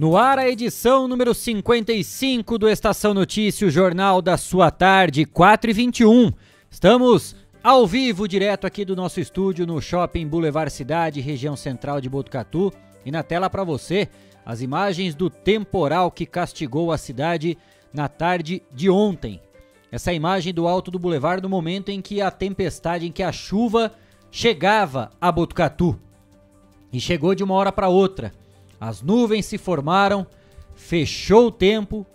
No ar, a edição número 55 do Estação Notícia, o jornal da sua tarde, 4 e 21. Estamos ao vivo, direto aqui do nosso estúdio no Shopping Boulevard Cidade, região central de Botucatu. E na tela para você, as imagens do temporal que castigou a cidade na tarde de ontem. Essa imagem do alto do Boulevard no momento em que a tempestade, em que a chuva chegava a Botucatu. E chegou de uma hora para outra. As nuvens se formaram, fechou o tempo,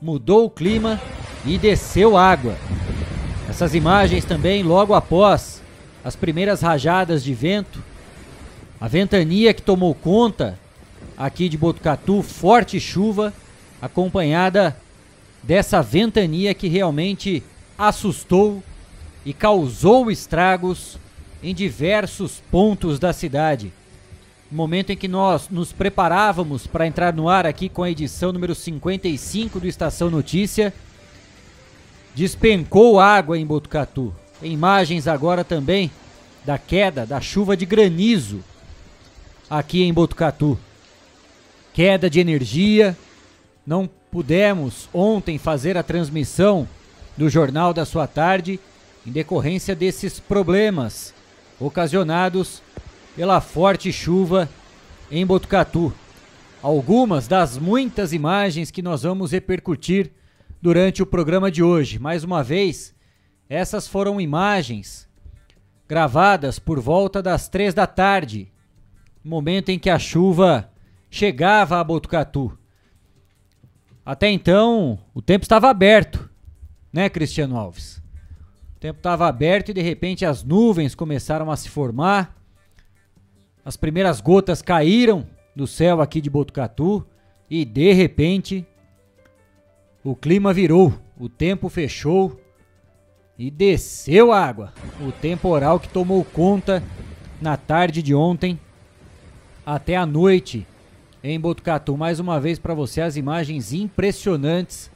mudou o clima e desceu água. Essas imagens também logo após as primeiras rajadas de vento, a ventania que tomou conta aqui de Botucatu, forte chuva, acompanhada dessa ventania que realmente assustou e causou estragos em diversos pontos da cidade momento em que nós nos preparávamos para entrar no ar aqui com a edição número 55 do Estação Notícia, despencou água em Botucatu. Tem imagens agora também da queda da chuva de granizo aqui em Botucatu. Queda de energia. Não pudemos ontem fazer a transmissão do Jornal da Sua Tarde em decorrência desses problemas ocasionados pela forte chuva em Botucatu. Algumas das muitas imagens que nós vamos repercutir durante o programa de hoje. Mais uma vez, essas foram imagens gravadas por volta das três da tarde, momento em que a chuva chegava a Botucatu. Até então, o tempo estava aberto, né, Cristiano Alves? O tempo estava aberto e de repente as nuvens começaram a se formar as primeiras gotas caíram do céu aqui de Botucatu e de repente o clima virou, o tempo fechou e desceu a água. O temporal que tomou conta na tarde de ontem até a noite em Botucatu. Mais uma vez para você as imagens impressionantes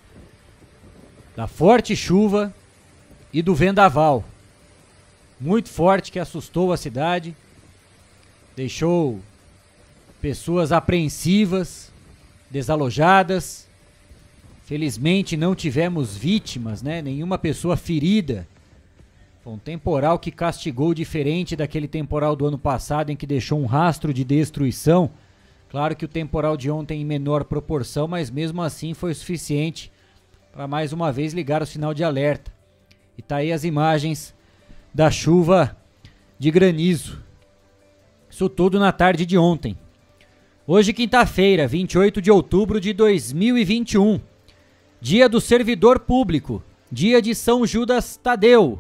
da forte chuva e do vendaval. Muito forte que assustou a cidade deixou pessoas apreensivas, desalojadas. Felizmente não tivemos vítimas, né? Nenhuma pessoa ferida. Foi um temporal que castigou diferente daquele temporal do ano passado em que deixou um rastro de destruição. Claro que o temporal de ontem em menor proporção, mas mesmo assim foi suficiente para mais uma vez ligar o sinal de alerta. E tá aí as imagens da chuva de granizo isso tudo na tarde de ontem. Hoje, quinta-feira, 28 de outubro de 2021. Dia do Servidor Público. Dia de São Judas Tadeu.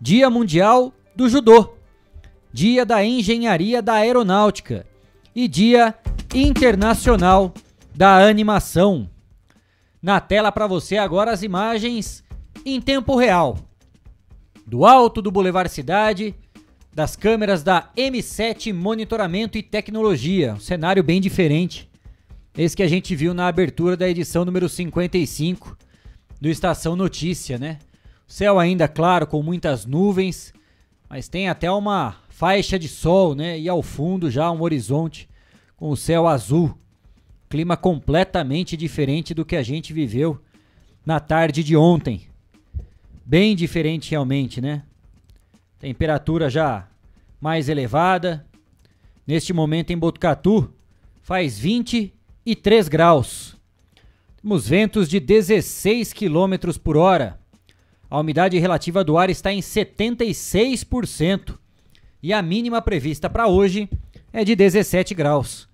Dia Mundial do Judô. Dia da Engenharia da Aeronáutica. E Dia Internacional da Animação. Na tela para você agora as imagens em tempo real. Do alto do Boulevard Cidade das câmeras da M7 Monitoramento e Tecnologia. Um cenário bem diferente. Esse que a gente viu na abertura da edição número 55 do Estação Notícia, né? O céu ainda claro, com muitas nuvens, mas tem até uma faixa de sol, né? E ao fundo já um horizonte com o céu azul. Clima completamente diferente do que a gente viveu na tarde de ontem. Bem diferente realmente, né? Temperatura já mais elevada. Neste momento em Botucatu faz 23 graus. Temos ventos de 16 km por hora. A umidade relativa do ar está em 76% e a mínima prevista para hoje é de 17 graus.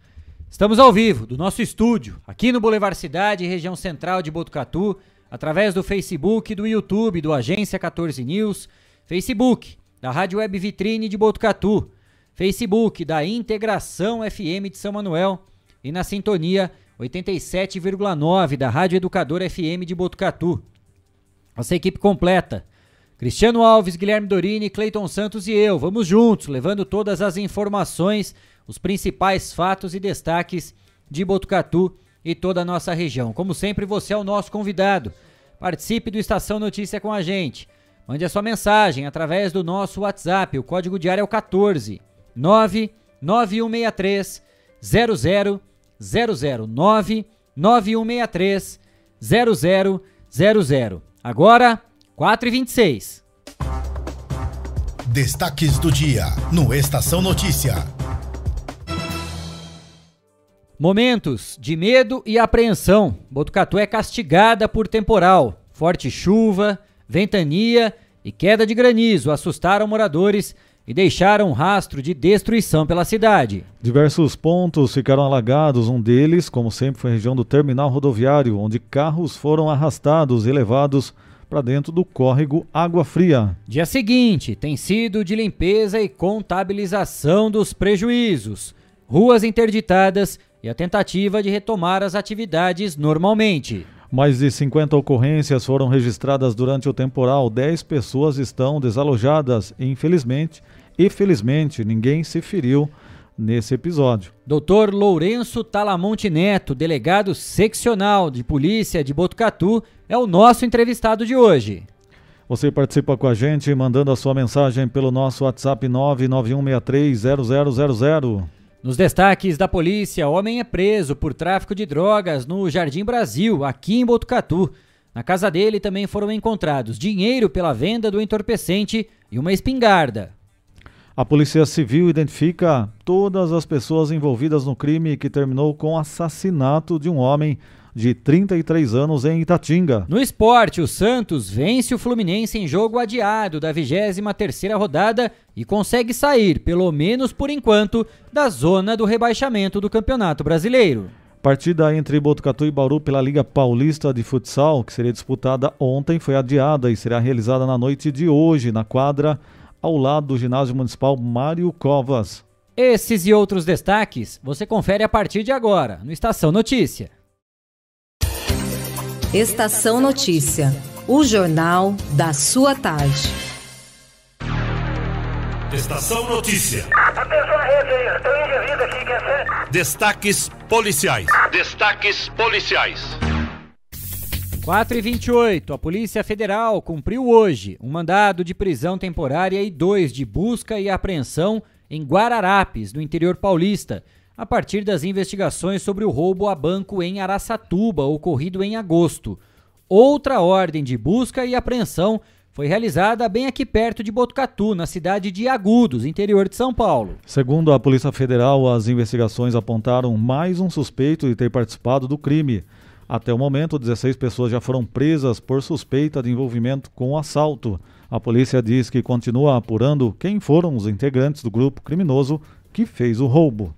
Estamos ao vivo do nosso estúdio, aqui no Boulevard Cidade, região central de Botucatu, através do Facebook, do YouTube, do Agência 14 News, Facebook, da Rádio Web Vitrine de Botucatu, Facebook da Integração FM de São Manuel e na sintonia 87,9 da Rádio Educador FM de Botucatu. Nossa equipe completa. Cristiano Alves, Guilherme Dorini, Cleiton Santos e eu. Vamos juntos, levando todas as informações, os principais fatos e destaques de Botucatu e toda a nossa região. Como sempre, você é o nosso convidado. Participe do Estação Notícia com a gente. Mande a sua mensagem através do nosso WhatsApp. O código diário é o 14 99163 0000 99163 0000. Agora 4 e 26. Destaques do dia no Estação Notícia. Momentos de medo e apreensão. Botucatu é castigada por temporal. Forte chuva, ventania e queda de granizo assustaram moradores e deixaram um rastro de destruição pela cidade. Diversos pontos ficaram alagados, um deles, como sempre, foi a região do terminal rodoviário, onde carros foram arrastados e levados para dentro do córrego Água Fria. Dia seguinte tem sido de limpeza e contabilização dos prejuízos, ruas interditadas e a tentativa de retomar as atividades normalmente. Mais de 50 ocorrências foram registradas durante o temporal. 10 pessoas estão desalojadas. Infelizmente e felizmente, ninguém se feriu nesse episódio. Doutor Lourenço Talamonte Neto, delegado seccional de polícia de Botucatu, é o nosso entrevistado de hoje. Você participa com a gente mandando a sua mensagem pelo nosso WhatsApp 991630000. Nos destaques da polícia, homem é preso por tráfico de drogas no Jardim Brasil, aqui em Botucatu. Na casa dele também foram encontrados dinheiro pela venda do entorpecente e uma espingarda. A Polícia Civil identifica todas as pessoas envolvidas no crime que terminou com o assassinato de um homem de 33 anos em Itatinga. No esporte, o Santos vence o Fluminense em jogo adiado da 23ª rodada e consegue sair, pelo menos por enquanto, da zona do rebaixamento do Campeonato Brasileiro. Partida entre Botucatu e Bauru pela Liga Paulista de Futsal, que seria disputada ontem, foi adiada e será realizada na noite de hoje na quadra ao lado do ginásio municipal Mário Covas. Esses e outros destaques você confere a partir de agora no Estação Notícia. Estação Notícia, o jornal da sua tarde. Estação Notícia. Atenção à rede aí, tem um indivíduo aqui, quer ser? Destaques policiais. Destaques policiais. 4 e 28, a Polícia Federal cumpriu hoje um mandado de prisão temporária e dois de busca e apreensão em Guararapes, no interior paulista, a partir das investigações sobre o roubo a banco em Araçatuba, ocorrido em agosto. Outra ordem de busca e apreensão foi realizada bem aqui perto de Botucatu, na cidade de Agudos, interior de São Paulo. Segundo a Polícia Federal, as investigações apontaram mais um suspeito de ter participado do crime. Até o momento, 16 pessoas já foram presas por suspeita de envolvimento com o assalto. A polícia diz que continua apurando quem foram os integrantes do grupo criminoso que fez o roubo.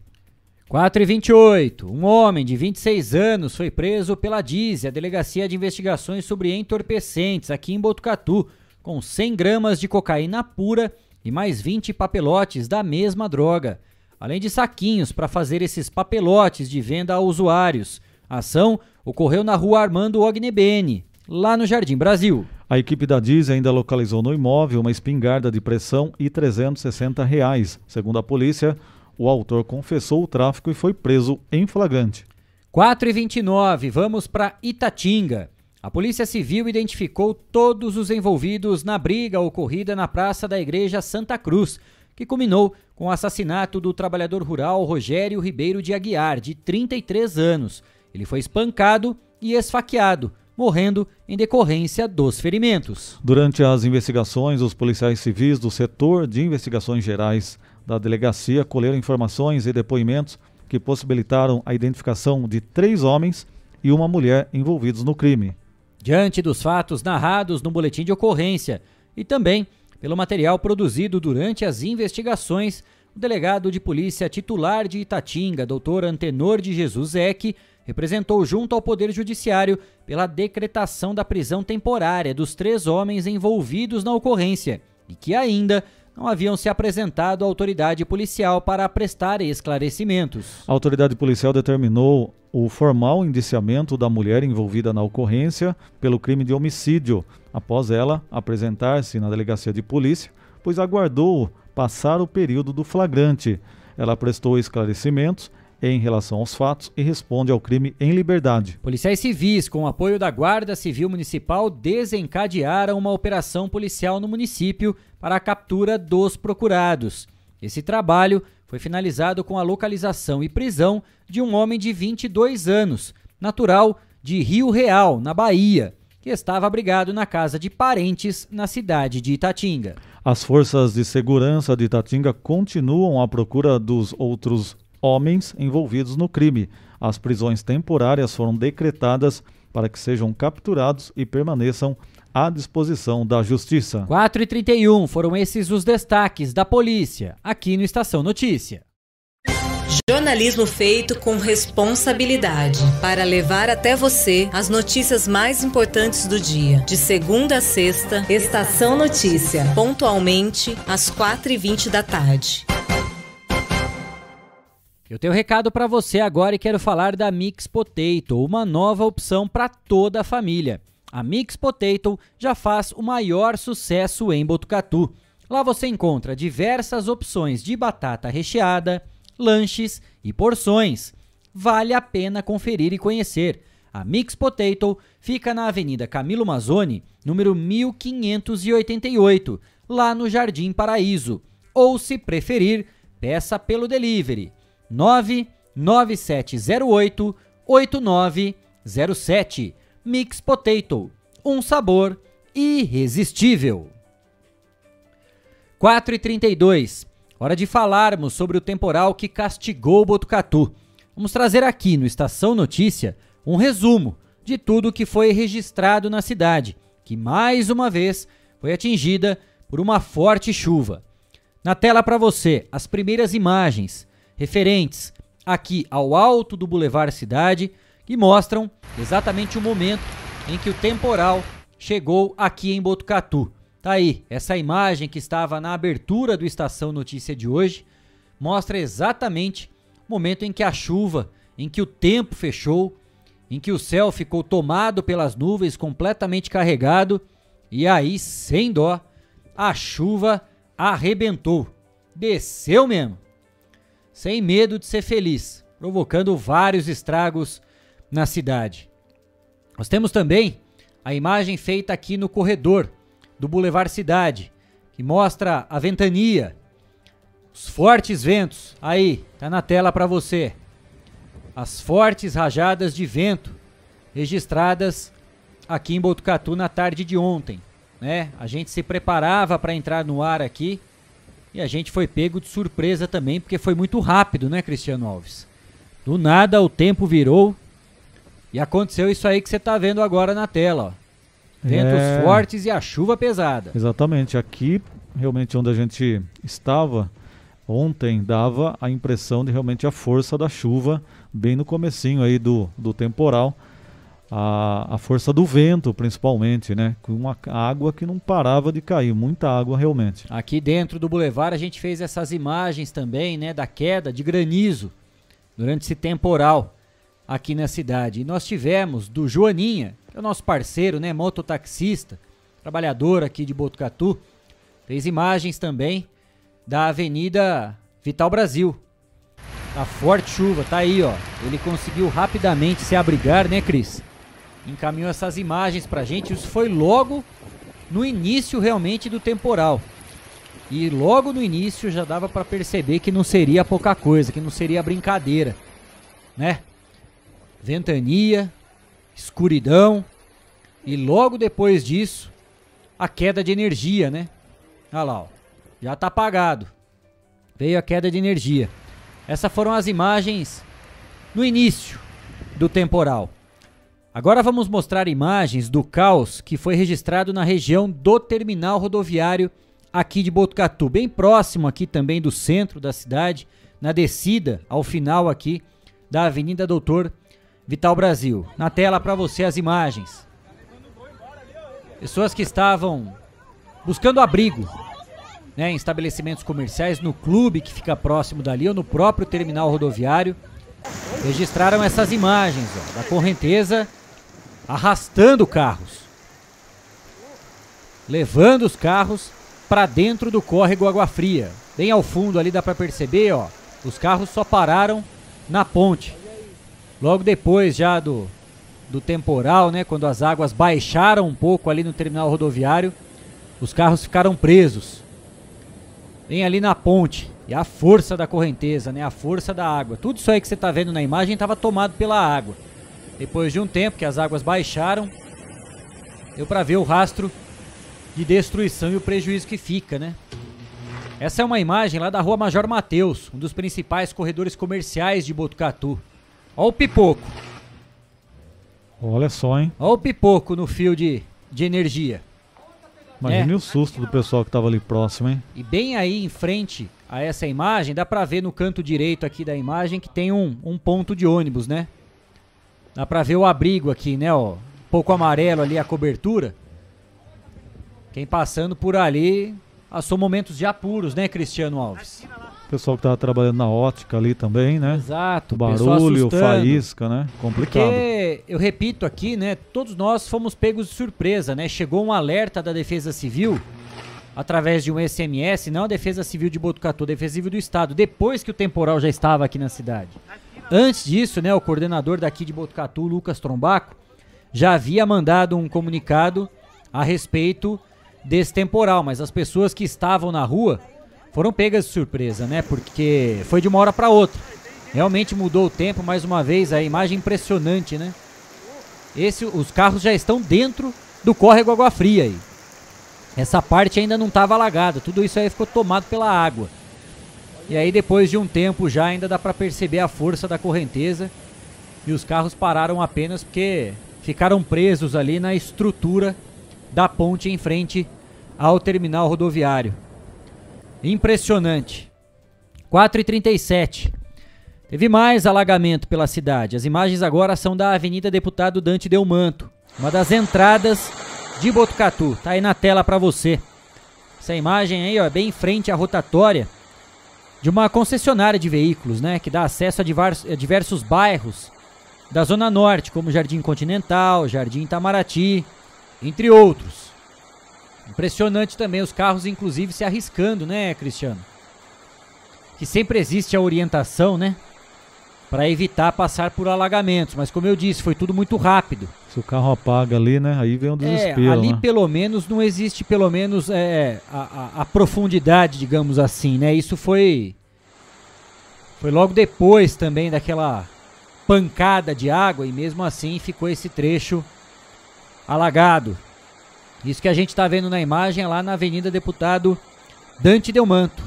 4 e 28. Um homem de 26 anos foi preso pela DISE, a Delegacia de Investigações sobre Entorpecentes, aqui em Botucatu, com 100 gramas de cocaína pura e mais 20 papelotes da mesma droga, além de saquinhos para fazer esses papelotes de venda a usuários. A ação ocorreu na rua Armando Ognebene, lá no Jardim Brasil. A equipe da DIS ainda localizou no imóvel uma espingarda de pressão e 360 reais. Segundo a polícia, o autor confessou o tráfico e foi preso em flagrante. 4 e 29, vamos para Itatinga. A Polícia Civil identificou todos os envolvidos na briga ocorrida na Praça da Igreja Santa Cruz, que culminou com o assassinato do trabalhador rural Rogério Ribeiro de Aguiar, de 33 anos. Ele foi espancado e esfaqueado, morrendo em decorrência dos ferimentos. Durante as investigações, os policiais civis do setor de investigações gerais da delegacia colheram informações e depoimentos que possibilitaram a identificação de três homens e uma mulher envolvidos no crime. Diante dos fatos narrados no boletim de ocorrência e também pelo material produzido durante as investigações, o delegado de polícia titular de Itatinga, doutor Antenor de Jesus Eck, representou junto ao Poder Judiciário pela decretação da prisão temporária dos três homens envolvidos na ocorrência e que ainda não haviam se apresentado à autoridade policial para prestar esclarecimentos. A autoridade policial determinou o formal indiciamento da mulher envolvida na ocorrência pelo crime de homicídio, após ela apresentar-se na delegacia de polícia, pois aguardou passar o período do flagrante. Ela prestou esclarecimentos em relação aos fatos e responde ao crime em liberdade. Policiais civis, com apoio da Guarda Civil Municipal, desencadearam uma operação policial no município para a captura dos procurados. Esse trabalho foi finalizado com a localização e prisão de um homem de 22 anos, natural de Rio Real, na Bahia, que estava abrigado na casa de parentes na cidade de Itatinga. As forças de segurança de Itatinga continuam à procura dos outros homens envolvidos no crime. As prisões temporárias foram decretadas para que sejam capturados e permaneçam à disposição da Justiça. 4 e 31 foram esses os destaques da polícia, aqui no Estação Notícia. Jornalismo feito com responsabilidade para levar até você as notícias mais importantes do dia. De segunda a sexta, Estação Notícia, pontualmente às 4h20 da tarde. Eu tenho um recado para você agora e quero falar da Mix Potato, uma nova opção para toda a família. A Mix Potato já faz o maior sucesso em Botucatu. Lá você encontra diversas opções de batata recheada, lanches e porções. Vale a pena conferir e conhecer. A Mix Potato fica na Avenida Camilo Mazzoni, número 1588, lá no Jardim Paraíso. Ou, se preferir, peça pelo delivery 99708 8907. Mix Potato, um sabor irresistível. 4 e 32 hora de falarmos sobre o temporal que castigou Botucatu. Vamos trazer aqui no Estação Notícia um resumo de tudo o que foi registrado na cidade, que mais uma vez foi atingida por uma forte chuva. Na tela para você, as primeiras imagens referentes aqui ao alto do Boulevard Cidade, que mostram exatamente o momento em que o temporal chegou aqui em Botucatu. Tá aí, essa imagem que estava na abertura do Estação Notícia de hoje mostra exatamente o momento em que a chuva, em que o tempo fechou, em que o céu ficou tomado pelas nuvens, completamente carregado, e aí, sem dó, a chuva arrebentou. Desceu mesmo sem medo de ser feliz, provocando vários estragos na cidade. Nós temos também a imagem feita aqui no corredor do Boulevard Cidade, que mostra a ventania, os fortes ventos. Aí, tá na tela para você. As fortes rajadas de vento registradas aqui em Botucatu na tarde de ontem, né? A gente se preparava para entrar no ar aqui e a gente foi pego de surpresa também, porque foi muito rápido, né, Cristiano Alves? Do nada o tempo virou e aconteceu isso aí que você está vendo agora na tela, ó. Ventos é... fortes e a chuva pesada. Exatamente. Aqui, realmente, onde a gente estava ontem, dava a impressão de realmente a força da chuva bem no comecinho aí do, do temporal a, a força do vento, principalmente, né? Com uma água que não parava de cair, muita água realmente. Aqui dentro do Boulevard a gente fez essas imagens também, né? Da queda de granizo durante esse temporal aqui na cidade. E nós tivemos do Joaninha, que é o nosso parceiro, né? Mototaxista, trabalhador aqui de Botucatu, fez imagens também da Avenida Vital Brasil. A forte chuva, tá aí, ó. Ele conseguiu rapidamente se abrigar, né, Cris? Encaminhou essas imagens pra gente. Isso foi logo no início realmente do temporal. E logo no início já dava para perceber que não seria pouca coisa, que não seria brincadeira, né? Ventania, escuridão e logo depois disso a queda de energia, né? Olha lá, ó. já tá apagado. Veio a queda de energia. Essas foram as imagens no início do temporal. Agora vamos mostrar imagens do caos que foi registrado na região do terminal rodoviário aqui de Botucatu, bem próximo aqui também do centro da cidade, na descida ao final aqui da Avenida Doutor Vital Brasil. Na tela para você as imagens. Pessoas que estavam buscando abrigo né, em estabelecimentos comerciais, no clube que fica próximo dali ou no próprio terminal rodoviário, registraram essas imagens ó, da correnteza arrastando carros, levando os carros para dentro do córrego Água Fria. Bem ao fundo ali dá para perceber, ó, os carros só pararam na ponte. Logo depois já do, do temporal, né, quando as águas baixaram um pouco ali no terminal rodoviário, os carros ficaram presos. Bem ali na ponte. E a força da correnteza, né, a força da água. Tudo isso aí que você está vendo na imagem estava tomado pela água. Depois de um tempo que as águas baixaram, deu para ver o rastro de destruição e o prejuízo que fica, né? Essa é uma imagem lá da Rua Major Mateus, um dos principais corredores comerciais de Botucatu. Olha o pipoco. Olha só, hein? Olha o pipoco no fio de, de energia. Imagine É. o susto do pessoal que tava ali próximo, hein? E bem aí em frente a essa imagem, dá pra ver no canto direito aqui da imagem que tem um, um ponto de ônibus, né? Dá pra ver o abrigo aqui, né? Ó, um pouco amarelo ali a cobertura. Quem passando por ali passou momentos de apuros, né, Cristiano Alves? Pessoal que tava trabalhando na ótica ali também, né? Exato. O barulho, faísca, né? Complicado. Porque, eu repito aqui, né? Todos nós fomos pegos de surpresa, né? Chegou um alerta da Defesa Civil através de um SMS, não a Defesa Civil de Botucatu, a Defesa Civil do Estado, depois que o temporal já estava aqui na cidade. Antes disso, né, o coordenador daqui de Botucatu, Lucas Trombaco, já havia mandado um comunicado a respeito desse temporal, mas as pessoas que estavam na rua foram pegas de surpresa, né? Porque foi de uma hora para outra. Realmente mudou o tempo, mais uma vez, a imagem impressionante, né? Esse, os carros já estão dentro do córrego Água Fria aí. Essa parte ainda não estava alagada, tudo isso aí ficou tomado pela água. E aí depois de um tempo já ainda dá para perceber a força da correnteza e os carros pararam apenas porque ficaram presos ali na estrutura da ponte em frente ao terminal rodoviário. Impressionante. 4h37. Teve mais alagamento pela cidade. As imagens agora são da Avenida Deputado Dante Delmanto, uma das entradas de Botucatu. Tá aí na tela para você. Essa imagem aí, ó, bem em frente à rotatória de uma concessionária de veículos, né, que dá acesso a divers- a diversos bairros da Zona Norte, como Jardim Continental, Jardim Itamaraty, entre outros. Impressionante também os carros, inclusive, se arriscando, né, Cristiano? Que sempre existe a orientação, né? Para evitar passar por alagamentos. Mas como eu disse, foi tudo muito rápido. Se o carro apaga ali, né? Aí vem o É, desespero, ali né? pelo menos não existe pelo menos é, a, a- a profundidade, digamos assim, né? Isso foi foi logo depois também daquela pancada de água e mesmo assim ficou esse trecho alagado. Isso que a gente está vendo na imagem é lá na Avenida Deputado Dante Delmanto.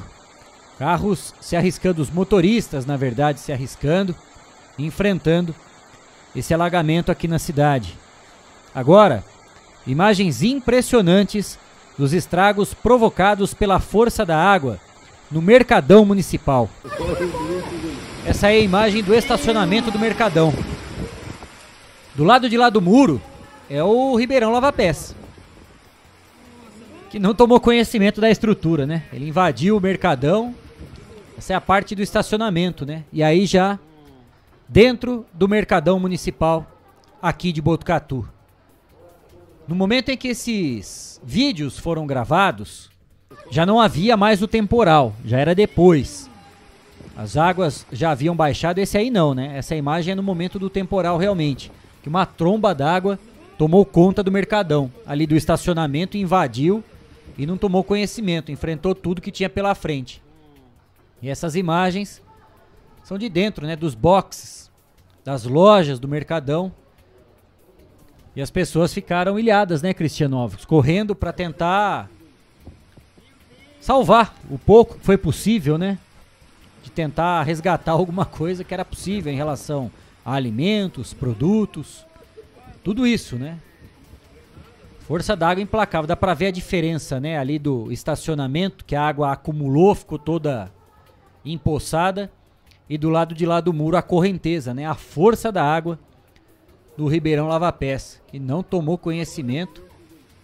Carros se arriscando, os motoristas, na verdade, se arriscando, enfrentando esse alagamento aqui na cidade. Agora, imagens impressionantes dos estragos provocados pela força da água no Mercadão Municipal. Essa é a imagem do estacionamento do Mercadão. Do lado de lá do muro é o Ribeirão Lava Pés. Que não tomou conhecimento da estrutura, né? Ele invadiu o Mercadão. Essa é a parte do estacionamento, né? E aí já dentro do Mercadão Municipal aqui de Botucatu. No momento em que esses vídeos foram gravados, já não havia mais o temporal, já era depois. As águas já haviam baixado, esse aí não, né? Essa imagem é no momento do temporal realmente, que uma tromba d'água tomou conta do mercadão, ali do estacionamento, invadiu e não tomou conhecimento, enfrentou tudo que tinha pela frente. E essas imagens são de dentro, né, dos boxes, das lojas do mercadão. E as pessoas ficaram ilhadas, né, Cristiano Alves, correndo para tentar salvar o pouco que foi possível, né? De tentar resgatar alguma coisa que era possível em relação a alimentos, produtos, tudo isso, né? Força d'água implacável, dá pra ver a diferença, né, ali do estacionamento, que a água acumulou, ficou toda empoçada, e do lado de lá do muro a correnteza, né, a força da água do Ribeirão Lava Pés, que não tomou conhecimento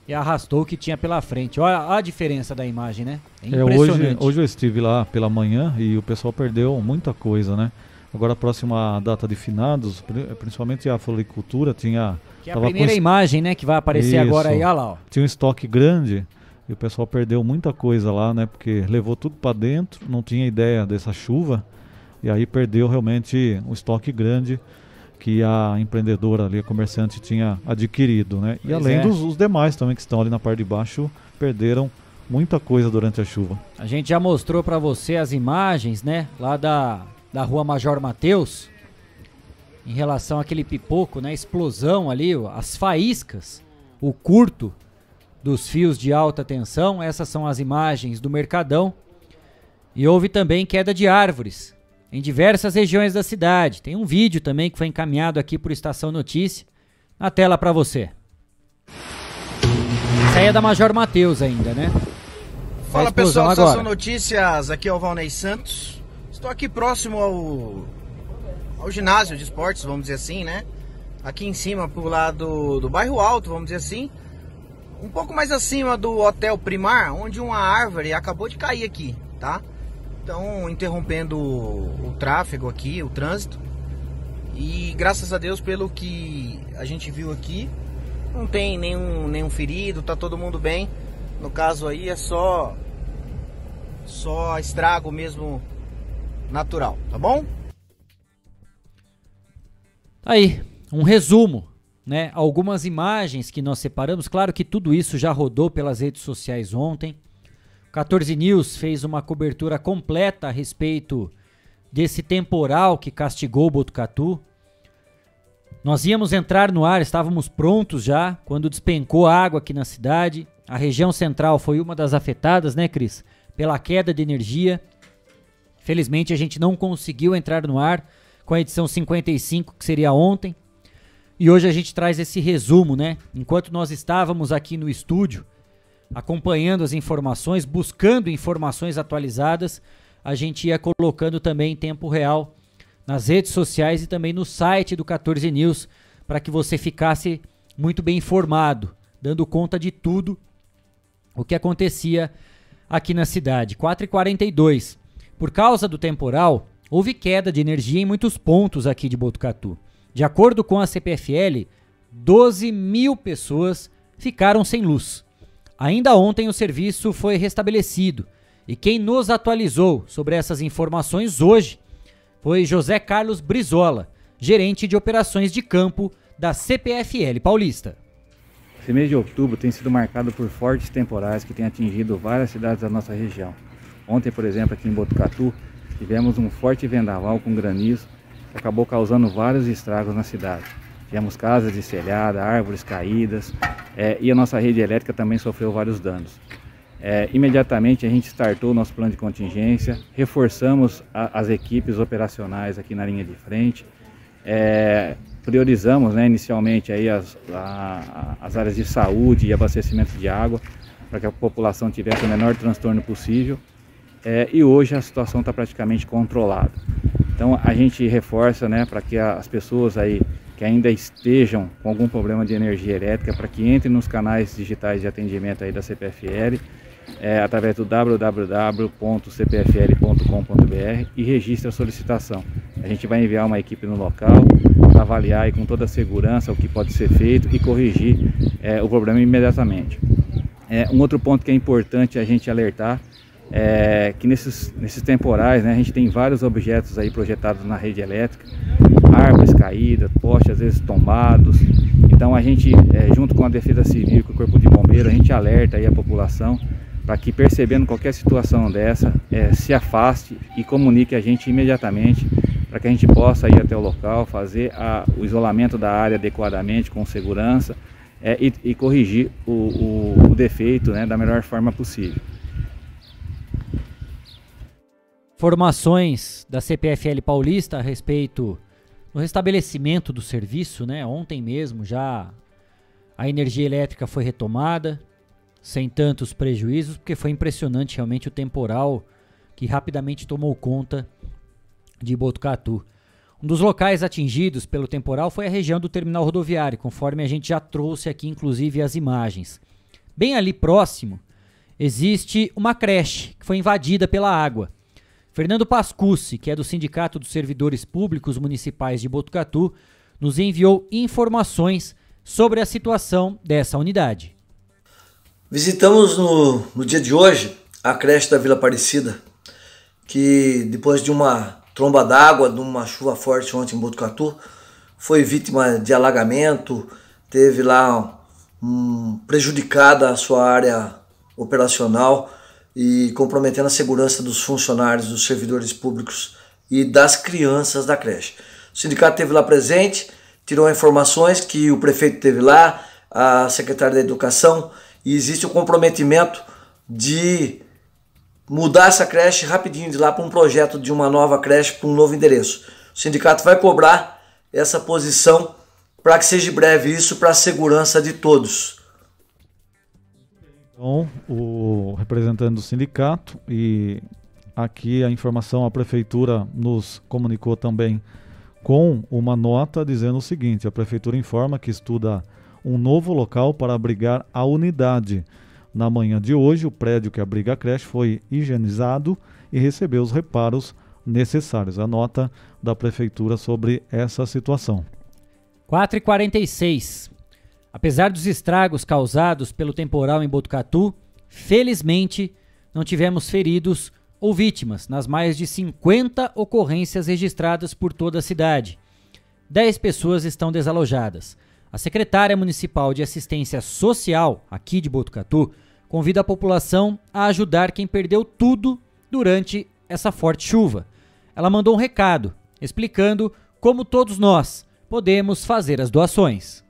e arrastou o que tinha pela frente. Olha a diferença da imagem, né? É É, hoje, impressionante. hoje eu estive lá pela manhã e o pessoal perdeu muita coisa, né? Agora a próxima data de finados, pri- principalmente a floricultura, tinha, que é a primeira imagem, né, que vai aparecer Isso. agora aí, olha lá, ó. tinha um estoque grande e o pessoal perdeu muita coisa lá, né? Porque levou tudo para dentro, não tinha ideia dessa chuva e aí perdeu realmente um estoque grande que a empreendedora ali, a comerciante tinha adquirido, né? E Pois além é. dos os demais também que estão ali na parte de baixo, perderam muita coisa durante a chuva. A gente já mostrou pra você as imagens, né, lá da, da rua Major Mateus, em relação àquele pipoco, né, explosão ali, as faíscas, o curto dos fios de alta tensão, essas são as imagens do Mercadão. E houve também queda de árvores em diversas regiões da cidade. Tem um vídeo também que foi encaminhado aqui por Estação Notícia, na tela pra você. Essa aí é da Major Mateus ainda, né? Fala pessoal. Estação Notícias, aqui é o Valnei Santos. Estou aqui próximo ao, ao ginásio de esportes, vamos dizer assim, né? Aqui em cima, pro lado do bairro Alto, vamos dizer assim. Um pouco mais acima do Hotel Primar, onde uma árvore acabou de cair aqui, tá? Então, interrompendo o, o tráfego aqui, o trânsito. E graças a Deus, pelo que a gente viu aqui, não tem nenhum, nenhum ferido, tá todo mundo bem. No caso aí é só só estrago mesmo natural, tá bom? Tá Aí, um resumo, né? Algumas imagens que nós separamos. Claro que tudo isso já rodou pelas redes sociais ontem. O 14 News fez uma cobertura completa a respeito desse temporal que castigou Botucatu. Nós íamos entrar no ar, estávamos prontos já quando despencou a água aqui na cidade. A região central foi uma das afetadas, né, Cris? Pela queda de energia. Felizmente a gente não conseguiu entrar no ar com a edição 55, que seria ontem. E hoje a gente traz esse resumo, né? Enquanto nós estávamos aqui no estúdio, acompanhando as informações, buscando informações atualizadas, a gente ia colocando também em tempo real nas redes sociais e também no site do 14 News para que você ficasse muito bem informado, dando conta de tudo o que acontecia aqui na cidade. 4h42. Por causa do temporal, houve queda de energia em muitos pontos aqui de Botucatu. De acordo com a CPFL, 12 mil pessoas ficaram sem luz. Ainda ontem o serviço foi restabelecido e quem nos atualizou sobre essas informações hoje foi José Carlos Brizola, gerente de operações de campo da CPFL Paulista. Esse mês de outubro tem sido marcado por fortes temporais que têm atingido várias cidades da nossa região. Ontem, por exemplo, aqui em Botucatu, tivemos um forte vendaval com granizo que acabou causando vários estragos na cidade. Tivemos casas destelhadas, árvores caídas eh, e a nossa rede elétrica também sofreu vários danos. Eh, imediatamente a gente startou o nosso plano de contingência, reforçamos a- as equipes operacionais aqui na linha de frente, eh, priorizamos né, inicialmente aí as, a- as áreas de saúde e abastecimento de água para que a população tivesse o menor transtorno possível. É, e hoje a situação está praticamente controlada. Então a gente reforça né, para que as pessoas aí que ainda estejam com algum problema de energia elétrica, para que entrem nos canais digitais de atendimento aí da CPFL, é, através do www.cpfl.com.br e registre a solicitação. A gente vai enviar uma equipe no local para avaliar aí com toda a segurança o que pode ser feito e corrigir é, o problema imediatamente. É, um outro ponto que é importante a gente alertar é que nesses, nesses temporais né, a gente tem vários objetos aí projetados na rede elétrica, árvores caídas, postes às vezes tombados. Então a gente, é, junto com a Defesa Civil com o Corpo de Bombeiro, a gente alerta aí a população para que percebendo qualquer situação dessa, é, se afaste e comunique a gente imediatamente para que a gente possa ir até o local, fazer a- o isolamento da área adequadamente, com segurança é, e, e corrigir o, o- o defeito né, da melhor forma possível. Formações da CPFL Paulista a respeito do restabelecimento do serviço, né? Ontem mesmo já a energia elétrica foi retomada, sem tantos prejuízos, porque foi impressionante realmente o temporal que rapidamente tomou conta de Botucatu. Um dos locais atingidos pelo temporal foi a região do terminal rodoviário, conforme a gente já trouxe aqui, inclusive, as imagens. Bem ali próximo existe uma creche que foi invadida pela água. Fernando Pascucci, que é do Sindicato dos Servidores Públicos Municipais de Botucatu, nos enviou informações sobre a situação dessa unidade. Visitamos no, no dia de hoje a creche da Vila Aparecida, que depois de uma tromba d'água, de uma chuva forte ontem em Botucatu, foi vítima de alagamento, teve lá um, prejudicada a sua área operacional e comprometendo a segurança dos funcionários, dos servidores públicos e das crianças da creche. O sindicato esteve lá presente, tirou informações que o prefeito teve lá, a secretária da Educação, e existe o comprometimento de mudar essa creche rapidinho de lá para um projeto de uma nova creche para um novo endereço. O sindicato vai cobrar essa posição para que seja breve isso para a segurança de todos. Então, o representante do sindicato e aqui a informação a prefeitura nos comunicou também com uma nota dizendo o seguinte: a prefeitura informa que estuda um novo local para abrigar a unidade. Na manhã de hoje, o prédio que abriga a creche foi higienizado e recebeu os reparos necessários. A nota da prefeitura sobre essa situação. 4h46. Apesar dos estragos causados pelo temporal em Botucatu, felizmente não tivemos feridos ou vítimas nas mais de 50 ocorrências registradas por toda a cidade. 10 pessoas estão desalojadas. A secretária municipal de assistência social aqui de Botucatu convida a população a ajudar quem perdeu tudo durante essa forte chuva. Ela mandou um recado explicando como todos nós podemos fazer as doações.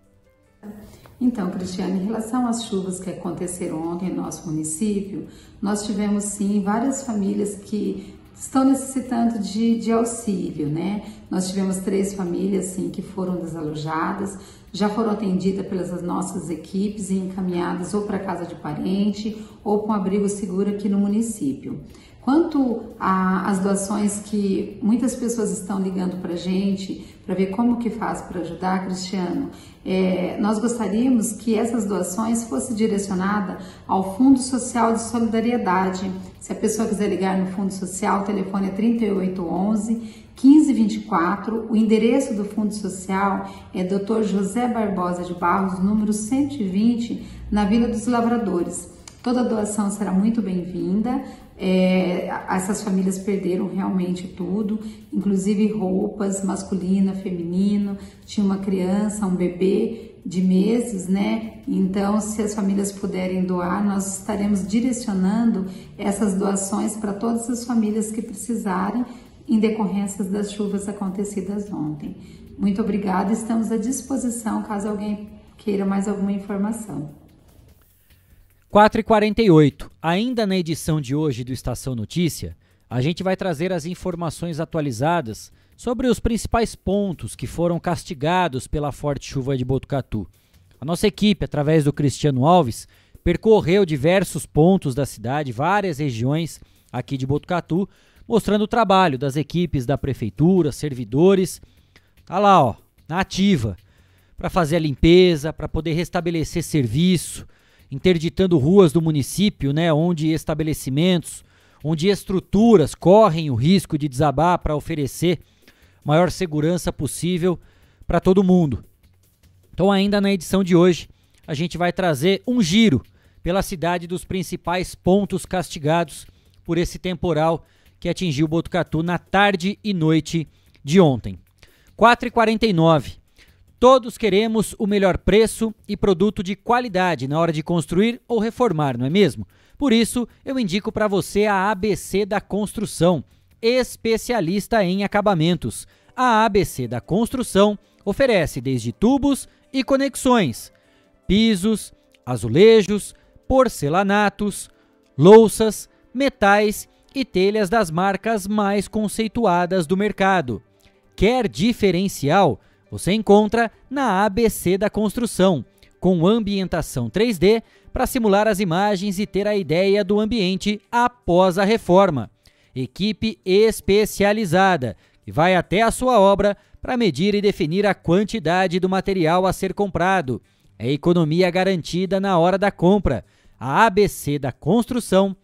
Então, Cristiane, em relação às chuvas que aconteceram ontem em nosso município, nós tivemos sim várias famílias que estão necessitando de, de auxílio, né? Nós tivemos três famílias sim que foram desalojadas, já foram atendidas pelas nossas equipes e encaminhadas ou para casa de parente ou com abrigo seguro aqui no município. Quanto às doações que muitas pessoas estão ligando para a gente para ver como que faz para ajudar, Cristiano, é, nós gostaríamos que essas doações fossem direcionadas ao Fundo Social de Solidariedade. Se a pessoa quiser ligar no Fundo Social, o telefone é 3811 1524. O endereço do Fundo Social é Dr. José Barbosa de Barros, número 120, na Vila dos Lavradores. Toda doação será muito bem-vinda. É, essas famílias perderam realmente tudo, inclusive roupas masculina, feminino, tinha uma criança, um bebê de meses, né? Então, se as famílias puderem doar, nós estaremos direcionando essas doações para todas as famílias que precisarem em decorrência das chuvas acontecidas ontem. Muito obrigada, estamos à disposição caso alguém queira mais alguma informação. 4h48. Ainda na edição de hoje do Estação Notícia, a gente vai trazer as informações atualizadas sobre os principais pontos que foram castigados pela forte chuva de Botucatu. A nossa equipe, através do Cristiano Alves, percorreu diversos pontos da cidade, várias regiões aqui de Botucatu, mostrando o trabalho das equipes da prefeitura, servidores. Tá lá, ó, na ativa, para fazer a limpeza, para poder restabelecer serviço, interditando ruas do município, né, onde estabelecimentos, onde estruturas correm o risco de desabar para oferecer maior segurança possível para todo mundo. Então, ainda na edição de hoje, a gente vai trazer um giro pela cidade dos principais pontos castigados por esse temporal que atingiu Botucatu na tarde e noite de ontem. 4h49. Todos queremos o melhor preço e produto de qualidade na hora de construir ou reformar, não é mesmo? Por isso, eu indico para você a ABC da Construção, especialista em acabamentos. A ABC da Construção oferece desde tubos e conexões, pisos, azulejos, porcelanatos, louças, metais e telhas das marcas mais conceituadas do mercado. Quer diferencial? Você encontra na ABC da Construção, com ambientação 3D para simular as imagens e ter a ideia do ambiente após a reforma. Equipe especializada que vai até a sua obra para medir e definir a quantidade do material a ser comprado. É economia garantida na hora da compra. A ABC da Construção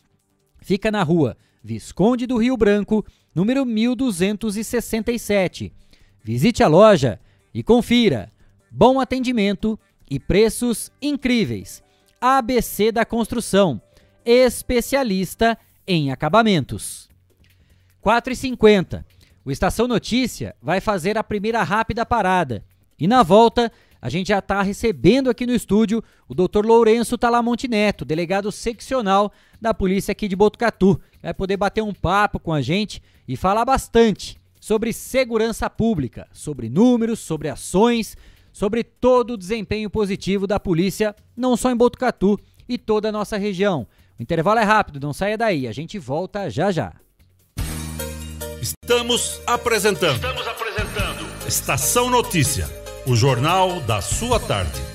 fica na rua Visconde do Rio Branco, número 1267. Visite a loja e confira. Bom atendimento e preços incríveis. ABC da Construção, especialista em acabamentos. 4h50. O Estação Notícia vai fazer a primeira rápida parada. E na volta, a gente já está recebendo aqui no estúdio o Dr. Lourenço Talamonte Neto, delegado seccional da polícia aqui de Botucatu. Vai poder bater um papo com a gente e falar bastante sobre segurança pública, sobre números, sobre ações, sobre todo o desempenho positivo da polícia, não só em Botucatu e toda a nossa região. O intervalo é rápido, não saia daí, a gente volta já já. Estamos apresentando. Estamos apresentando. Estação Notícia, o jornal da sua tarde.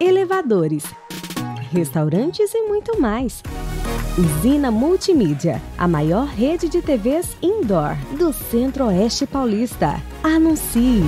elevadores, restaurantes e muito mais. Usina Multimídia, a maior rede de TVs indoor do Centro-Oeste Paulista. Anuncie!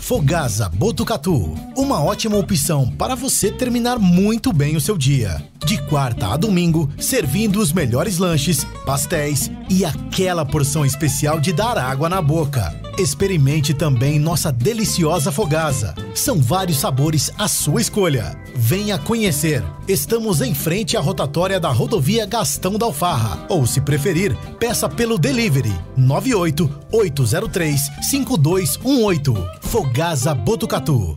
Fogasa Botucatu, uma ótima opção para você terminar muito bem o seu dia. De quarta a domingo, servindo os melhores lanches, pastéis e aquela porção especial de dar água na boca. Experimente também nossa deliciosa fogasa. São vários sabores à sua escolha. Venha conhecer. Estamos em frente à rotatória da rodovia Gastão da Alfarra. Ou, se preferir, peça pelo delivery 98 803 5218. Fogasa Botucatu.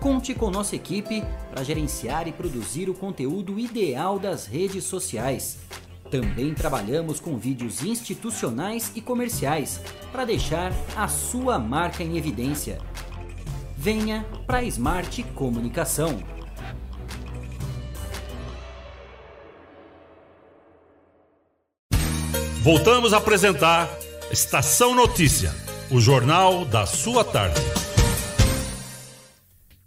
Conte com nossa equipe para gerenciar e produzir o conteúdo ideal das redes sociais. Também trabalhamos com vídeos institucionais e comerciais para deixar a sua marca em evidência. Venha para Smart Comunicação. Voltamos a apresentar Estação Notícia, o jornal da sua tarde.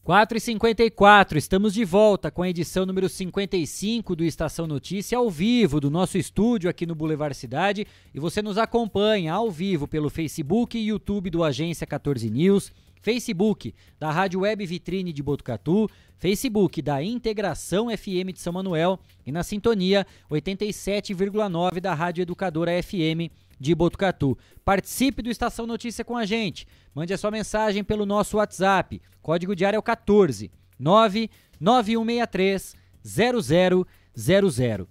4h54, estamos de volta com a edição número 55 do Estação Notícia ao vivo do nosso estúdio aqui no Boulevard Cidade. E você nos acompanha ao vivo pelo Facebook e YouTube do Agência 14 News, Facebook da Rádio Web Vitrine de Botucatu, Facebook da Integração FM de São Manuel e na sintonia 87,9 da Rádio Educadora FM de Botucatu. Participe do Estação Notícia com a gente. Mande a sua mensagem pelo nosso WhatsApp. Código diário é o 14 99163 0000.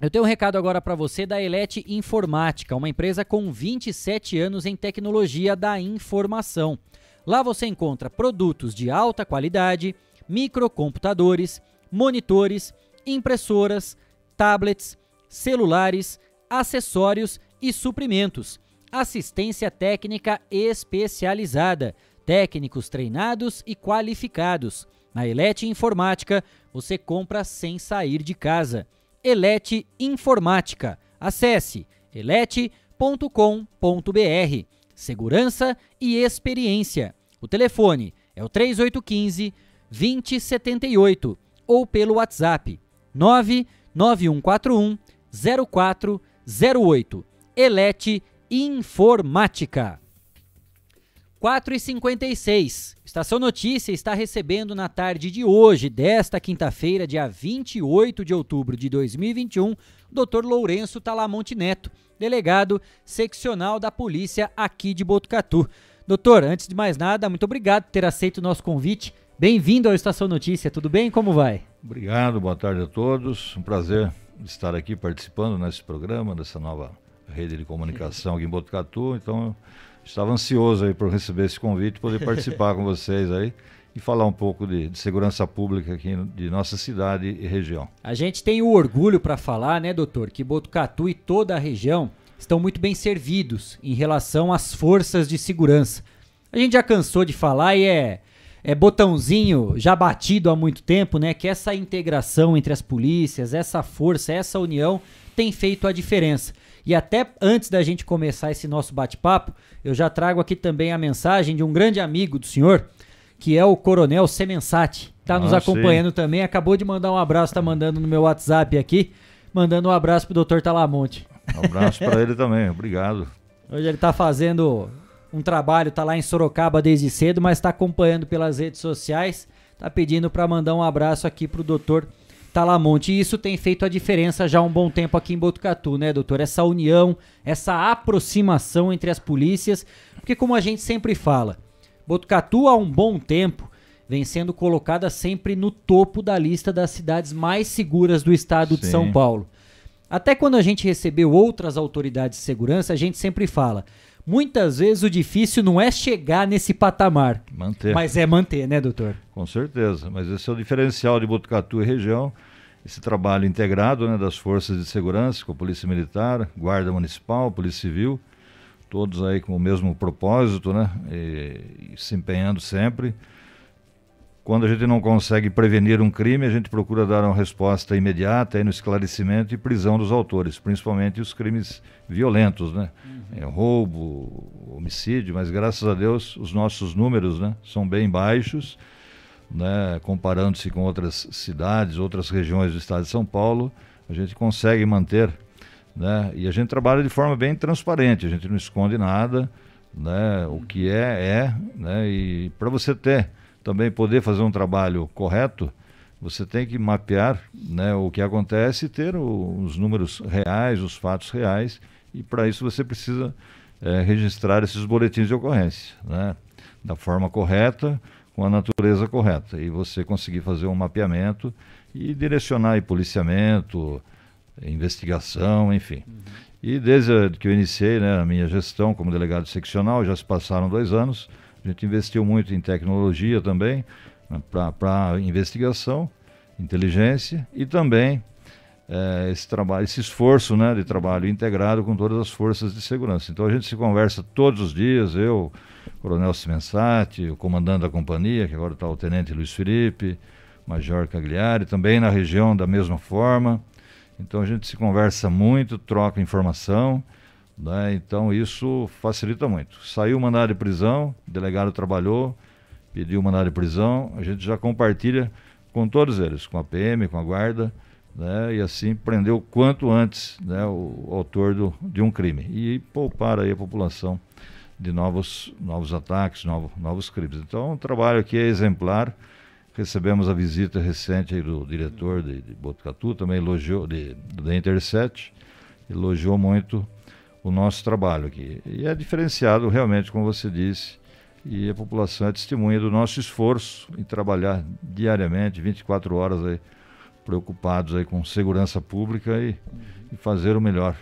Eu tenho um recado agora para você da Elete Informática, uma empresa com 27 anos em tecnologia da informação. Lá você encontra produtos de alta qualidade, microcomputadores, monitores, impressoras, tablets, celulares, acessórios e suprimentos. Assistência técnica especializada, técnicos treinados e qualificados. Na Elete Informática, você compra sem sair de casa. Elete Informática. Acesse elete.com.br. Segurança e experiência. O telefone é o 3815 2078 ou pelo WhatsApp 99141 0408. Elete Informática. 4 e 56 Estação Notícia está recebendo na tarde de hoje, desta quinta-feira, dia 28 de outubro de 2021, o Dr. Lourenço Talamonte Neto, delegado seccional da polícia aqui de Botucatu. Doutor, antes de mais nada, muito obrigado por ter aceito o nosso convite. Bem-vindo ao Estação Notícia, tudo bem? Como vai? Obrigado, boa tarde a todos. Um prazer estar aqui participando nesse programa, dessa nova rede de comunicação aqui em Botucatu. Então, estava ansioso aí por receber esse convite, poder participar com vocês aí e falar um pouco de, de, segurança pública aqui de nossa cidade e região. A gente tem o orgulho para falar, né, doutor, que Botucatu e toda a região estão muito bem servidos em relação às forças de segurança. A gente já cansou de falar e é, é botãozinho já batido há muito tempo, né, que essa integração entre as polícias, essa força, essa união tem feito a diferença. E até antes da gente começar esse nosso bate-papo, eu já trago aqui também a mensagem de um grande amigo do senhor, que é o Coronel Semensati. Está ah, nos acompanhando sim. também, acabou de mandar um abraço, está mandando no meu WhatsApp aqui, mandando um abraço pro Dr. Talamonte. Um abraço para ele também, obrigado. Hoje ele está fazendo um trabalho, está lá em Sorocaba desde cedo, mas está acompanhando pelas redes sociais, está pedindo para mandar um abraço aqui pro. Talamonte. E isso tem feito a diferença já há um bom tempo aqui em Botucatu, né, doutor? Essa união, essa aproximação entre as polícias, porque como a gente sempre fala, Botucatu há um bom tempo vem sendo colocada sempre no topo da lista das cidades mais seguras do estado Sim. de São Paulo. Até quando a gente recebeu outras autoridades de segurança, a gente sempre fala, muitas vezes o difícil não é chegar nesse patamar. Manter. Mas é manter, né, doutor? Com certeza. Mas esse é o diferencial de Botucatu e região esse trabalho integrado né, das forças de segurança, com a Polícia Militar, Guarda Municipal, Polícia Civil, todos aí com o mesmo propósito, né, e, e se empenhando sempre. Quando a gente não consegue prevenir um crime, a gente procura dar uma resposta imediata aí no esclarecimento e prisão dos autores, principalmente os crimes violentos, né? É, roubo, homicídio, mas graças a Deus os nossos números né, são bem baixos né, comparando-se com outras cidades, outras regiões do estado de São Paulo, a gente consegue manter, né, e a gente trabalha de forma bem transparente, a gente não esconde nada, né, o que é, é, né, e para você ter, também poder fazer um trabalho correto, você tem que mapear né, o que acontece e ter os números reais, os fatos reais, e para isso você precisa é, registrar esses boletins de ocorrência, né, da forma correta, com a natureza correta e você conseguir fazer um mapeamento e direcionar aí policiamento, investigação, enfim. Uhum. E desde que eu iniciei né, a minha gestão como delegado seccional, já se passaram dois anos, a gente investiu muito em tecnologia também, né, para investigação, inteligência e também é, esse trabalho, esse esforço né, de trabalho integrado com todas as forças de segurança. Então a gente se conversa todos os dias, eu, Coronel Simensati, o comandante da companhia, que agora está o Tenente Luiz Felipe, Major Cagliari, também na região da mesma forma. Então a gente se conversa muito, troca informação, né? então isso facilita muito. Saiu o mandado de prisão, o delegado trabalhou, pediu o mandado de prisão, a gente já compartilha com todos eles, com a PM, com a guarda, né? e assim prender o quanto antes né? o, autor do, de um crime e poupar aí a população de novos, novos ataques, novo, novos crimes. Então, o trabalho aqui é exemplar. Recebemos a visita recente do diretor de, de Botucatu, também elogiou, de, da Interset, elogiou muito o nosso trabalho aqui. E é diferenciado realmente, como você disse, e a população é testemunha do nosso esforço em trabalhar diariamente, 24 horas aí, preocupados aí com segurança pública e, e fazer o melhor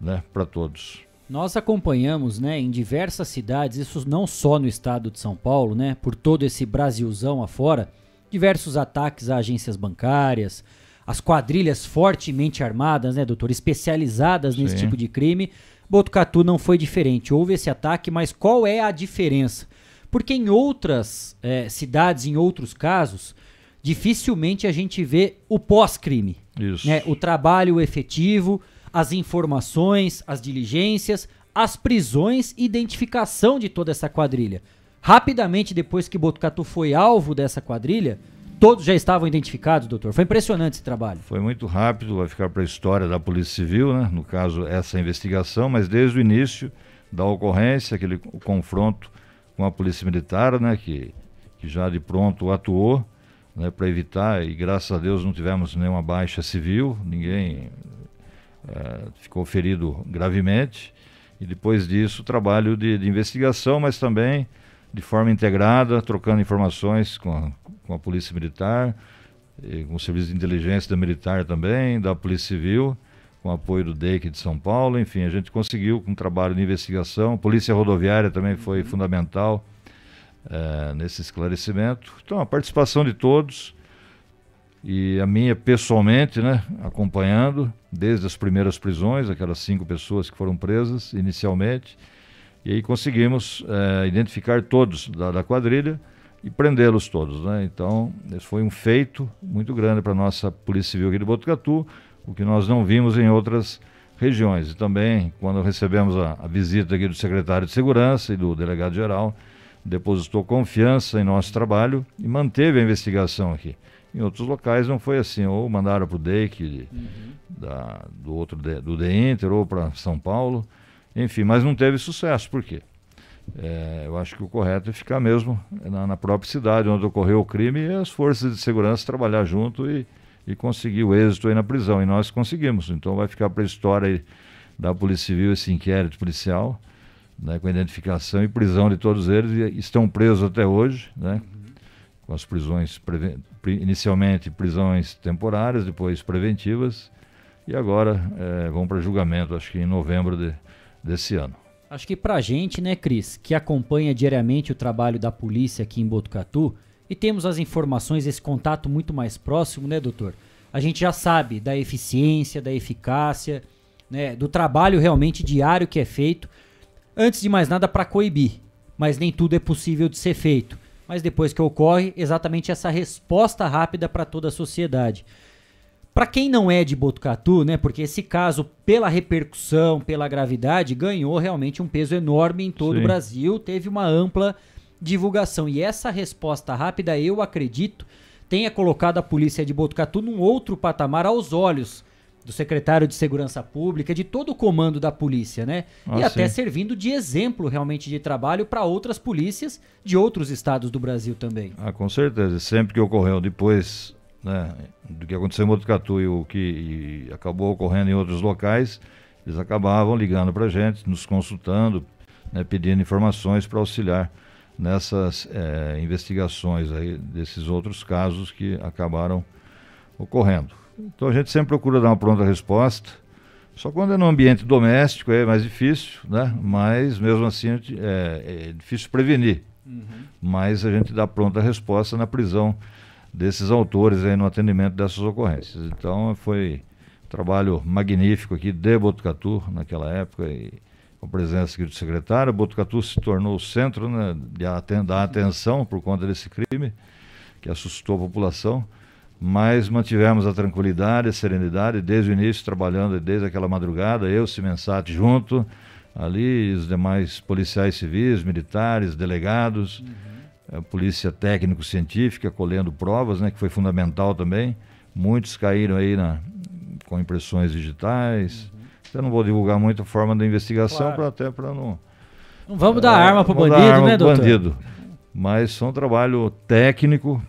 né, para todos. Nós acompanhamos, né, em diversas cidades, isso não só no estado de São Paulo, né, por todo esse Brasilzão afora, diversos ataques a agências bancárias, as quadrilhas fortemente armadas, né, doutor, especializadas nesse Sim. tipo de crime. Botucatu não foi diferente. Houve esse ataque, mas qual é a diferença? Porque em outras eh, cidades, em outros casos, dificilmente a gente vê o pós-crime. Isso. Né? O trabalho efetivo, as informações, as diligências, as prisões e identificação de toda essa quadrilha. Rapidamente, depois que Botucatu foi alvo dessa quadrilha, todos já estavam identificados, doutor. Foi impressionante esse trabalho. Foi muito rápido, vai ficar para a história da Polícia Civil, né? no caso, essa investigação, mas desde o início da ocorrência, aquele confronto com a Polícia Militar, né? que, que já de pronto atuou né? para evitar, e graças a Deus não tivemos nenhuma baixa civil, ninguém eh, ficou ferido gravemente. E depois disso, trabalho de, de investigação, mas também de forma integrada, trocando informações com a, com a Polícia Militar, e com o Serviço de Inteligência da Militar também, da Polícia Civil, com apoio do DEIC de São Paulo. Enfim, a gente conseguiu com um trabalho de investigação. Polícia Rodoviária também foi fundamental eh, nesse esclarecimento. Então, a participação de todos e a minha pessoalmente, né, acompanhando desde as primeiras prisões, aquelas cinco pessoas que foram presas inicialmente, e aí conseguimos eh, identificar todos da, da quadrilha e prendê-los todos, né? Então, esse foi um feito muito grande para a nossa Polícia Civil aqui de Botucatu, o que nós não vimos em outras regiões. E também, quando recebemos a, a visita aqui do secretário de Segurança e do delegado-geral, depositou confiança em nosso trabalho e manteve a investigação aqui. Em outros locais não foi assim, ou mandaram para o DEIC da, do outro de- do DEINTER ou para São Paulo, enfim, mas não teve sucesso. Por quê? É, eu acho que o correto é ficar mesmo na, na própria cidade onde ocorreu o crime e as forças de segurança trabalhar junto e, e conseguir o êxito aí na prisão. E nós conseguimos. Então vai ficar para a história da Polícia Civil esse inquérito policial, né, com a identificação e prisão de todos eles. E estão presos até hoje, né, com as prisões, inicialmente prisões temporárias, depois preventivas, e agora eh, vão para julgamento, acho que em novembro de- desse ano. Acho que pra gente, né, Cris, que acompanha diariamente o trabalho da polícia aqui em Botucatu e temos as informações, esse contato muito mais próximo, né, doutor? A gente já sabe da eficiência, da eficácia, né, do trabalho realmente diário que é feito. Antes de mais nada, para coibir, mas nem tudo é possível de ser feito. Mas depois que ocorre, exatamente essa resposta rápida para toda a sociedade. Para quem não é de Botucatu, né, porque esse caso, pela repercussão, pela gravidade, ganhou realmente um peso enorme em todo Sim. o Brasil, teve uma ampla divulgação. E essa resposta rápida, eu acredito, tenha colocado a polícia de Botucatu num outro patamar aos olhos do secretário de Segurança Pública, de todo o comando da polícia, né? Ah, e até sim. servindo de exemplo realmente de trabalho para outras polícias de outros estados do Brasil também. Ah, com certeza. Sempre que ocorreu depois né, do que aconteceu em Botucatu e o que e acabou ocorrendo em outros locais, eles acabavam ligando para a gente, nos consultando, né, pedindo informações para auxiliar nessas eh, investigações aí desses outros casos que acabaram ocorrendo. Então a gente sempre procura dar uma pronta resposta. Só quando é no ambiente doméstico é mais difícil, né? Mas mesmo assim é, é difícil prevenir. Mas a gente dá pronta resposta na prisão desses autores aí no atendimento dessas ocorrências. Então foi um trabalho magnífico aqui de Botucatu naquela época e com a presença aqui do secretário. Botucatu se tornou o centro né, de aten- da atenção por conta desse crime que assustou a população mas mantivemos a tranquilidade, a serenidade desde o início, trabalhando desde aquela madrugada, eu, Simensat junto, ali os demais policiais civis, militares, delegados, a polícia técnico-científica colhendo provas, né, que foi fundamental também. Muitos caíram aí na, com impressões digitais. Eu não vou divulgar muito a forma da investigação, Claro. pra, até para não Não vamos dar arma pro vamos dar bandido, arma né, doutor? bandido. Mas foi um trabalho técnico,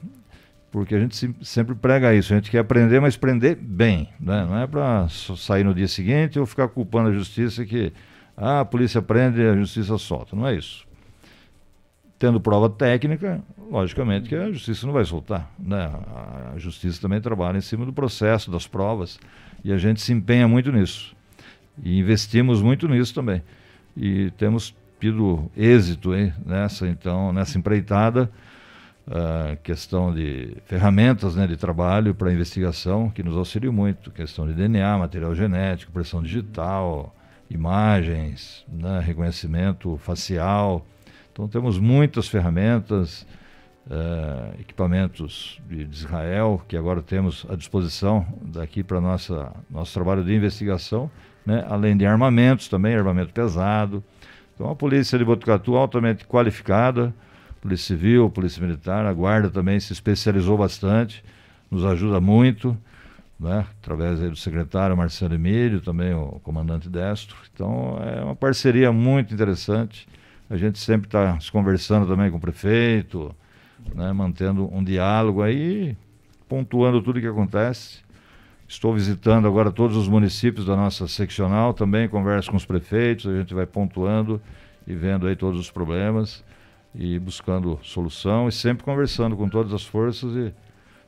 porque a gente sempre prega isso, a gente quer aprender, mas aprender bem, né? não é para sair no dia seguinte ou ficar culpando a justiça que ah, a polícia prende e a justiça solta, não é isso. Tendo prova técnica, logicamente que a justiça não vai soltar, né? a justiça também trabalha em cima do processo, das provas, e a gente se empenha muito nisso, e investimos muito nisso também, e temos tido êxito hein, nessa, então, nessa empreitada, a questão de ferramentas né, de trabalho para investigação que nos auxiliam muito, questão de DNA, material genético, pressão digital, imagens, né, reconhecimento facial. Então temos muitas ferramentas, uh, equipamentos de, de, Israel que agora temos à disposição daqui para nossa nosso trabalho de investigação, né, além de armamentos também, armamento pesado. Então a polícia de Botucatu altamente qualificada Polícia Civil, Polícia Militar, a Guarda também se especializou bastante, nos ajuda muito, né? através do secretário Marcelo Emílio, também o comandante Destro. Então é uma parceria muito interessante. A gente sempre está se conversando também com o prefeito, né? mantendo um diálogo aí, pontuando tudo o que acontece. Estou visitando agora todos os municípios da nossa seccional, também converso com os prefeitos, a gente vai pontuando e vendo aí todos os problemas e buscando solução e sempre conversando com todas as forças e,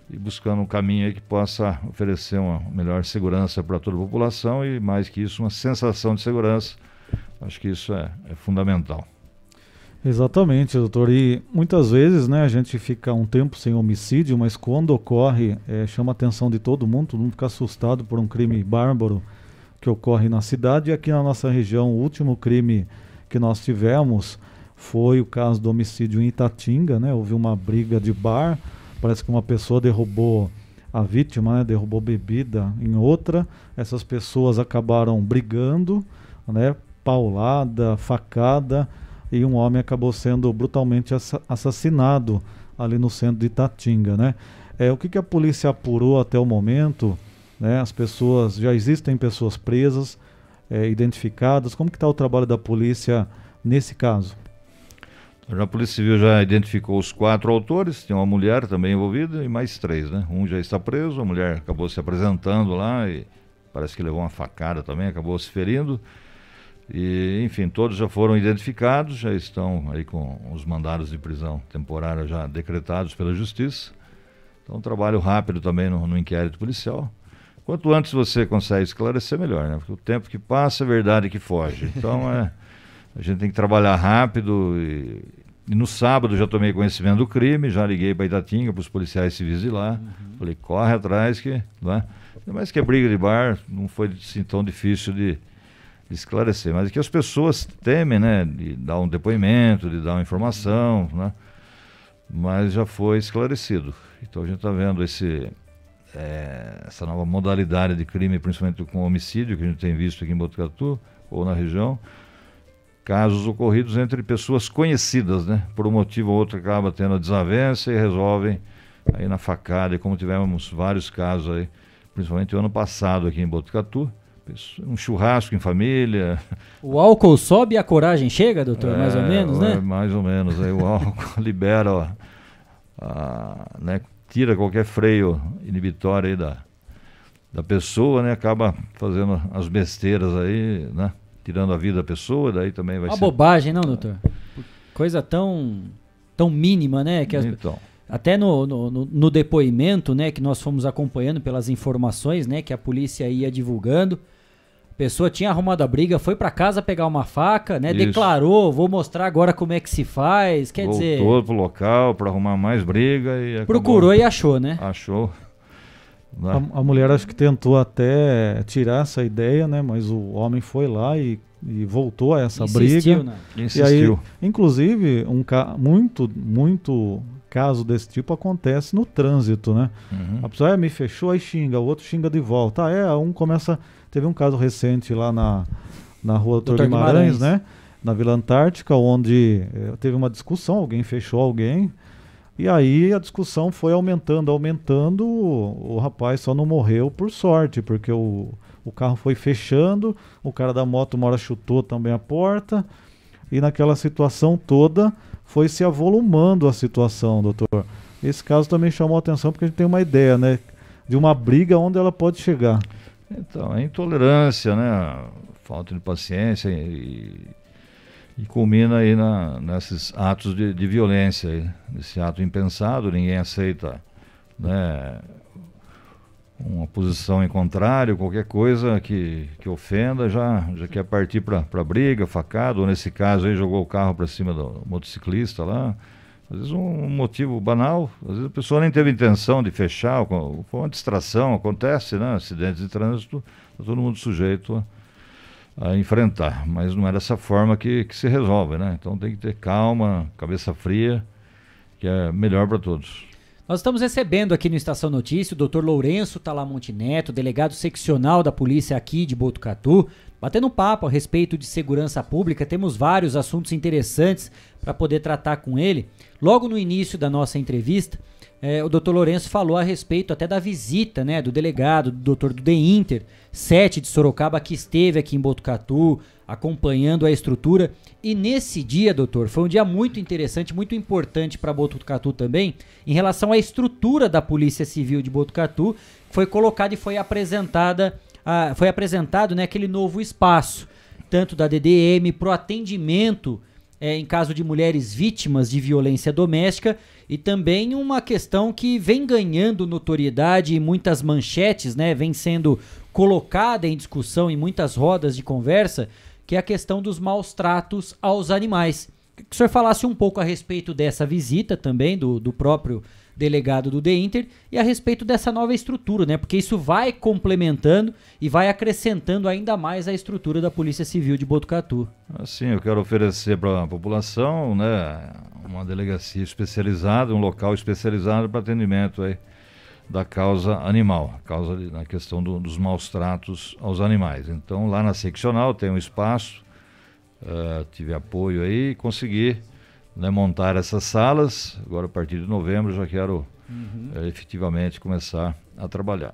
e buscando um caminho que possa oferecer uma melhor segurança para toda a população e, mais que isso, uma sensação de segurança. Acho que isso é, é fundamental. Exatamente, doutor. E muitas vezes né, a gente fica um tempo sem homicídio, mas quando ocorre, é, chama a atenção de todo mundo, todo mundo fica assustado por um crime bárbaro que ocorre na cidade. E aqui na nossa região, o último crime que nós tivemos foi o caso do homicídio em Itatinga, né? Houve uma briga de bar, parece que uma pessoa derrubou a vítima, né? derrubou bebida em outra. Essas pessoas acabaram brigando, né? Paulada, facada e um homem acabou sendo brutalmente assassinado ali no centro de Itatinga, né? É, o que, que a polícia apurou até o momento? Né? As pessoas já existem pessoas presas, é, identificadas. Como que está o trabalho da polícia nesse caso? A Polícia Civil já identificou os quatro autores, tem uma mulher também envolvida e mais três, né? Um já está preso, a mulher acabou se apresentando lá e parece que levou uma facada também, acabou se ferindo. E, enfim, todos já foram identificados, já estão aí com os mandados de prisão temporária já decretados pela Justiça. Então, trabalho rápido também no, no inquérito policial. Quanto antes você consegue esclarecer, melhor, né? Porque o tempo que passa é verdade que foge. Então, é. A gente tem que trabalhar rápido. E, e no sábado já tomei conhecimento do crime, já liguei para Itatinga, para os policiais civis de lá. Uhum. Falei, corre atrás que. Né? Mas que a briga de bar não foi assim, tão difícil de, de esclarecer. Mas é que as pessoas temem, né? De dar um depoimento, de dar uma informação, né? Mas já foi esclarecido. Então a gente está vendo esse, é, essa nova modalidade de crime, principalmente com homicídio, que a gente tem visto aqui em Botucatu ou na região casos ocorridos entre pessoas conhecidas, né? Por um motivo ou outro acaba tendo a desavença e resolvem aí na facada, e como tivemos vários casos aí, principalmente o ano passado aqui em Botucatu, um churrasco em família. O álcool sobe e a coragem chega, doutor? É, mais ou menos, né? Mais ou menos. Aí o álcool libera, ó, a, né, tira qualquer freio inibitório aí da, da pessoa, né? Acaba fazendo as besteiras aí, né? Tirando a vida da pessoa, daí também vai Uma ser... bobagem, não, doutor? Coisa tão, tão mínima, né? Que as... Então... Até no, no, no, depoimento, né, que nós fomos acompanhando pelas informações, né, que a polícia ia divulgando, a pessoa tinha arrumado a briga, foi para casa pegar uma faca, né, Isso. declarou, vou mostrar agora como é que se faz, quer Voltou dizer... Voltou pro local para arrumar mais briga e... Procurou e achou, né? Achou. Né? A, a, mulher acho que tentou até tirar essa ideia, né? Mas o homem foi lá e, e voltou a essa Insistiu, briga. Né? Insistiu. E aí, inclusive, um ca muito, muito caso desse tipo acontece no trânsito, né? Uhum. A pessoa é, me fechou, aí xinga, o outro xinga de volta. Ah, é, um começa. Teve um caso recente lá na, na rua Doutor Guimarães, Guimarães, né? Na Vila Antártica, onde eh, teve uma discussão, alguém fechou alguém. E aí a discussão foi aumentando, aumentando. O, o rapaz só não morreu por sorte, porque o, o carro foi fechando, o cara da moto uma hora chutou também a porta. E naquela situação toda foi se avolumando a situação, doutor. Esse caso também chamou a atenção porque a gente tem uma ideia, né? De uma briga onde ela pode chegar. Então, a intolerância, né? Falta de paciência e, e culmina aí na, nesses atos de, de violência, aí, nesse ato impensado, ninguém aceita né, uma posição em contrário, qualquer coisa que, que ofenda, já, já quer partir para briga, facada, ou nesse caso aí jogou o carro para cima do motociclista lá. Às vezes um motivo banal, às vezes a pessoa nem teve intenção de fechar, foi uma distração, acontece, né? Acidentes de trânsito, tá todo mundo sujeito a, a, enfrentar. Mas não é dessa forma que, que se resolve, né? Então tem que ter calma, cabeça fria, que é melhor para todos. Nós estamos recebendo aqui no Estação Notícia o Dr. Lourenço Talamonte Neto, delegado seccional da polícia aqui de Botucatu, batendo papo a respeito de segurança pública. Temos vários assuntos interessantes para poder tratar com ele. Logo no início da nossa entrevista, é, o Dr. Lourenço falou a respeito até da visita né, do delegado, do Dr. do The Inter, 7 de Sorocaba, que esteve aqui em Botucatu, acompanhando a estrutura. E nesse dia, doutor, foi um dia muito interessante, muito importante para Botucatu também, em relação à estrutura da Polícia Civil de Botucatu, foi colocada e foi apresentada, a, foi apresentado né, aquele novo espaço, tanto da DDM para o atendimento é, em caso de mulheres vítimas de violência doméstica e também uma questão que vem ganhando notoriedade e muitas manchetes, né, vem sendo colocada em discussão em muitas rodas de conversa, que é a questão dos maus tratos aos animais. Que o senhor falasse um pouco a respeito dessa visita também do, do próprio delegado do The Inter e a respeito dessa nova estrutura, né? Porque isso vai complementando e vai acrescentando ainda mais a estrutura da Polícia Civil de Botucatu. Assim, eu quero oferecer para a população, né, uma delegacia especializada, um local especializado para atendimento aí da causa animal, causa na questão do, dos maus tratos aos animais. Então, lá na seccional tem um espaço, uh, tive apoio aí, consegui né, montar essas salas. Agora, a partir de novembro, já quero uhum. uh, efetivamente começar a trabalhar.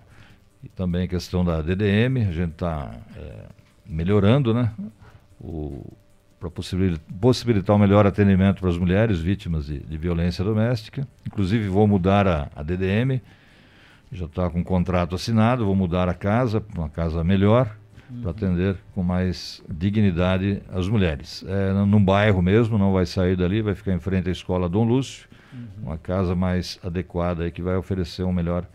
E também a questão da DDM, a gente está uh, eh, melhorando, né? para possibilitar um melhor atendimento para as mulheres vítimas de, de, violência doméstica. Inclusive, vou mudar a, a DDM já está com um contrato assinado, vou mudar a casa para uma casa melhor, uhum. para atender com mais dignidade as mulheres. É num bairro mesmo, não vai sair dali, vai ficar em frente à escola Dom Lúcio, uhum. uma casa mais adequada aí, que vai oferecer um melhor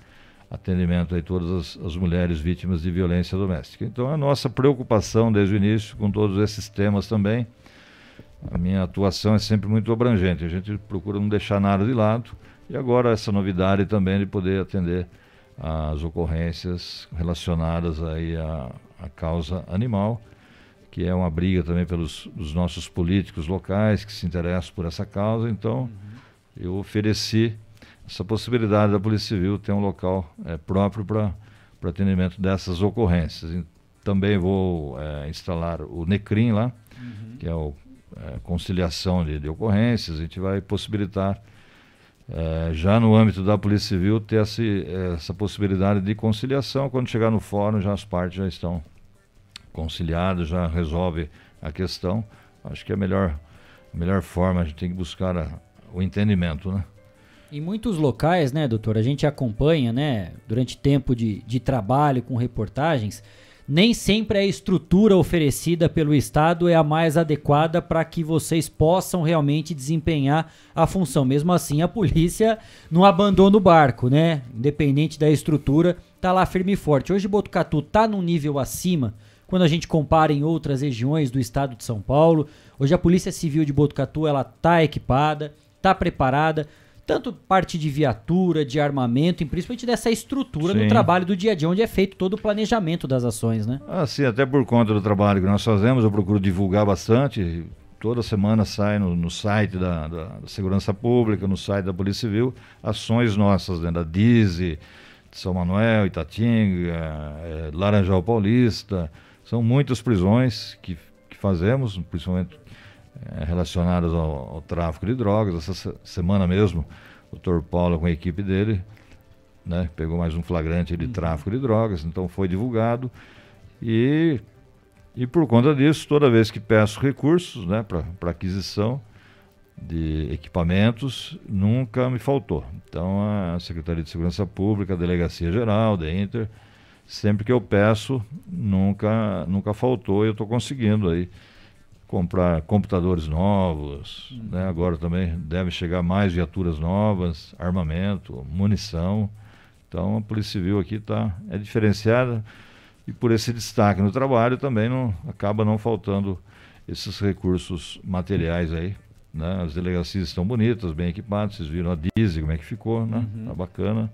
atendimento a todas as, as, mulheres vítimas de violência doméstica. Então, a nossa preocupação desde o início com todos esses temas também, a minha atuação é sempre muito abrangente, a gente procura não deixar nada de lado, e agora essa novidade também de poder atender as ocorrências relacionadas aí à, à causa animal, que é uma briga também pelos nossos políticos locais que se interessam por essa causa. Então, uhum. eu ofereci essa possibilidade da Polícia Civil ter um local é, próprio para atendimento dessas ocorrências. Também vou é, instalar o NECRIM lá, uhum. que é o é, conciliação de, de ocorrências. A gente vai possibilitar é, já no âmbito da Polícia Civil, ter essa, essa possibilidade de conciliação. Quando chegar no fórum, já as partes já estão conciliadas, já resolve a questão. Acho que é a melhor, a melhor forma, a gente tem que buscar a, o entendimento, né? Em muitos locais, né, doutor, a gente acompanha, né, durante tempo de, de trabalho com reportagens, nem sempre a estrutura oferecida pelo Estado é a mais adequada para que vocês possam realmente desempenhar a função. Mesmo assim, a polícia não abandona o barco, né? Independente da estrutura, tá lá firme e forte. Hoje Botucatu tá num nível acima quando a gente compara em outras regiões do estado de São Paulo. Hoje a Polícia Civil de Botucatu ela tá equipada, tá preparada tanto parte de viatura, de armamento, e principalmente dessa estrutura sim. no trabalho do dia a dia, onde é feito todo o planejamento das ações, né? Ah, sim, até por conta do trabalho que nós fazemos, eu procuro divulgar bastante. Toda semana sai no, no site da, da, da, Segurança Pública, no site da Polícia Civil, ações nossas, né, da DISE, de São Manuel, Itatinga, é, Laranjal Paulista. São muitas prisões que, que fazemos, principalmente é, relacionadas ao, ao, tráfico de drogas. Essa semana mesmo, o doutor Paulo, com a equipe dele, né, pegou mais um flagrante de uhum. tráfico de drogas, então foi divulgado. E, e por conta disso, toda vez que peço recursos né, para aquisição, de equipamentos nunca me faltou. Então a Secretaria de Segurança Pública, a Delegacia Geral, da Inter, sempre que eu peço, nunca, nunca faltou e eu estou conseguindo aí comprar computadores novos, uhum. né? agora também deve chegar mais viaturas novas, armamento, munição. Então a Polícia Civil aqui tá, é diferenciada e por esse destaque no trabalho também não acaba não faltando esses recursos materiais aí. Né? As delegacias estão bonitas, bem equipadas, vocês viram a Dizzy, como é que ficou, né? Uhum. Tá bacana.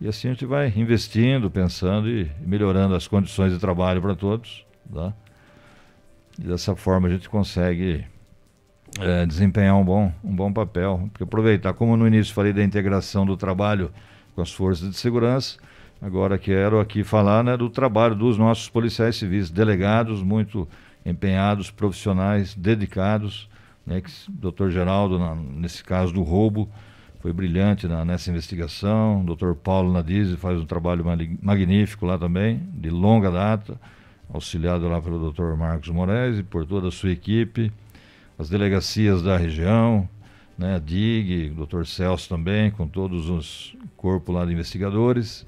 E assim a gente vai investindo, pensando e melhorando as condições de trabalho para todos. Tá? Dessa forma a gente consegue é, desempenhar um bom, um bom papel. Porque aproveitar, como no início falei da integração do trabalho com as forças de segurança, agora quero aqui falar né, do trabalho dos nossos policiais civis, delegados muito empenhados, profissionais, dedicados. Né, que, doutor Geraldo, na, nesse caso do roubo, foi brilhante na, nessa investigação. O doutor Paulo Nadize faz um trabalho magnífico lá também, de longa data auxiliado lá pelo Dr. Marcos Moraes e por toda a sua equipe, as delegacias da região, né, DIG, Dr. Celso também, com todos os corpos lá de investigadores.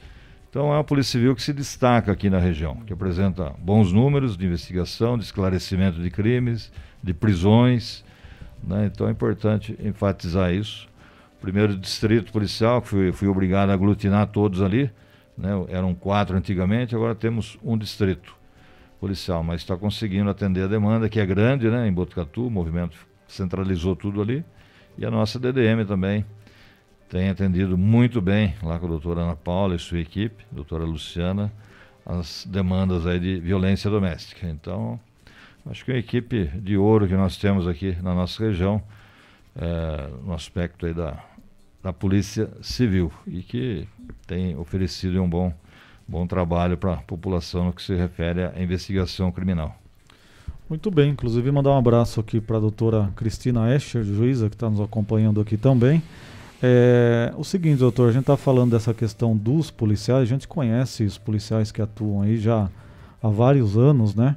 Então é uma Polícia Civil que se destaca aqui na região, que apresenta bons números de investigação, de esclarecimento de crimes, de prisões. Né? Então é importante enfatizar isso. Primeiro distrito policial, que fui, fui obrigado a aglutinar todos ali, né? eram quatro antigamente, agora temos um distrito policial, mas está conseguindo atender a demanda, que é grande, né, em Botucatu, o movimento centralizou tudo ali, e a nossa DDM também tem atendido muito bem, lá com a doutora Ana Paula e sua equipe, doutora Luciana, as demandas aí de violência doméstica. Então, acho que é uma equipe de ouro que nós temos aqui na nossa região, é, no aspecto aí da, da Polícia Civil, e que tem oferecido um bom bom trabalho para a população no que se refere à investigação criminal. Muito bem, inclusive mandar um abraço aqui para a doutora Cristina Escher, juíza, que está nos acompanhando aqui também. É, o seguinte, doutor, a gente está falando dessa questão dos policiais, a gente conhece os policiais que atuam aí já há vários anos, né?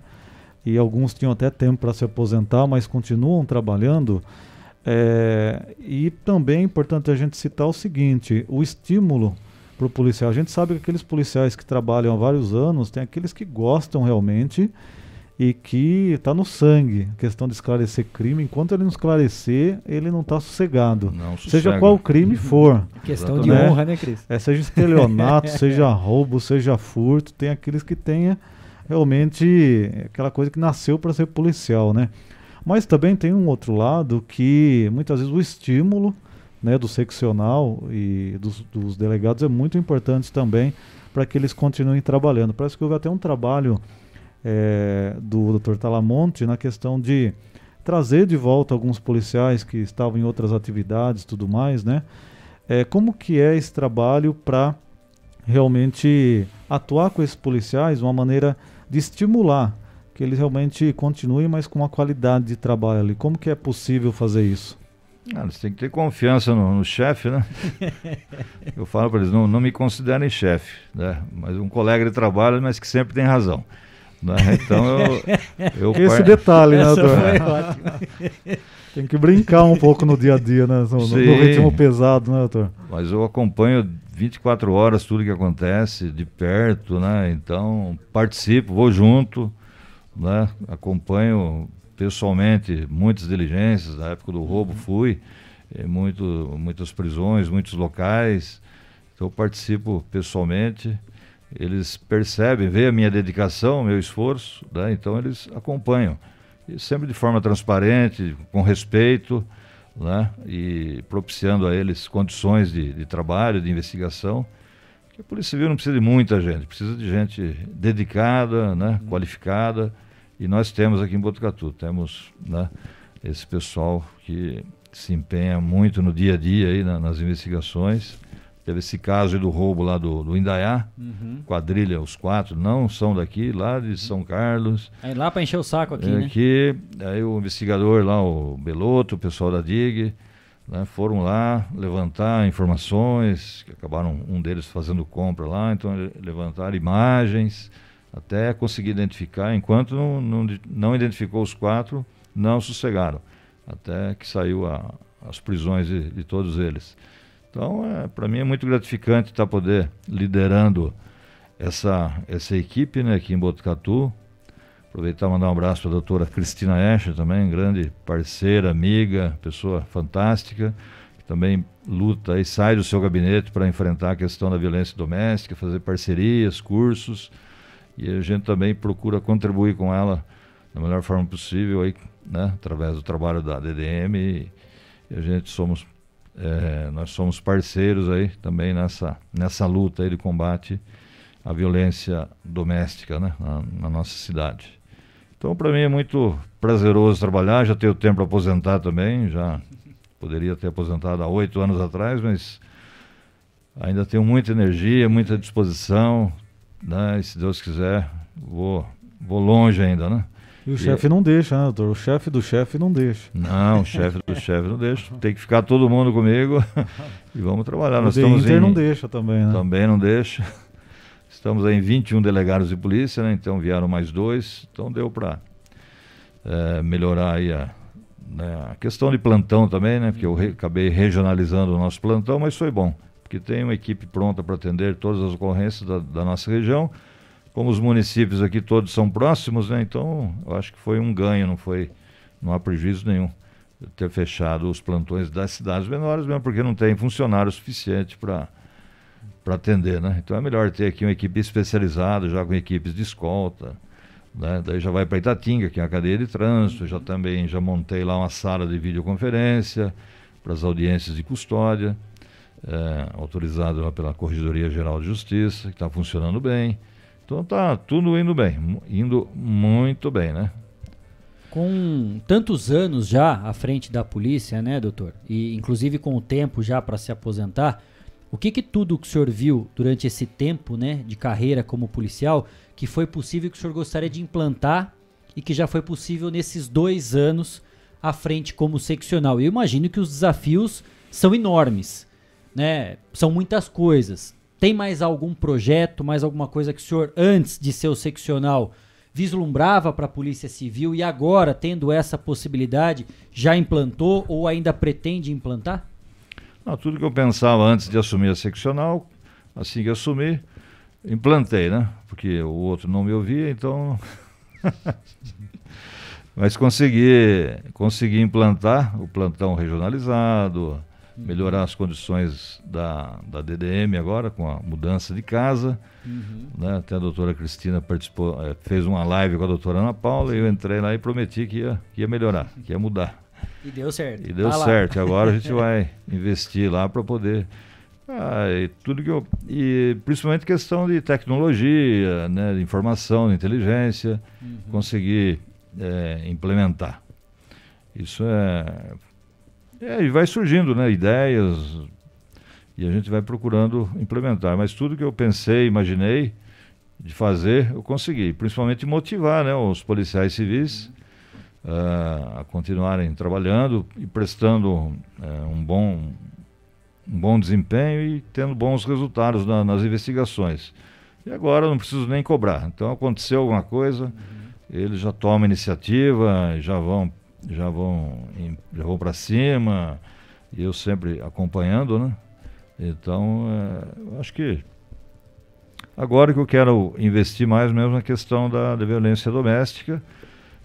E alguns tinham até tempo para se aposentar, mas continuam trabalhando. É, e também é importante a gente citar o seguinte: o estímulo para o policial. A gente sabe que aqueles policiais que trabalham há vários anos, tem aqueles que gostam realmente e que está no sangue a questão de esclarecer crime. Enquanto ele não esclarecer, ele não está sossegado. Não seja qual crime for. questão de né? honra, né, Cris? É, seja estelionato, seja roubo, seja furto, tem aqueles que tenha realmente aquela coisa que nasceu para ser policial, né? Mas também tem um outro lado que muitas vezes o estímulo né, do seccional e dos, dos delegados é muito importante também para que eles continuem trabalhando. Parece que houve até um trabalho é, do Dr. Talamonte na questão de trazer de volta alguns policiais que estavam em outras atividades e tudo mais, né? É, como que é esse trabalho para realmente atuar com esses policiais uma maneira de estimular que eles realmente continuem, mas com uma qualidade de trabalho ali. Como que é possível fazer isso? Ah, você tem que ter confiança no, no chefe, né? Eu falo para eles, não, não me considerem chefe, né? Mas um colega de trabalho, mas que sempre tem razão. Né? Então eu, eu Esse par... detalhe, né, doutor? tem que brincar um pouco no dia a dia, né? No, no ritmo pesado, né, doutor? Mas eu acompanho 24 horas tudo que acontece, de perto, né? Então participo, vou junto, né? Acompanho pessoalmente muitas diligências, na época do roubo uhum. fui, é, muito, muitas prisões, muitos locais, então eu participo pessoalmente, eles percebem, veem a minha dedicação, meu esforço, né? então eles acompanham, e sempre de forma transparente, com respeito, né? e propiciando a eles condições de, de trabalho, de investigação, porque a Polícia Civil não precisa de muita gente, precisa de gente dedicada, né? Uhum. qualificada, e nós temos aqui em Botucatu, temos né, esse pessoal que se empenha muito no dia a dia aí, na, nas investigações. Teve esse caso do roubo lá do, do Indaiá, uhum. quadrilha, os quatro não são daqui, lá de São Carlos. Aí lá para encher o saco aqui, é, né? Aqui, aí o investigador lá, o Beloto, o pessoal da DIG, né, foram lá levantar informações, que acabaram um deles fazendo compra lá, então levantaram imagens, até conseguir identificar. Enquanto não, não, não identificou os quatro, não sossegaram. até que saiu a, as prisões de, de todos eles. Então, é, para mim é muito gratificante estar poder liderando essa, essa equipe né, aqui em Botucatu. Aproveitar e mandar um abraço para a doutora Cristina Escher também, grande parceira, amiga, pessoa fantástica, que também luta e sai do seu gabinete para enfrentar a questão da violência doméstica, fazer parcerias, cursos, e a gente também procura contribuir com ela da melhor forma possível aí, né, através do trabalho da DDM e, a gente somos é, nós somos parceiros aí também nessa nessa luta aí de combate à violência doméstica né, na, na nossa cidade. Então, para mim é muito prazeroso trabalhar. Já tenho tempo para aposentar também. Já poderia ter aposentado há oito anos atrás, mas ainda tenho muita energia, muita disposição. Né? E se Deus quiser, vou, vou longe ainda, né? E o chefe não deixa, né, doutor? O chefe do chefe não deixa. Não, o chefe do chefe não deixa. Tem que ficar todo mundo comigo e vamos trabalhar. O Nós estamos Inter em... não deixa também, né? Também não deixa. Estamos em 21 delegados de polícia, né? Então vieram mais dois. Então deu para é, melhorar aí a, né? a, questão de plantão também, né? Porque eu re, acabei regionalizando o nosso plantão, mas foi bom. Porque tem uma equipe pronta para atender todas as ocorrências da, da nossa região como os municípios aqui todos são próximos, né? Então, eu acho que foi um ganho, não foi, não há prejuízo nenhum ter fechado os plantões das cidades menores, mesmo porque não tem funcionário suficiente para para atender, né? Então é melhor ter aqui uma equipe especializada, já com equipes de escolta, né? Daí já vai para Itatinga, que é a cadeia de trânsito, já também já montei lá uma sala de videoconferência para as audiências de custódia, é, autorizado pela Corregedoria Geral de Justiça, que está funcionando bem. Então tá tudo indo bem, indo muito bem, né? Com tantos anos já à frente da polícia, né, doutor? E inclusive com o tempo já para se aposentar, o que que tudo que o senhor viu durante esse tempo, né, de carreira como policial, que foi possível que o senhor gostaria de implantar e que já foi possível nesses dois anos à frente como seccional? Eu imagino que os desafios são enormes, né? São muitas coisas. Tem mais algum projeto, mais alguma coisa que o senhor, antes de ser o seccional, vislumbrava para a Polícia Civil e agora, tendo essa possibilidade, já implantou ou ainda pretende implantar? Não, tudo que eu pensava antes de assumir a seccional, assim que assumi, implantei, né? Porque o outro não me ouvia, então. Mas consegui, consegui implantar o plantão regionalizado, melhorar as condições da, da DDM agora, com a mudança de casa. Uhum. Né? Até a doutora Cristina participou, é, fez uma live com a doutora Ana Paula e eu entrei lá e prometi que ia, que ia melhorar, que ia mudar. E deu certo. E deu tá certo. Agora a gente vai investir lá para poder. Ah, e tudo que eu. E principalmente questão de tecnologia, né, de informação, de inteligência, uhum. conseguir é, implementar. Isso é, é, e vai surgindo, né, ideias, e a gente vai procurando implementar. Mas tudo que eu pensei, imaginei de fazer, eu consegui. Principalmente motivar né, os policiais civis uh, a continuarem trabalhando e prestando uh, um, bom, um bom desempenho e tendo bons resultados na, nas investigações. E agora não preciso nem cobrar. Então aconteceu alguma coisa, uhum. eles já tomam iniciativa, já vão já vão, já vão para cima, e eu sempre acompanhando, né? Então, é, acho que agora que eu quero investir mais mesmo na questão da, da violência doméstica,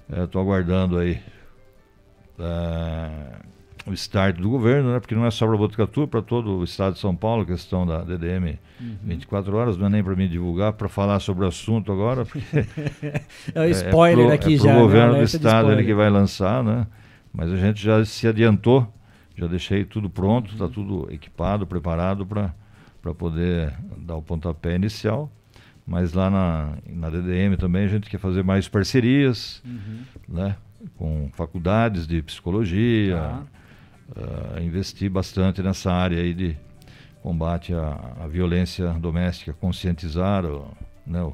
estou é, aguardando aí é, o start do governo, né? Porque não é só para Botucatu, para todo o estado de São Paulo, a questão da DDM uhum. 24 horas, não é nem para mim divulgar, para falar sobre o assunto agora. é o spoiler é pro, aqui é já. O governo do estado ele que vai lançar, né? Mas a gente já se adiantou, já deixei tudo pronto, está uhum. tudo equipado, preparado para poder dar o pontapé inicial. Mas lá na, na DDM também a gente quer fazer mais parcerias, uhum. né? Com faculdades de psicologia. Ah uh, investir bastante nessa área aí de combate à, à violência doméstica, conscientizar né,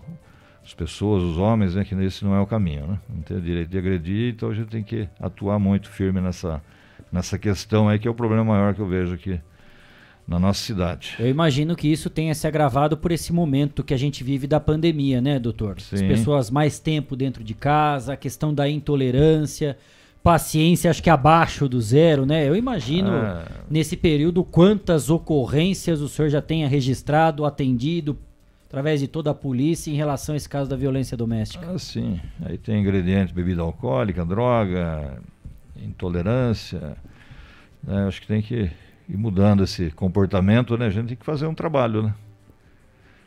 as pessoas, os homens, né, que esse não é o caminho, né? Não tem direito de agredir, então a gente tem que atuar muito firme nessa, nessa questão aí, que é o problema maior que eu vejo aqui na nossa cidade. Eu imagino que isso tenha se agravado por esse momento que a gente vive da pandemia, né, doutor? Sim. As pessoas mais tempo dentro de casa, a questão da intolerância, paciência, acho que abaixo do zero, né? Eu imagino É. nesse período quantas ocorrências o senhor já tenha registrado, atendido através de toda a polícia em relação a esse caso da violência doméstica. Ah, sim. Aí tem ingredientes, bebida alcoólica, droga, intolerância. né? Acho que tem que ir mudando esse comportamento, né? A gente tem que fazer um trabalho, né?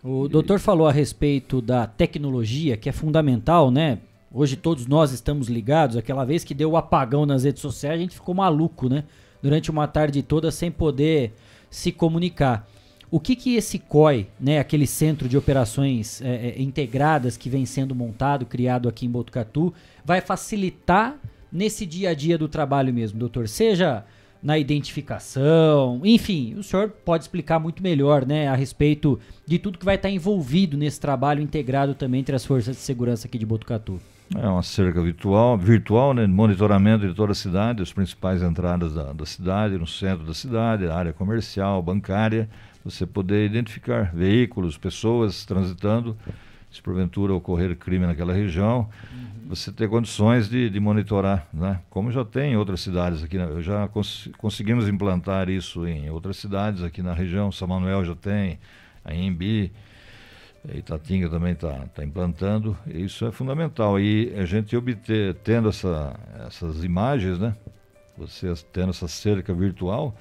O doutor falou a respeito da tecnologia, que é fundamental, né? Hoje todos nós estamos ligados. Aquela vez que deu o apagão nas redes sociais, a gente ficou maluco, né? Durante uma tarde toda sem poder se comunicar. O que que esse COI, né, aquele centro de operações é, é, integradas que vem sendo montado, criado aqui em Botucatu, vai facilitar nesse dia a dia do trabalho mesmo, doutor? Seja na identificação, enfim, o senhor pode explicar muito melhor, né, a respeito de tudo que vai estar envolvido nesse trabalho integrado também entre as forças de segurança aqui de Botucatu. É uma cerca virtual, virtual né, monitoramento de toda a cidade, as principais entradas da, da cidade, no centro da cidade, área comercial, bancária, você poder identificar veículos, pessoas transitando, se porventura ocorrer crime naquela região, você ter condições de, de monitorar, né? como já tem em outras cidades aqui, né? já cons conseguimos implantar isso em outras cidades aqui na região, São Manuel já tem, a Embi, Itatinga também está tá implantando, isso é fundamental. E a gente obter, tendo essa, essas imagens, né? Você tendo essa cerca virtual,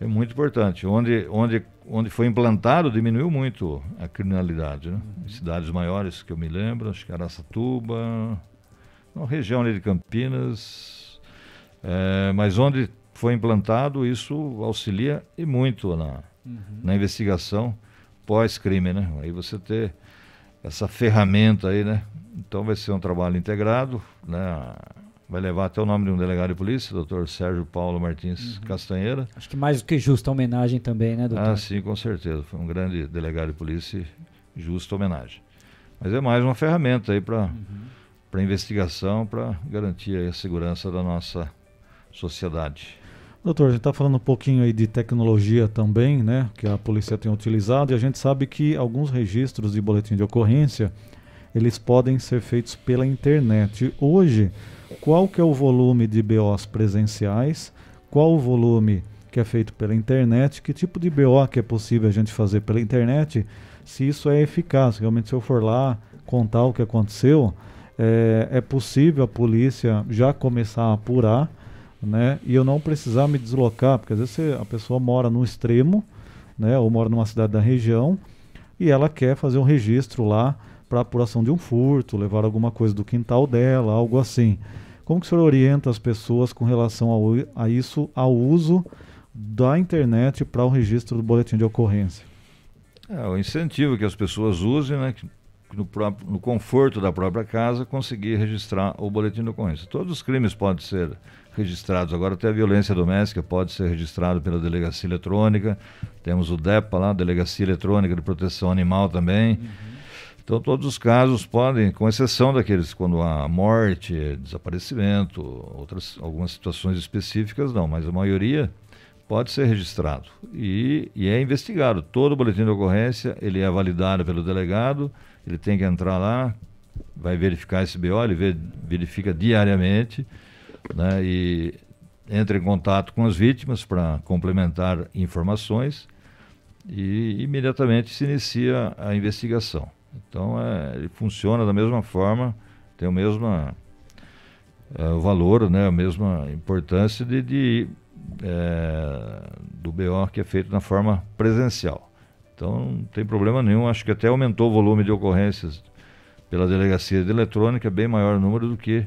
é muito importante. Onde, onde, onde foi implantado, diminuiu muito a criminalidade. Né? Em cidades maiores que eu me lembro, acho que Araçatuba, na região ali de Campinas, é, mas onde foi implantado, isso auxilia e muito na, na investigação pós-crime, né? Aí você ter essa ferramenta aí, né? Então vai ser um trabalho integrado, né? Vai levar até o nome de um delegado de polícia, doutor Sérgio Paulo Martins Castanheira. Acho que mais do que justa homenagem também, né, doutor? Ah, sim, com certeza. Foi um grande delegado de polícia justa homenagem. Mas é mais uma ferramenta aí para para investigação, para garantir a segurança da nossa sociedade. Doutor, a gente está falando um pouquinho aí de tecnologia também, né? Que a polícia tem utilizado e a gente sabe que alguns registros de boletim de ocorrência eles podem ser feitos pela internet. Hoje, qual que é o volume de BOs presenciais? Qual o volume que é feito pela internet? Que tipo de BO que é possível a gente fazer pela internet? Se isso é eficaz, realmente se eu for lá contar o que aconteceu, é, é possível a polícia já começar a apurar né? E eu não precisar me deslocar, porque às vezes você- a pessoa mora no extremo, né? Ou mora numa cidade da região e ela quer fazer um registro lá para apuração de um furto, levar alguma coisa do quintal dela, algo assim. Como que o senhor orienta as pessoas com relação ao, a isso, ao uso da internet para o registro do boletim de ocorrência? É, o incentivo que as pessoas usem, né, no, próprio, no conforto da própria casa, conseguir registrar o boletim de ocorrência. Todos os crimes podem ser registrados. Agora, até a violência doméstica pode ser registrado pela delegacia eletrônica. Temos o DEPA lá, Delegacia Eletrônica de Proteção Animal também. Então, todos os casos podem, com exceção daqueles quando há morte, desaparecimento, outras, algumas situações específicas, não, mas a maioria pode ser registrado e, e é investigado. Todo boletim de ocorrência ele é validado pelo delegado, ele tem que entrar lá, vai verificar esse BO, ele verifica diariamente né, e entra em contato com as vítimas para complementar informações e imediatamente se inicia a investigação. Então é, ele funciona da mesma forma, tem o mesmo é, o valor, né, a mesma importância de, de, é, do BO que é feito na forma presencial. Então não tem problema nenhum, acho que até aumentou o volume de ocorrências pela delegacia de eletrônica, bem maior número do que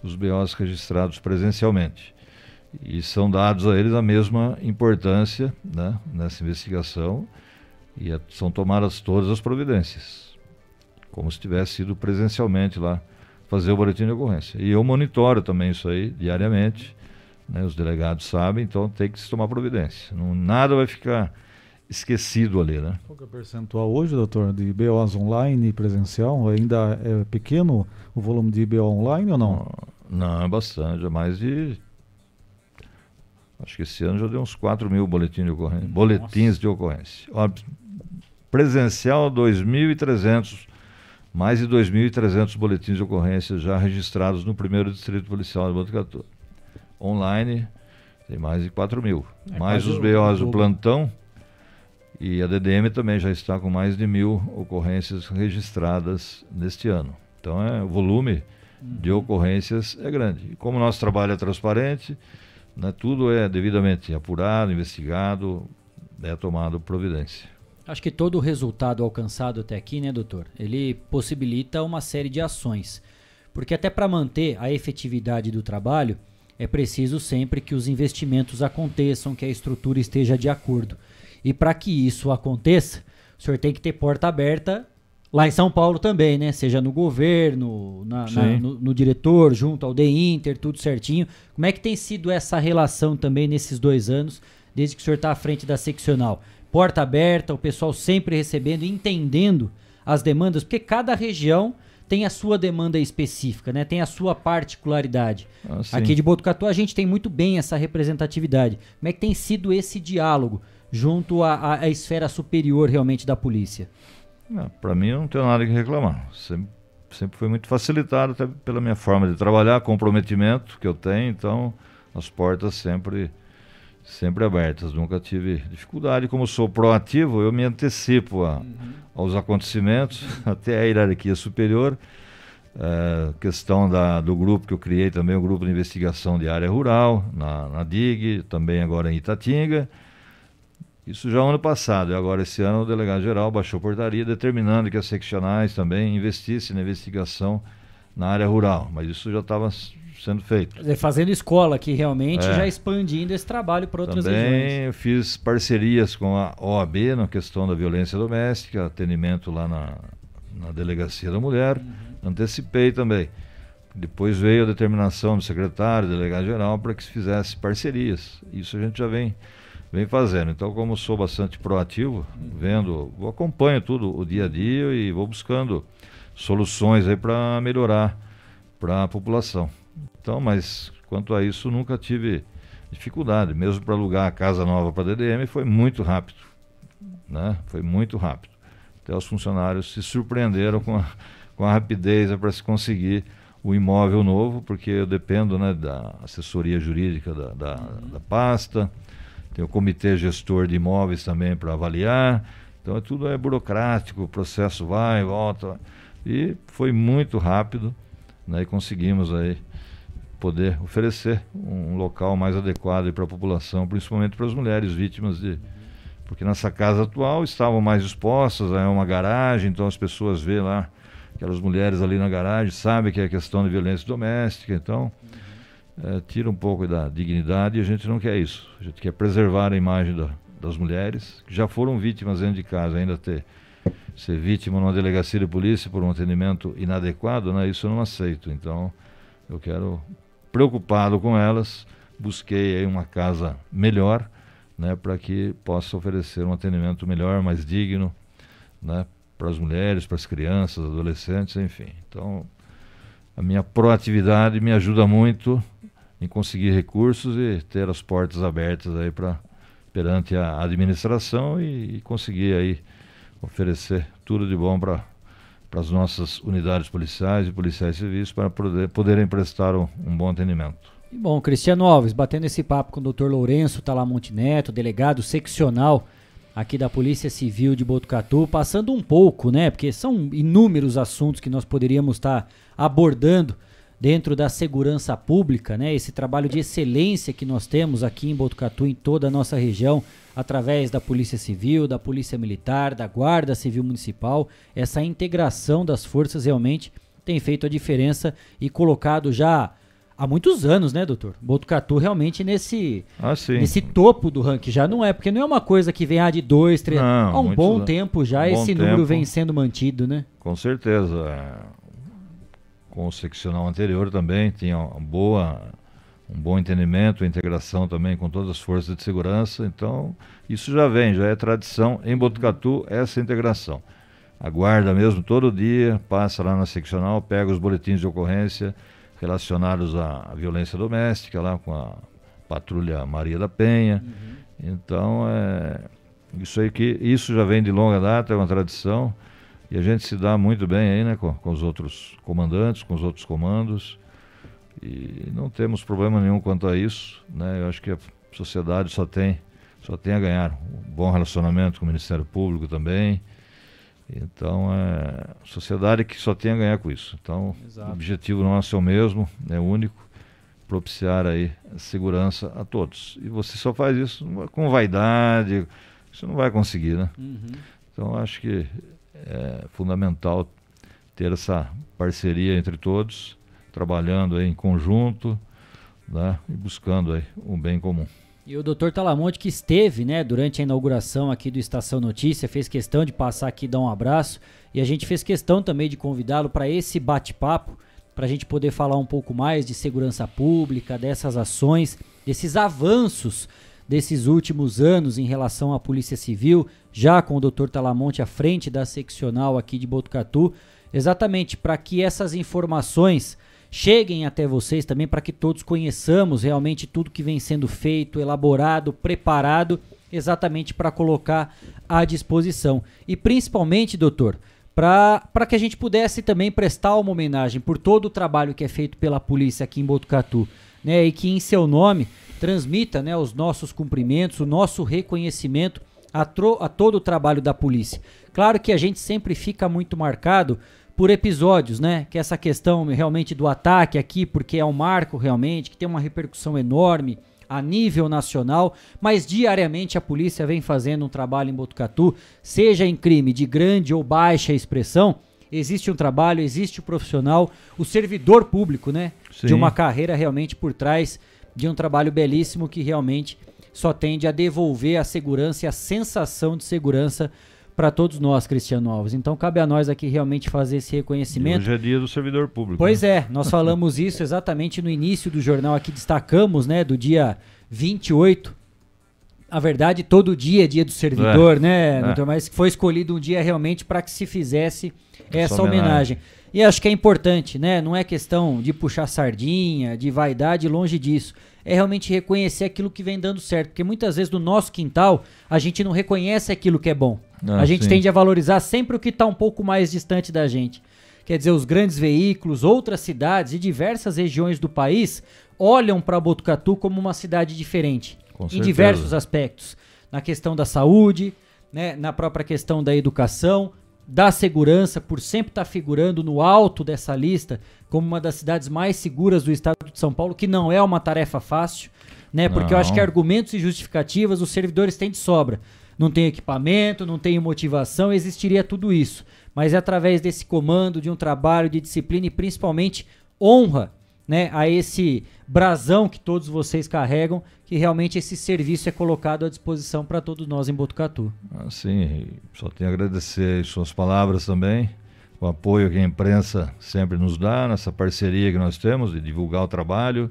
os BOs registrados presencialmente. E são dados a eles a mesma importância né, nessa investigação e a- são tomadas todas as providências, como se tivesse sido presencialmente lá fazer o boletim de ocorrência. E eu monitoro também isso aí diariamente, né, os delegados sabem, então tem que se tomar providência. Não, nada vai ficar esquecido ali, né? Qual é o percentual hoje, doutor, de BOs online e presencial? Ainda é pequeno o volume de BO online ou não? Não, é bastante, é mais de. Acho que esse ano já deu uns 4 mil boletins de ocorrência, boletins de ocorrência. Ó, presencial 2.300, mais de 2.300 boletins de ocorrência já registrados no primeiro distrito policial de Botucatu. online tem mais de 4 mil. É mais os BOs do plantão e a DDM também já está com mais de mil ocorrências registradas neste ano. Então é, o volume de Uhum. ocorrências é grande. E como o nosso trabalho é transparente, né, tudo é devidamente apurado, investigado, é tomado providência. Acho que todo o resultado alcançado até aqui, né, doutor, ele possibilita uma série de ações. Porque até para manter a efetividade do trabalho, é preciso sempre que os investimentos aconteçam, que a estrutura esteja de acordo. E para que isso aconteça, o senhor tem que ter porta aberta lá em São Paulo também, né? Seja no governo, na- na- no, no diretor, junto ao DINTER, tudo certinho. Como é que tem sido essa relação também nesses dois anos, desde que o senhor está à frente da seccional? Porta aberta, o pessoal sempre recebendo, e entendendo as demandas, porque cada região tem a sua demanda específica, né? Tem a sua particularidade. Ah. Aqui de Botucatu a gente tem muito bem essa representatividade. Como é que tem sido esse diálogo junto à, à- esfera superior realmente da polícia? Para mim, eu não tenho nada que reclamar. Sempre, sempre foi muito facilitado até pela minha forma de trabalhar, comprometimento que eu tenho. Então, as portas sempre, sempre abertas. Nunca tive dificuldade. Como sou proativo, eu me antecipo a- aos acontecimentos, até a hierarquia superior. É, questão da, do grupo que eu criei também, o grupo de investigação de área rural, na, na DIG, também agora em Itatinga. Isso já ano passado, e agora esse ano o delegado-geral baixou portaria determinando que as seccionais também investissem na investigação na área rural, mas isso já estava sendo feito. Dizer, Fazendo escola aqui realmente, É. já expandindo esse trabalho para outras Também regiões. eu fiz parcerias com a OAB na questão da violência doméstica, atendimento lá na, na Delegacia da Mulher, antecipei também. Depois veio a determinação do secretário, delegado-geral, para que se fizesse parcerias. Isso a gente já vem, vem fazendo. Então, como sou bastante proativo, vendo, acompanho tudo o dia a dia e vou buscando soluções aí para melhorar para a população. Então, mas quanto a isso, nunca tive dificuldade. Mesmo para alugar a casa nova para a DDM foi muito rápido. Né? Foi muito rápido. Até os funcionários se surpreenderam com a, com a rapidez para se conseguir o imóvel novo, porque eu dependo né, da assessoria jurídica da, da, da pasta, tem o comitê gestor de imóveis também para avaliar. Então é tudo é burocrático, o processo vai e volta. E foi muito rápido né, e conseguimos aí poder oferecer um local mais adequado para a população, principalmente para as mulheres vítimas de. Porque nessa casa atual estavam mais expostas, é uma garagem, então as pessoas vê lá aquelas mulheres ali na garagem, sabem que é questão de violência doméstica, então eh, tira um pouco da dignidade e a gente não quer isso. A gente quer preservar a imagem da- das mulheres que já foram vítimas dentro de casa, ainda ter ser vítima numa delegacia de polícia por um atendimento inadequado, né, isso eu não aceito. Então, eu quero, preocupado com elas, busquei aí uma casa melhor, né, para que possa oferecer um atendimento melhor, mais digno, né, para as mulheres, para as crianças, adolescentes, enfim. Então, a minha proatividade me ajuda muito em conseguir recursos e ter as portas abertas aí para perante a administração e, e conseguir aí oferecer tudo de bom para para as nossas unidades policiais e policiais civis para poder, poderem prestar um, um bom atendimento. E bom, Cristiano Alves, batendo esse papo com o Dr. Lourenço Talamonte Neto, delegado seccional aqui da Polícia Civil de Botucatu, passando um pouco, né? Porque são inúmeros assuntos que nós poderíamos estar abordando dentro da segurança pública, né? Esse trabalho de excelência que nós temos aqui em Botucatu, em toda a nossa região, através da Polícia Civil, da Polícia Militar, da Guarda Civil Municipal, essa integração das forças realmente tem feito a diferença e colocado já há muitos anos, né, doutor? Botucatu realmente nesse Ah, nesse topo do ranking já não é, porque não é uma coisa que vem ah, de dois, três, Não, há um bom anos. tempo já Um esse número tempo. vem sendo mantido, né? Com certeza. Com o seccional anterior também tinha uma boa, um bom entendimento, integração também com todas as forças de segurança. Então, isso já vem, já é tradição em Botucatu essa integração. A guarda mesmo, todo dia, passa lá na seccional, pega os boletins de ocorrência relacionados à violência doméstica, lá com a patrulha Maria da Penha. Então, é, isso aí que isso já vem de longa data, é uma tradição. E a gente se dá muito bem aí, né, com, com os outros comandantes, com os outros comandos. E não temos problema nenhum quanto a isso. Né? Eu acho que a sociedade só tem, só tem a ganhar. Um bom relacionamento com o Ministério Público também. Então, é sociedade que só tem a ganhar com isso. Então, Exato. o objetivo nosso é o mesmo, é único, propiciar aí segurança a todos. E você só faz isso com vaidade, você não vai conseguir, né? Uhum. Então, acho que é fundamental ter essa parceria entre todos, trabalhando em conjunto né, e buscando aí um bem comum. E o doutor Talamonte que esteve, né, durante a inauguração aqui do Estação Notícia, fez questão de passar aqui e dar um abraço. E a gente fez questão também de convidá-lo para esse bate-papo, para a gente poder falar um pouco mais de segurança pública, dessas ações, desses avanços desses últimos anos em relação à Polícia Civil, já com o doutor Talamonte à frente da seccional aqui de Botucatu, exatamente para que essas informações cheguem até vocês também para que todos conheçamos realmente tudo que vem sendo feito, elaborado, preparado, exatamente para colocar à disposição. E principalmente, doutor, para que a gente pudesse também prestar uma homenagem por todo o trabalho que é feito pela polícia aqui em Botucatu, né, e que em seu nome transmita né, os nossos cumprimentos, o nosso reconhecimento a, a todo o trabalho da polícia. Claro que a gente sempre fica muito marcado por episódios, né? Que essa questão realmente do ataque aqui, porque é um marco realmente, que tem uma repercussão enorme a nível nacional, mas diariamente a polícia vem fazendo um trabalho em Botucatu, seja em crime de grande ou baixa expressão, existe um trabalho, existe o um profissional, o servidor público, né? Sim. De uma carreira realmente por trás de um trabalho belíssimo que realmente só tende a devolver a segurança e a sensação de segurança para todos nós, Cristiano Alves. Então cabe a nós aqui realmente fazer esse reconhecimento. E hoje é dia do servidor público. Pois né? é, nós falamos isso exatamente no início do jornal aqui, destacamos, né, do dia 28. A verdade, todo dia é dia do servidor, é, né, é. doutor? Mas foi escolhido um dia realmente para que se fizesse essa, essa homenagem. homenagem. E acho que é importante, né? Não é questão de puxar sardinha, de vaidade, longe disso. É realmente reconhecer aquilo que vem dando certo. Porque muitas vezes no nosso quintal a gente não reconhece aquilo que é bom. Ah, a gente sim. tende a valorizar sempre o que está um pouco mais distante da gente. Quer dizer, os grandes veículos, outras cidades e diversas regiões do país olham para Botucatu como uma cidade diferente. Com em certeza. diversos aspectos. Na questão da saúde, né, na própria questão da educação, da segurança, por sempre estar tá figurando no alto dessa lista como uma das cidades mais seguras do estado de São Paulo, que não é uma tarefa fácil, né? Porque não. eu acho que argumentos e justificativas os servidores têm de sobra. Não tem equipamento, não tem motivação, existiria tudo isso. Mas é através desse comando, de um trabalho de disciplina e principalmente honra né, a esse brasão que todos vocês carregam, que realmente esse serviço é colocado à disposição para todos nós em Botucatu. Ah, sim, só tenho a agradecer suas palavras também, o apoio que a imprensa sempre nos dá, nessa parceria que nós temos de divulgar o trabalho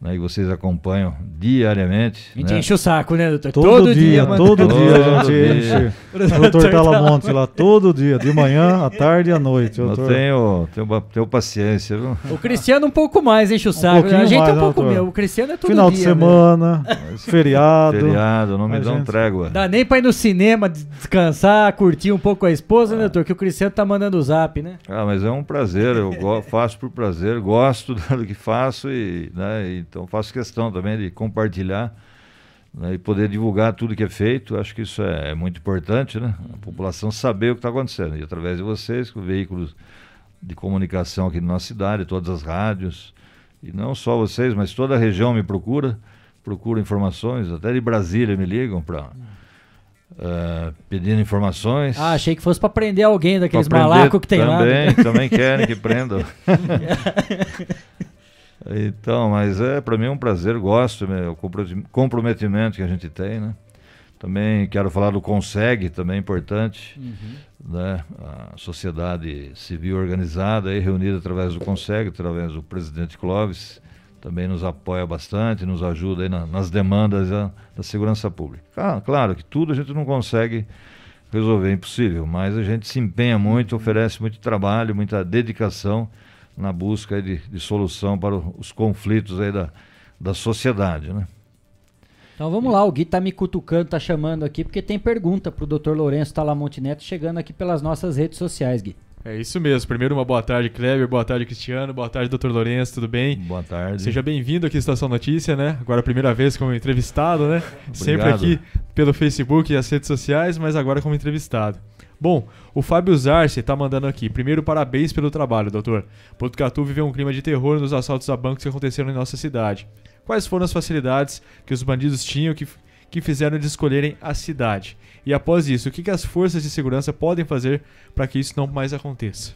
né, e vocês acompanham diariamente. A gente né? enche o saco, né, doutor? Todo, todo dia, dia todo dia a gente enche. O doutor Talamonte lá, todo dia, de manhã, à tarde e à noite. Eu tenho, tenho, tenho paciência. Viu? O Cristiano um pouco mais enche o saco. Um a gente mais, é um pouco meu. O Cristiano é todo Final dia. Final de semana, feriado. Feriado, não me dão gente... trégua. Dá nem pra ir no cinema, descansar, curtir um pouco a esposa, né, doutor? Que o Cristiano tá mandando o zap, né? Ah, mas é um prazer. Eu faço por prazer, gosto do que faço e, né, e então faço questão também de compartilhar né, e poder divulgar tudo que é feito. Acho que isso é, é muito importante, né? A população saber o que está acontecendo. E através de vocês, com veículos de comunicação aqui na nossa cidade, todas as rádios, e não só vocês, mas toda a região me procura, procura informações, até de Brasília me ligam para Uh, pedindo informações. Ah, achei que fosse para prender alguém daqueles malacos que tem também, lá. Também, também querem que prendam. Então, mas é para mim é um prazer, gosto, o comprometimento que a gente tem, né? Também quero falar do Conseg, também é importante, uhum. né? A sociedade civil organizada aí, reunida através do Conseg, através do presidente Clóvis, também nos apoia bastante, nos ajuda aí na, nas demandas da, da segurança pública. Ah, claro que tudo a gente não consegue resolver, é impossível, mas a gente se empenha muito, oferece muito trabalho, muita dedicação na busca de, de solução para os conflitos aí da, da sociedade, né? Então vamos lá, o Gui tá me cutucando, tá chamando aqui, porque tem pergunta pro Dr. Lourenço Talamonte Neto chegando aqui pelas nossas redes sociais, Gui. É isso mesmo. Primeiro, uma boa tarde, Kleber. Boa tarde, Cristiano. Boa tarde, doutor Lourenço. Tudo bem? Boa tarde. Seja bem-vindo aqui à Estação Notícia, né? Agora a primeira vez como entrevistado, né? Sempre aqui pelo Facebook e as redes sociais, mas agora como entrevistado. Bom, o Fábio Zarce está mandando aqui. Primeiro, parabéns pelo trabalho, doutor. Botucatu viveu um clima de terror nos assaltos a bancos que aconteceram em nossa cidade. Quais foram as facilidades que os bandidos tinham que, que fizeram eles escolherem a cidade? E após isso, o que, que as forças de segurança podem fazer para que isso não mais aconteça?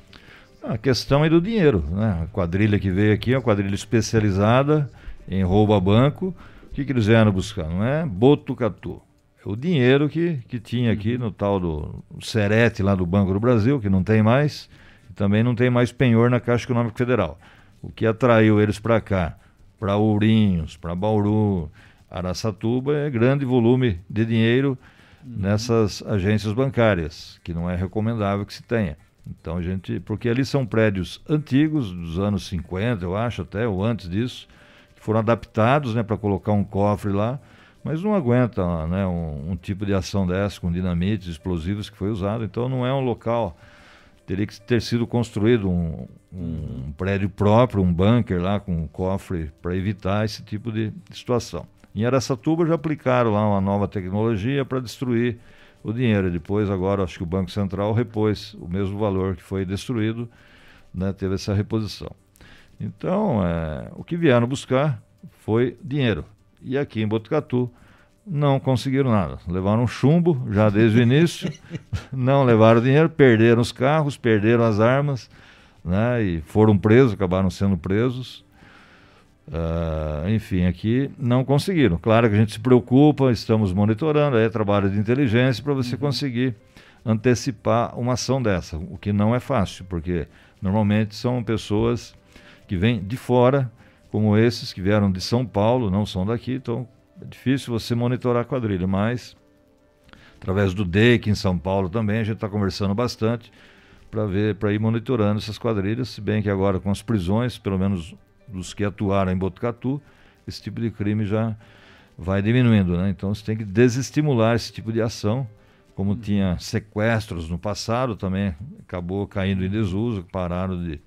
A questão é do dinheiro. Né? A quadrilha que veio aqui é uma quadrilha especializada em roubo a banco. O que, que eles vieram buscar? Não é Botucatu o dinheiro que, que tinha aqui no tal do Serete lá do Banco do Brasil, que não tem mais, e também não tem mais penhor na Caixa Econômica Federal. O que atraiu eles para cá, para Ourinhos, para Bauru, Araçatuba, é grande volume de dinheiro uhum. nessas agências bancárias, que não é recomendável que se tenha. Então a gente, porque ali são prédios antigos, dos anos 50, eu acho, até, ou antes disso, que foram adaptados né, para colocar um cofre lá mas não aguenta né, um, um, tipo de ação dessa com dinamites, explosivos que foi usado. Então não é um local. Teria que ter sido construído um, um prédio próprio, um bunker lá com um cofre para evitar esse tipo de, de situação. Em Aracatuba já aplicaram lá uma nova tecnologia para destruir o dinheiro. Depois, agora, acho que o Banco Central repôs o mesmo valor que foi destruído, né, teve essa reposição. Então, é, o que vieram buscar foi dinheiro. E aqui em Botucatu não conseguiram nada. Levaram chumbo já desde o início, não levaram dinheiro, perderam os carros, perderam as armas, né? E foram presos, acabaram sendo presos. Uh, enfim, aqui não conseguiram. Claro que a gente se preocupa, estamos monitorando, é trabalho de inteligência para você uhum. conseguir antecipar uma ação dessa, o que não é fácil, porque normalmente são pessoas que vêm de fora como esses que vieram de São Paulo, não são daqui, então é difícil você monitorar a quadrilha, mas através do DEIC em São Paulo também a gente está conversando bastante para ver, para ir monitorando essas quadrilhas, se bem que agora com as prisões, pelo menos dos que atuaram em Botucatu, esse tipo de crime já vai diminuindo, né? Então você tem que desestimular esse tipo de ação, como tinha sequestros no passado também acabou caindo em desuso, pararam de,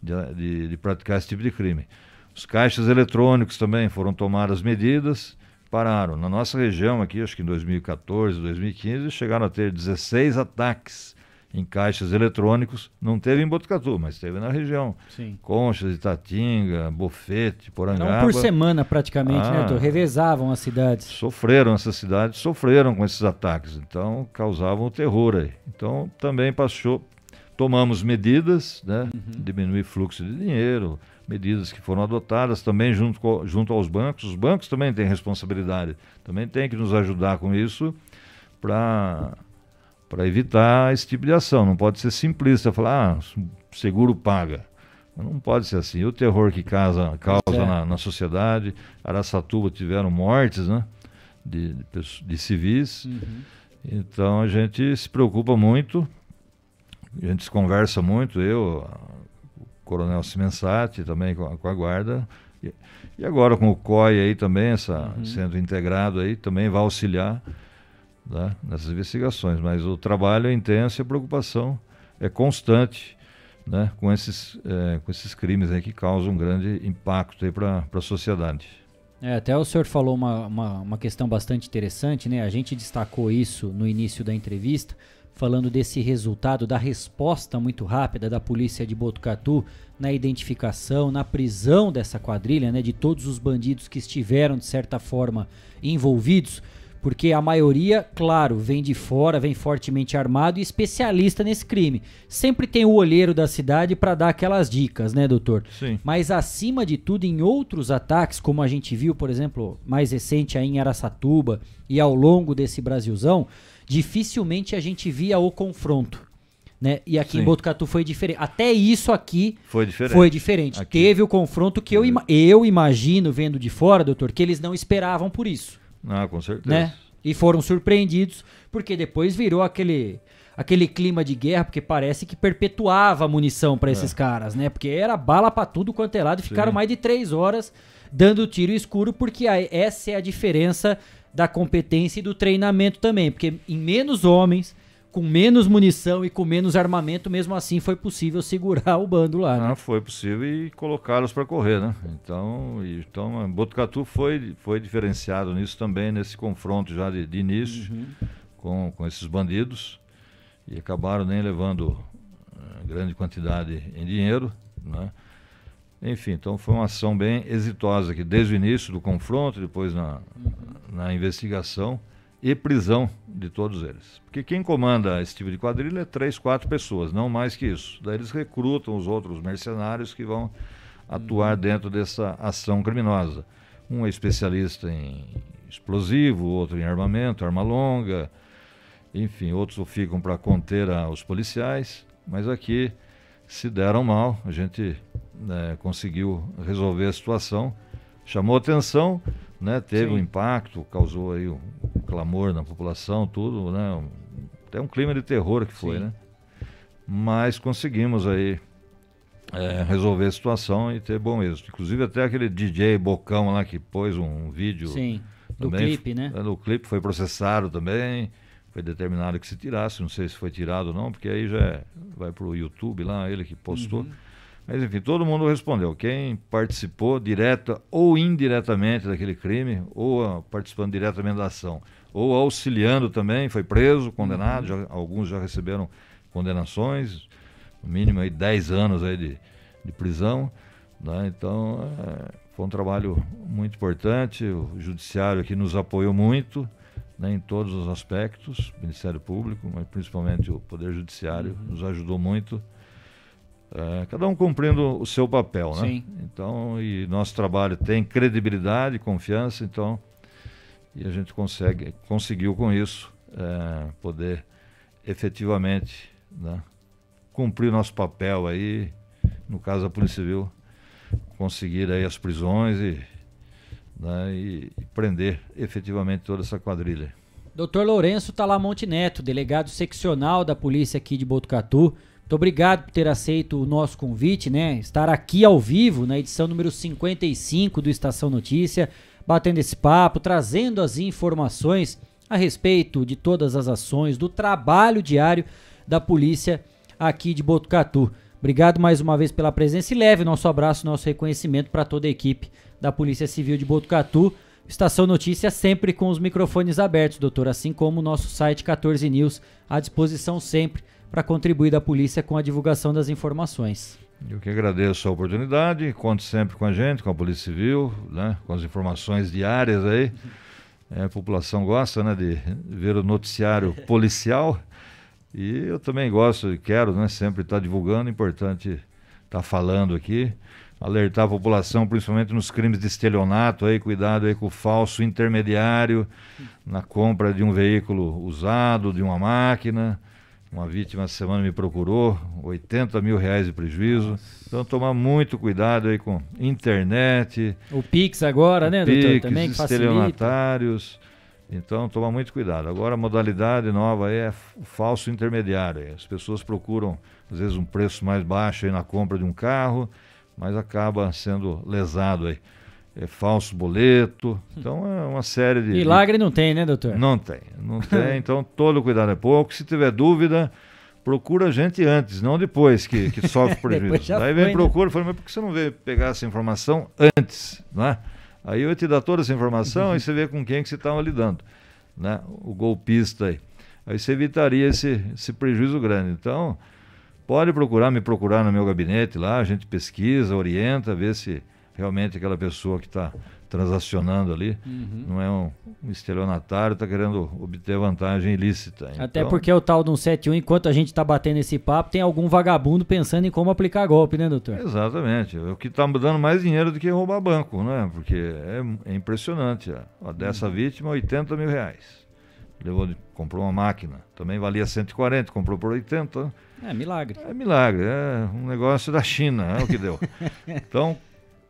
de, de, de praticar esse tipo de crime. Os caixas eletrônicos também foram tomadas medidas, pararam. Na nossa região aqui, acho que em 2014, 2015, chegaram a ter 16 ataques em caixas eletrônicos. Não teve em Botucatu, mas teve na região. Sim. Conchas, Itatinga, Bofete, Porangaba. Não por semana praticamente, né, ah, né? Revezavam as cidades. Sofreram essas cidades, sofreram com esses ataques. Então, causavam terror aí. Então, também passou, tomamos medidas, né? Uhum. Diminuir fluxo de dinheiro, medidas que foram adotadas também junto, junto aos bancos. Os bancos também têm responsabilidade, também têm que nos ajudar com isso para evitar esse tipo de ação. Não pode ser simplista falar, ah, seguro paga. Não pode ser assim. O terror que causa, causa é. na, na, sociedade. Araçatuba tiveram mortes né, de, de, de civis. Uhum. Então a gente se preocupa muito, a gente conversa muito, eu, Coronel Simensati também com a, com a guarda. E, e, agora com o COI aí também, essa uhum. centro integrado aí, também vai auxiliar né, nessas investigações. Mas o trabalho é intenso e a preocupação é constante né, com, esses, é, com esses crimes aí que causam um grande impacto para a sociedade. É, até o senhor falou uma, uma, uma questão bastante interessante, né? A gente destacou isso no início da entrevista, falando desse resultado da resposta muito rápida da polícia de Botucatu na identificação, na prisão dessa quadrilha, né, de todos os bandidos que estiveram de certa forma envolvidos, porque a maioria, claro, vem de fora, vem fortemente armado e especialista nesse crime. Sempre tem o olheiro da cidade para dar aquelas dicas, né, doutor? Sim. Mas acima de tudo, em outros ataques, como a gente viu, por exemplo, mais recente aí em Araçatuba e ao longo desse Brasilzão, dificilmente a gente via o confronto. Né? E aqui Sim. em Botucatu foi diferente. Até isso aqui foi diferente. Foi diferente. Teve o confronto que eu, ima eu imagino, vendo de fora, doutor, que eles não esperavam por isso. Ah, com certeza. Né? E foram surpreendidos, porque depois virou aquele aquele clima de guerra, porque parece que perpetuava a munição para esses é. caras, né? Porque era bala para tudo quanto é lado e ficaram mais de três horas dando tiro escuro, porque a, essa é a diferença da competência e do treinamento também, porque em menos homens, com menos munição e com menos armamento, mesmo assim foi possível segurar o bando lá. Né? Ah, foi possível e colocá-los para correr, né? Então, então Botucatu foi, foi diferenciado nisso também, nesse confronto já de, de início uhum. com, com esses bandidos e acabaram nem levando uh, grande quantidade em dinheiro, né? Enfim, então foi uma ação bem exitosa aqui, desde o início do confronto, depois na, na investigação e prisão de todos eles. Porque quem comanda esse tipo de quadrilha é três, quatro pessoas, não mais que isso. Daí eles recrutam os outros mercenários que vão atuar uhum. dentro dessa ação criminosa. Um é especialista em explosivo, outro em armamento, arma longa, enfim, outros ficam para conter a, os policiais, mas aqui se deram mal, a gente né, conseguiu resolver a situação, chamou atenção, né, teve Sim. um impacto, causou aí um, um, clamor na população, tudo, né, um, até um clima de terror que foi, Sim. né? Mas conseguimos aí é, resolver a situação e ter bom êxito. Inclusive até aquele DJ Bocão lá que pôs um vídeo. Sim, do clipe, né? É, clipe foi processado também foi determinado que se tirasse, não sei se foi tirado ou não, porque aí já é, vai para o YouTube lá, ele que postou. Uhum. Mas enfim, todo mundo respondeu. Quem participou direta ou indiretamente daquele crime, ou uh, participando diretamente da ação, ou auxiliando também, foi preso, condenado, uhum. já, alguns já receberam condenações, no mínimo aí 10 anos aí de, de prisão. Né? Então, é, foi um trabalho muito importante, o judiciário aqui nos apoiou muito, né, em todos os aspectos, o Ministério Público, mas principalmente o Poder Judiciário, uhum. nos ajudou muito. É, cada um cumprindo o seu papel, né? Sim. Então, e nosso trabalho tem credibilidade, confiança, então, e a gente consegue, conseguiu com isso é, poder efetivamente né, cumprir nosso papel aí, no caso da Polícia Civil, conseguir aí as prisões e né, e, e, prender efetivamente toda essa quadrilha. Doutor Lourenço Talamonte Neto, delegado seccional da polícia aqui de Botucatu. Muito obrigado por ter aceito o nosso convite, né? Estar aqui ao vivo na edição número 55 do Estação Notícia, batendo esse papo, trazendo as informações a respeito de todas as ações, do trabalho diário da polícia aqui de Botucatu. Obrigado mais uma vez pela presença e leve nosso abraço, nosso reconhecimento para toda a equipe da Polícia Civil de Botucatu. Estação Notícia sempre com os microfones abertos, doutor, assim como o nosso site 14 News à disposição sempre para contribuir da polícia com a divulgação das informações. Eu que agradeço a oportunidade, conto sempre com a gente, com a Polícia Civil, né, com as informações diárias aí. É, a população gosta né, de ver o noticiário policial e eu também gosto e quero né, sempre estar divulgando, importante estar falando aqui alertar a população, principalmente nos crimes de estelionato, aí, cuidado aí com o falso intermediário na compra de um veículo usado, de uma máquina. Uma vítima essa semana me procurou, 80 mil reais de prejuízo. Nossa. Então tomar muito cuidado aí com internet. O Pix agora, né, Pix, doutor? Também que estelionatários. Então tomar muito cuidado. Agora a modalidade nova é o falso intermediário. As pessoas procuram, às vezes, um preço mais baixo aí na compra de um carro mas acaba sendo lesado aí. É falso boleto, então é uma série de. Milagre não tem, né, doutor? Não tem, não tem, então todo cuidado é pouco. Se tiver dúvida, procura a gente antes, não depois que, que sofre prejuízo. Aí vem, né? procura, fala, mas por que você não veio pegar essa informação antes, né? Aí eu te dou toda essa informação e você vê com quem que você estava lidando, né? O golpista aí. Aí você evitaria esse, esse prejuízo grande. Então, Pode procurar, me procurar no meu gabinete lá, a gente pesquisa, orienta, vê se realmente aquela pessoa que está transacionando ali uhum. não é um, um estelionatário, está querendo obter vantagem ilícita. Até então, porque é o tal do 171, enquanto a gente está batendo esse papo, tem algum vagabundo pensando em como aplicar golpe, né, doutor? Exatamente. É o que está dando mais dinheiro do que roubar banco, né? Porque é, é impressionante. Ó. Dessa uhum. vítima, 80 mil reais. Levou, comprou uma máquina, também valia 140, comprou por 80 é milagre. É milagre, é um negócio da China, é o que deu. então,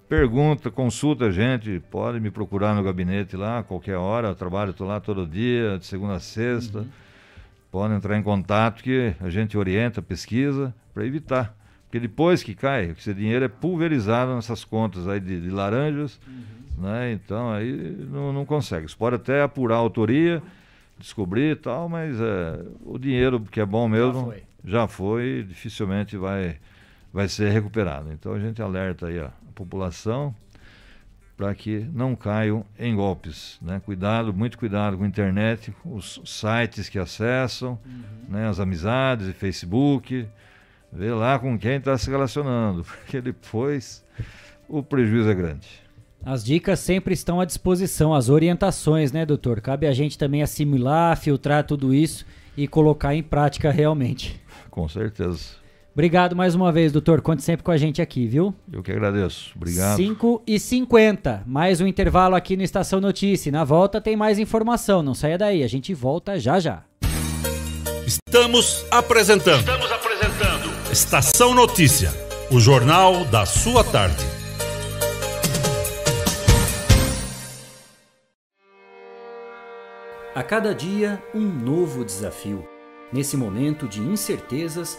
pergunta, consulta a gente, pode me procurar no gabinete lá, qualquer hora, eu trabalho, estou lá todo dia, de segunda a sexta. Uhum. Pode entrar em contato que a gente orienta, pesquisa, para evitar. Porque depois que cai, esse dinheiro é pulverizado nessas contas aí de, de laranjas, uhum. né? Então aí não, não consegue. Você pode até apurar a autoria, descobrir e tal, mas é, o dinheiro que é bom mesmo Já foi. já foi, dificilmente vai, vai ser recuperado. Então a gente alerta aí a população para que não caiam em golpes. Né? Cuidado, muito cuidado com a internet, os sites que acessam, né? as amizades, Facebook. Vê lá com quem está se relacionando, porque depois o prejuízo é grande. As dicas sempre estão à disposição, as orientações, né, doutor? Cabe a gente também assimilar, filtrar tudo isso e colocar em prática realmente. Com certeza. Obrigado mais uma vez, doutor. Conte sempre com a gente aqui, viu? Eu que agradeço. Obrigado. 5 e 50 mais um intervalo aqui no Estação Notícia. Na volta tem mais informação, não saia daí, a gente volta já já. Estamos apresentando. Estamos apresentando. Estação Notícia, o jornal da sua tarde. A cada dia, um novo desafio. Nesse momento de incertezas,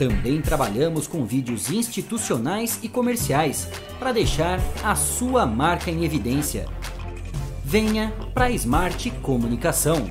Também trabalhamos com vídeos institucionais e comerciais para deixar a sua marca em evidência. Venha para Smart Comunicação.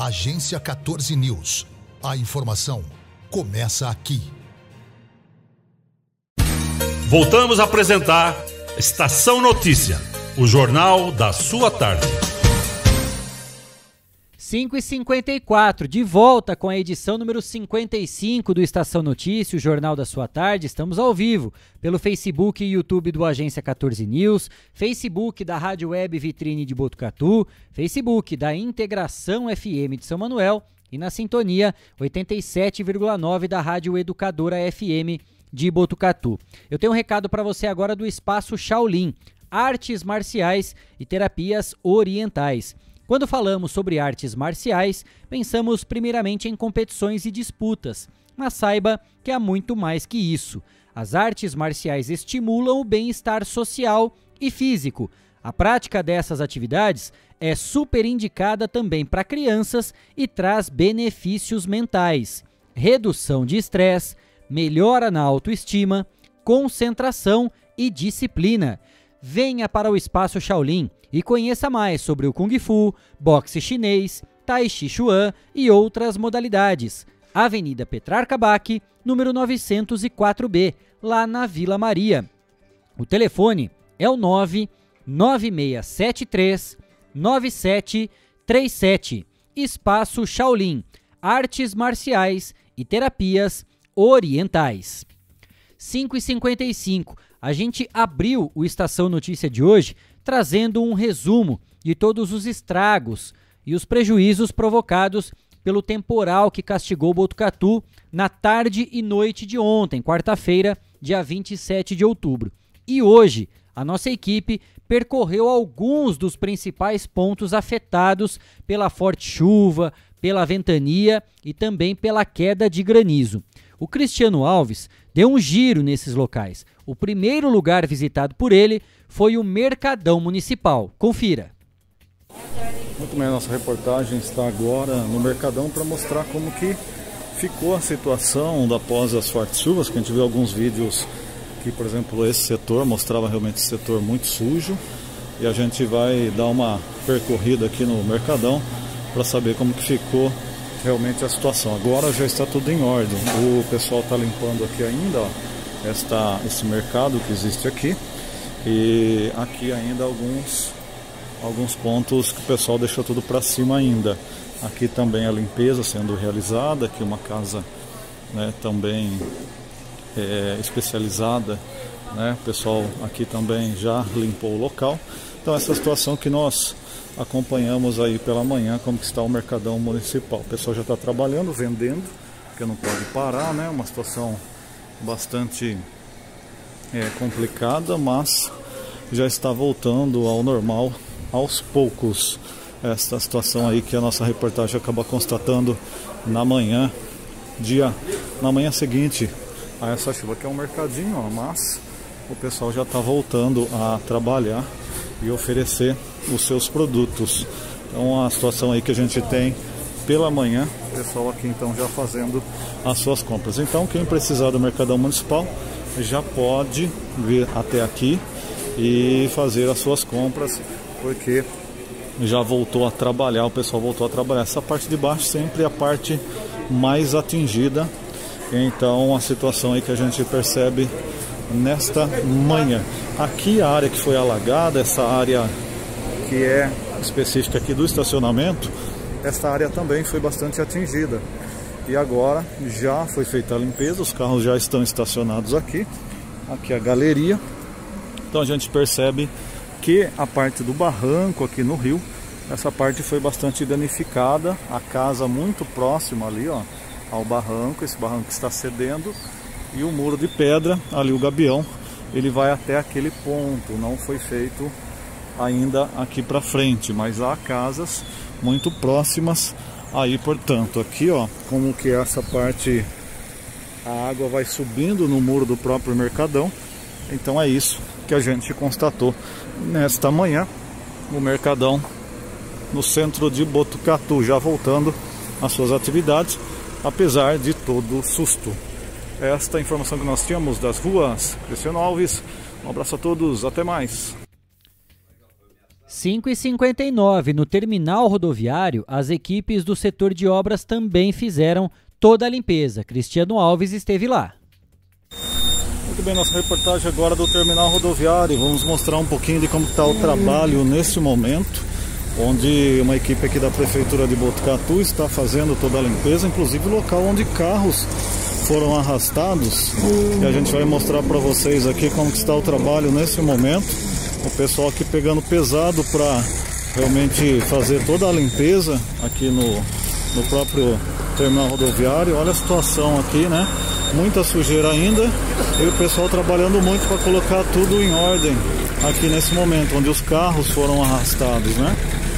Agência 14 News. A informação começa aqui. Voltamos a apresentar Estação Notícia, o jornal da sua tarde. 5 e 54 de volta com a edição número 55 do Estação Notícia, o jornal da sua tarde. Estamos ao vivo pelo Facebook e YouTube do Agência 14 News, Facebook da Rádio Web Vitrine de Botucatu, Facebook da Integração FM de São Manuel e na sintonia 87,9 da Rádio Educadora FM de Botucatu. Eu tenho um recado para você agora do Espaço Shaolin. artes marciais e terapias orientais. Quando falamos sobre artes marciais, pensamos primeiramente em competições e disputas, mas saiba que há muito mais que isso. As artes marciais estimulam o bem-estar social e físico. A prática dessas atividades é super indicada também para crianças e traz benefícios mentais, redução de estresse, melhora na autoestima, concentração e disciplina. Venha para o Espaço Shaolin e conheça mais sobre o Kung Fu, boxe chinês, Tai Chi Chuan e outras modalidades. Avenida Petrarca Bac, número 904B, lá na Vila Maria. O telefone é o 99673 9737. Espaço Shaolin, artes marciais e terapias orientais. 5 e 55 a gente abriu o Estação Notícia de hoje trazendo um resumo de todos os estragos e os prejuízos provocados pelo temporal que castigou Botucatu na tarde e noite de ontem, quarta-feira, dia 27 de outubro. E hoje, a nossa equipe percorreu alguns dos principais pontos afetados pela forte chuva, pela ventania e também pela queda de granizo. O Cristiano Alves deu um giro nesses locais. O primeiro lugar visitado por ele foi o Mercadão Municipal. Confira. Muito bem, nossa reportagem está agora no Mercadão para mostrar como que ficou a situação após as fortes chuvas, que a gente viu alguns vídeos que, por exemplo, esse setor mostrava realmente esse setor muito sujo. E a gente vai dar uma percorrida aqui no Mercadão para saber como que ficou realmente a situação. Agora já está tudo em ordem. O pessoal está limpando aqui ainda ó, esta, esse mercado que existe aqui. E aqui ainda alguns, alguns pontos que o pessoal deixou tudo para cima ainda. Aqui também a limpeza sendo realizada, aqui uma casa né, também é, especializada. Né? O pessoal aqui também já limpou o local. Então essa situação que nós acompanhamos aí pela manhã como que está o mercadão municipal. O pessoal já está trabalhando, vendendo, porque não pode parar, né? Uma situação bastante é, complicada, mas já está voltando ao normal aos poucos. Esta situação aí que a nossa reportagem acaba constatando na manhã, dia, na manhã seguinte a essa chuva, que é um mercadinho, ó, mas o pessoal já está voltando a trabalhar e oferecer os seus produtos. Então a situação aí que a gente tem pela manhã, o pessoal aqui então já fazendo as suas compras. Então quem precisar do Mercadão Municipal já pode vir até aqui e fazer as suas compras, porque já voltou a trabalhar, o pessoal voltou a trabalhar. Essa parte de baixo sempre é a parte mais atingida. Então a situação aí que a gente percebe nesta manhã. Aqui a área que foi alagada, essa área que é específica aqui do estacionamento, esta área também foi bastante atingida. E agora já foi feita a limpeza, os carros já estão estacionados aqui. Aqui a galeria. Então a gente percebe que a parte do barranco aqui no rio, essa parte foi bastante danificada. A casa muito próxima ali, ó, ao barranco, esse barranco está cedendo. E o muro de pedra, ali o gabião, ele vai até aquele ponto. Não foi feito ainda aqui para frente, mas há casas muito próximas aí, portanto, aqui ó, como que essa parte a água vai subindo no muro do próprio Mercadão. Então é isso que a gente constatou nesta manhã, o Mercadão no centro de Botucatu, já voltando às suas atividades, apesar de todo o susto. Esta é informação que nós tínhamos das ruas. Cristiano Alves, um abraço a todos, até mais. 5 e 59 no terminal rodoviário, as equipes do setor de obras também fizeram toda a limpeza. Cristiano Alves esteve lá. Muito bem, nossa reportagem agora do terminal rodoviário. Vamos mostrar um pouquinho de como está o trabalho neste momento, onde uma equipe aqui da Prefeitura de Botucatu está fazendo toda a limpeza, inclusive o local onde carros foram arrastados. E a gente vai mostrar para vocês aqui como está o trabalho nesse momento o pessoal aqui pegando pesado para realmente fazer toda a limpeza aqui no, no próprio terminal rodoviário. Olha a situação aqui, né? Muita sujeira ainda e o pessoal trabalhando muito para colocar tudo em ordem aqui nesse momento, onde os carros foram arrastados, né?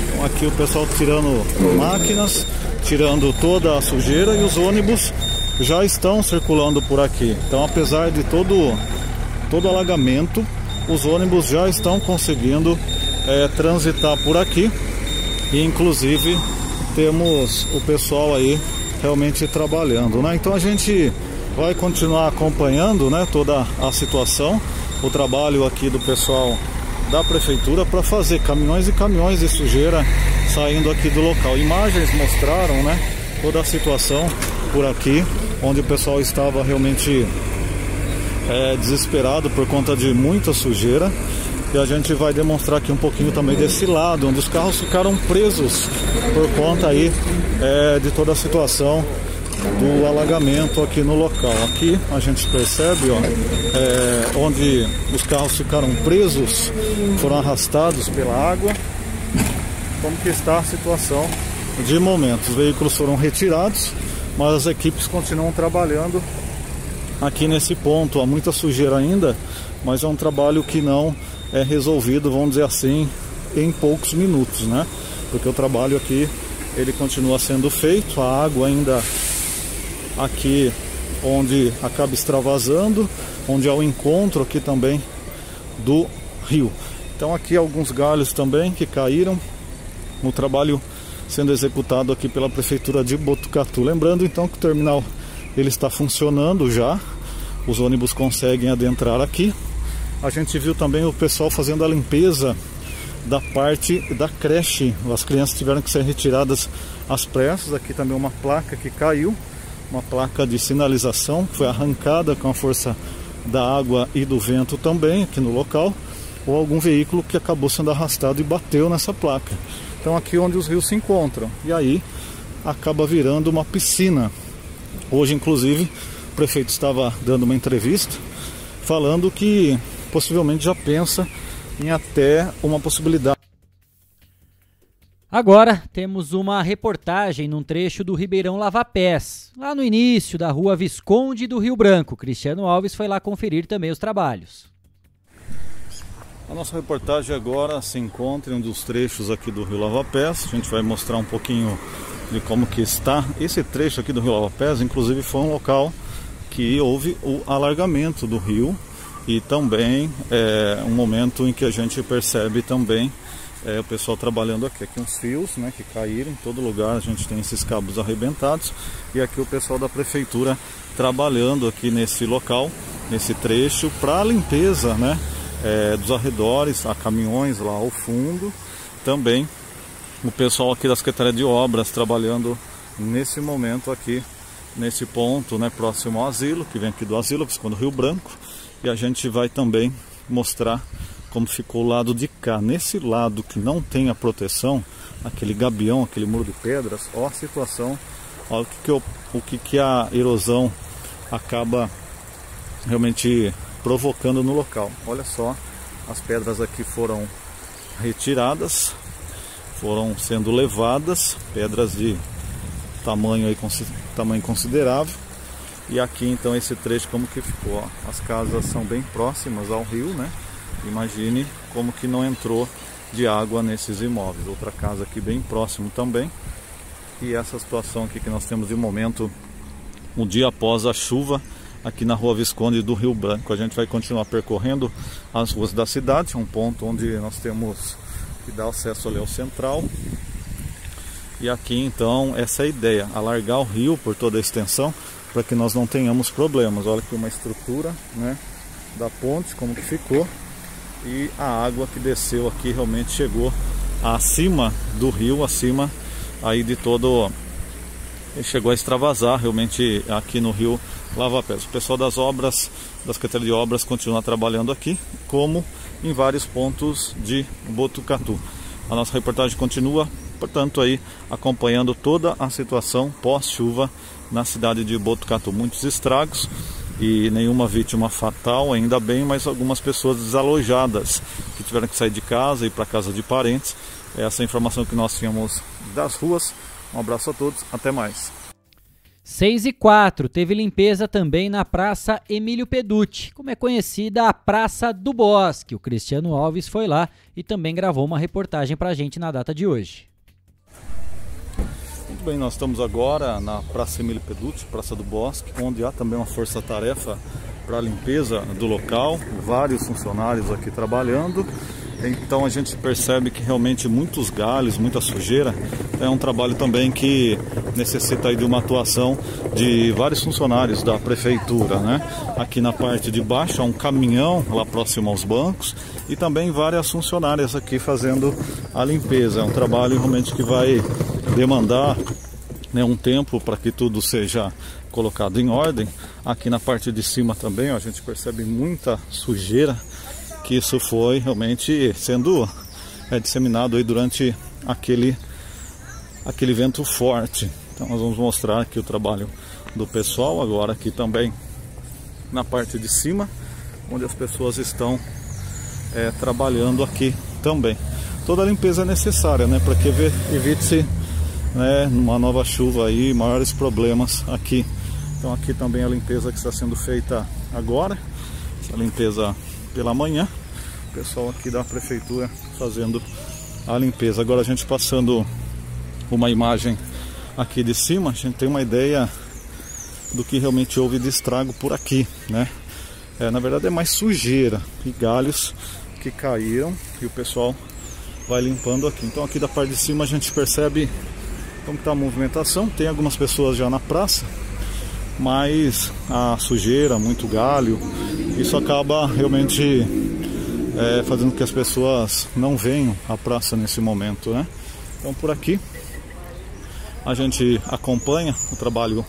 Então aqui o pessoal tirando máquinas, tirando toda a sujeira e os ônibus já estão circulando por aqui. Então apesar de todo, todo alagamento, os ônibus já estão conseguindo é, transitar por aqui e inclusive temos o pessoal aí realmente trabalhando, né? Então a gente vai continuar acompanhando, né, toda a situação, o trabalho aqui do pessoal da prefeitura para fazer caminhões e caminhões de sujeira saindo aqui do local. Imagens mostraram, né, toda a situação por aqui, onde o pessoal estava realmente é, desesperado por conta de muita sujeira. E a gente vai demonstrar aqui um pouquinho também desse lado, onde os carros ficaram presos por conta aí é, de toda a situação do alagamento aqui no local. Aqui a gente percebe ó, é, onde os carros ficaram presos, foram arrastados pela água. Como que está a situação de momento? Os veículos foram retirados, mas as equipes continuam trabalhando aqui nesse ponto. Há muita sujeira ainda, mas é um trabalho que não é resolvido, vamos dizer assim, em poucos minutos, né? Porque o trabalho aqui ele continua sendo feito, a água ainda aqui onde acaba extravasando, onde há o encontro aqui também do rio. Então aqui alguns galhos também que caíram, o trabalho sendo executado aqui pela prefeitura de Botucatu. Lembrando então que o terminal ele está funcionando já, os ônibus conseguem adentrar aqui. A gente viu também o pessoal fazendo a limpeza da parte da creche. As crianças tiveram que ser retiradas às pressas. Aqui também uma placa que caiu, uma placa de sinalização que foi arrancada com a força da água e do vento também aqui no local, ou algum veículo que acabou sendo arrastado e bateu nessa placa. Então aqui onde os rios se encontram. E aí acaba virando uma piscina. Hoje, inclusive, o prefeito estava dando uma entrevista falando que possivelmente já pensa em até uma possibilidade. Agora temos uma reportagem num trecho do Ribeirão Lavapés, lá no início da rua Visconde do Rio Branco. Cristiano Alves foi lá conferir também os trabalhos. A nossa reportagem agora se encontra em um dos trechos aqui do Rio Lavapés. A gente vai mostrar um pouquinho de como que está. Esse trecho aqui do Rio Lavapés, inclusive, foi um local que houve o alargamento do rio e também é um momento em que a gente percebe também é, o pessoal trabalhando aqui, aqui uns fios né, que caíram em todo lugar, a gente tem esses cabos arrebentados e aqui o pessoal da prefeitura trabalhando aqui nesse local, nesse trecho para limpeza né, é, dos arredores, há caminhões lá ao fundo, também o pessoal aqui da Secretaria de Obras trabalhando nesse momento aqui nesse ponto, né, próximo ao asilo, que vem aqui do asilo, quando Rio Branco, e a gente vai também mostrar como ficou o lado de cá. Nesse lado que não tem a proteção, aquele gabião, aquele muro de pedras, ó a situação, ó o que, que, eu, o que, que a erosão acaba realmente provocando no local. Olha só, as pedras aqui foram retiradas, foram sendo levadas, pedras de tamanho aí tamanho considerável. E aqui então esse trecho como que ficou. Ó. As casas são bem próximas ao rio, né? Imagine como que não entrou de água nesses imóveis. Outra casa aqui bem próximo também. E essa situação aqui que nós temos de momento, um dia após a chuva, aqui na rua Visconde do Rio Branco. A gente vai continuar percorrendo as ruas da cidade, um ponto onde nós temos que dar acesso ali ao central. E aqui então essa é a ideia, alargar o rio por toda a extensão para que nós não tenhamos problemas. Olha aqui uma estrutura né, da ponte, como que ficou. E a água que desceu aqui realmente chegou acima do rio, acima aí de todo. Chegou a extravasar realmente aqui no rio Lava Pés. O pessoal das obras, da Secretaria de Obras, continua trabalhando aqui, como em vários pontos de Botucatu. A nossa reportagem continua, portanto, aí acompanhando toda a situação pós-chuva na cidade de Botucatu. Muitos estragos e nenhuma vítima fatal, ainda bem, mas algumas pessoas desalojadas que tiveram que sair de casa e para casa de parentes. Essa é a informação que nós tínhamos das ruas. Um abraço a todos, até mais. 6 e 4, teve limpeza também na Praça Emílio Peducci, como é conhecida a Praça do Bosque. O Cristiano Alves foi lá e também gravou uma reportagem pra gente na data de hoje. Muito bem, nós estamos agora na Praça Emílio Peducci, Praça do Bosque, onde há também uma força-tarefa para a limpeza do local, vários funcionários aqui trabalhando. Então a gente percebe que realmente muitos galhos, muita sujeira, é um trabalho também que necessita de uma atuação de vários funcionários da prefeitura, né? Aqui na parte de baixo há um caminhão lá próximo aos bancos e também várias funcionárias aqui fazendo a limpeza. É um trabalho realmente que vai demandar né, um tempo para que tudo seja colocado em ordem. Aqui na parte de cima também ó, a gente percebe muita sujeira que isso foi realmente sendo é, disseminado aí durante aquele, aquele vento forte. Então nós vamos mostrar aqui o trabalho do pessoal agora aqui também na parte de cima, onde as pessoas estão é, trabalhando aqui também. Toda a limpeza é necessária, né, para que evite-se né, numa nova chuva aí maiores problemas aqui. Então aqui também a limpeza que está sendo feita agora, essa limpeza pela manhã. O pessoal aqui da prefeitura fazendo a limpeza. Agora a gente passando uma imagem aqui de cima, a gente tem uma ideia do que realmente houve de estrago por aqui, né? É, na verdade é mais sujeira e galhos que caíram e o pessoal vai limpando aqui. Então aqui da parte de cima a gente percebe como está a movimentação. Tem algumas pessoas já na praça, mas a sujeira, muito galho, isso acaba realmente é, fazendo com que as pessoas não venham à praça nesse momento, né? Então por aqui a gente acompanha o trabalho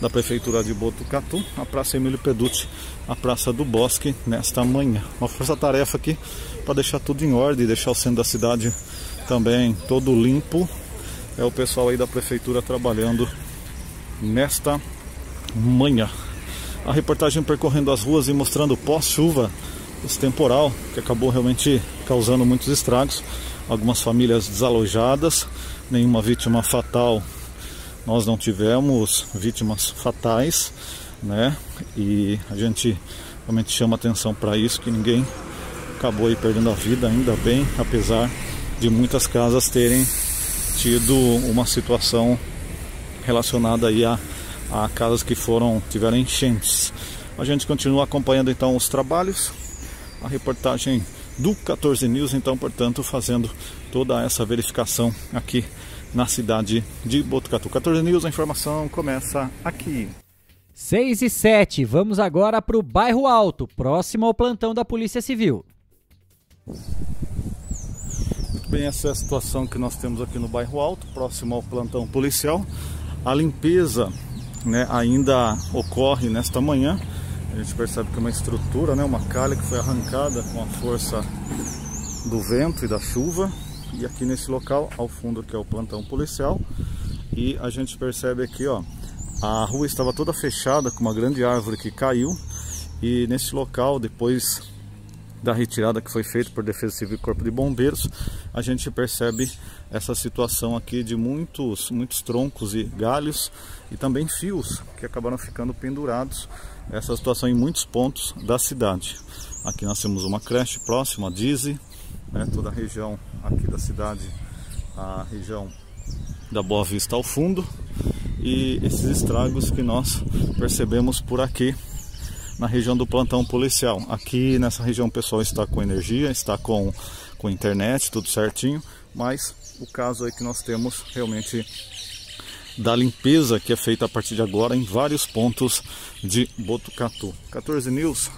da Prefeitura de Botucatu, a Praça Emílio Peducci, a Praça do Bosque, nesta manhã. Uma força-tarefa aqui para deixar tudo em ordem, deixar o centro da cidade também todo limpo. É o pessoal aí da Prefeitura trabalhando nesta manhã. A reportagem percorrendo as ruas e mostrando pós-chuva esse temporal que acabou realmente causando muitos estragos. Algumas famílias desalojadas, nenhuma vítima fatal. Nós não tivemos vítimas fatais, né? E a gente realmente chama atenção para isso que ninguém acabou aí perdendo a vida, ainda bem, apesar de muitas casas terem tido uma situação relacionada aí a, a casas que foram tiveram enchentes. A gente continua acompanhando então os trabalhos a reportagem do 14 News, então, portanto, fazendo toda essa verificação aqui na cidade de Botucatu. 14 News, a informação começa aqui. 6 e 7, vamos agora para o Bairro Alto, próximo ao plantão da Polícia Civil. Muito bem, essa é a situação que nós temos aqui no Bairro Alto, próximo ao plantão policial. A limpeza né, ainda ocorre nesta manhã a gente percebe que é uma estrutura, né, uma calha que foi arrancada com a força do vento e da chuva. E aqui nesse local, ao fundo que é o plantão policial. E a gente percebe aqui, ó, a rua estava toda fechada com uma grande árvore que caiu. E nesse local, depois da retirada que foi feita por Defesa Civil e Corpo de Bombeiros, a gente percebe essa situação aqui de muitos, muitos troncos e galhos e também fios que acabaram ficando pendurados essa situação em muitos pontos da cidade. Aqui nós temos uma creche próxima, a Dizzy, né, toda a região aqui da cidade, a região da Boa Vista ao fundo e esses estragos que nós percebemos por aqui na região do plantão policial. Aqui nessa região o pessoal está com energia, está com, com internet, tudo certinho, mas o caso aí que nós temos realmente da limpeza que é feita a partir de agora em vários pontos de Botucatu. 14 News,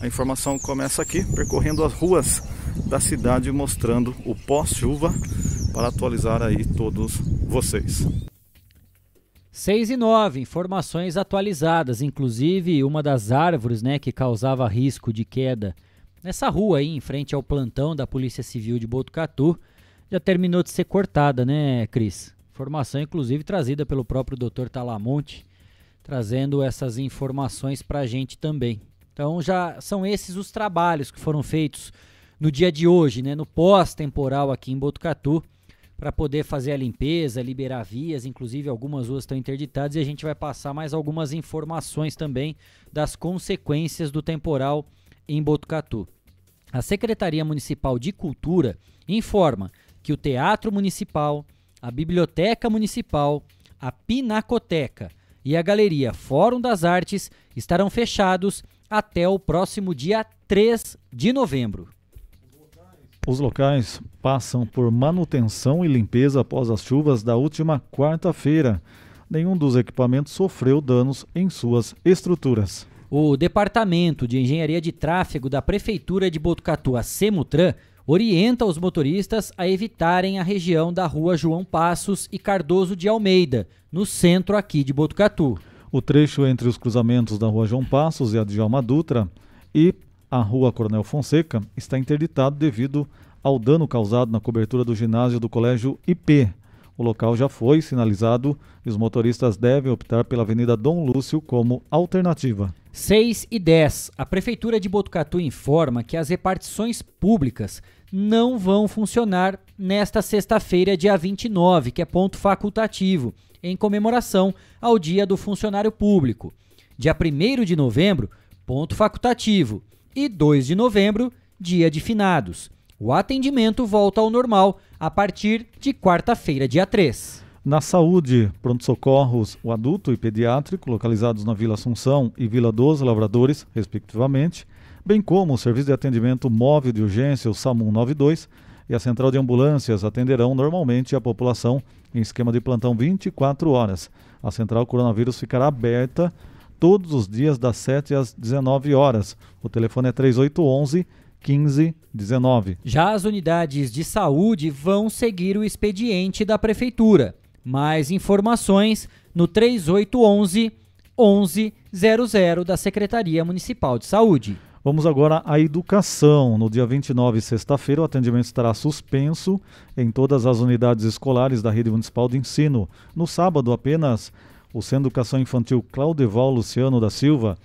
a informação começa aqui, percorrendo as ruas da cidade, mostrando o pós-chuva para atualizar aí todos vocês. 6 e 9, informações atualizadas, inclusive uma das árvores né, que causava risco de queda nessa rua aí, em frente ao plantão da Polícia Civil de Botucatu, já terminou de ser cortada, né, Cris? Informação, inclusive, trazida pelo próprio Dr. Talamonte, trazendo essas informações para a gente também. Então, já são esses os trabalhos que foram feitos no dia de hoje, né, no pós-temporal aqui em Botucatu, para poder fazer a limpeza, liberar vias, inclusive algumas ruas estão interditadas e a gente vai passar mais algumas informações também das consequências do temporal em Botucatu. A Secretaria Municipal de Cultura informa que o Teatro Municipal, a Biblioteca Municipal, a Pinacoteca e a Galeria Fórum das Artes estarão fechados até o próximo dia 3 de novembro. Os locais passam por manutenção e limpeza após as chuvas da última quarta-feira. Nenhum dos equipamentos sofreu danos em suas estruturas. O Departamento de Engenharia de Tráfego da Prefeitura de Botucatu, a Semutran, orienta os motoristas a evitarem a região da rua João Passos e Cardoso de Almeida, no centro aqui de Botucatu. O trecho entre os cruzamentos da rua João Passos e a de Alma Dutra e a rua Coronel Fonseca está interditado devido ao dano causado na cobertura do ginásio do Colégio IP. O local já foi sinalizado e os motoristas devem optar pela Avenida Dom Lúcio como alternativa. 6 e 10. A Prefeitura de Botucatu informa que as repartições públicas não vão funcionar nesta sexta-feira, dia 29, que é ponto facultativo, em comemoração ao Dia do Funcionário Público. Dia 1 de novembro, ponto facultativo e 2 de novembro, dia de finados. O atendimento volta ao normal a partir de quarta-feira, dia 3. Na saúde, pronto-socorros, o adulto e pediátrico, localizados na Vila Assunção e Vila dos Lavradores, respectivamente, bem como o Serviço de Atendimento Móvel de Urgência, o SAMU 92, e a Central de Ambulâncias atenderão normalmente a população em esquema de plantão 24 horas. A Central Coronavírus ficará aberta todos os dias das 7 às 19 horas. O telefone é 3811 1519. Já as unidades de saúde vão seguir o expediente da prefeitura. Mais informações no 3811 1100 da Secretaria Municipal de Saúde. Vamos agora à educação. No dia 29, sexta-feira, o atendimento estará suspenso em todas as unidades escolares da rede municipal de ensino. No sábado, apenas o Centro de Educação Infantil Claudeval Luciano da Silva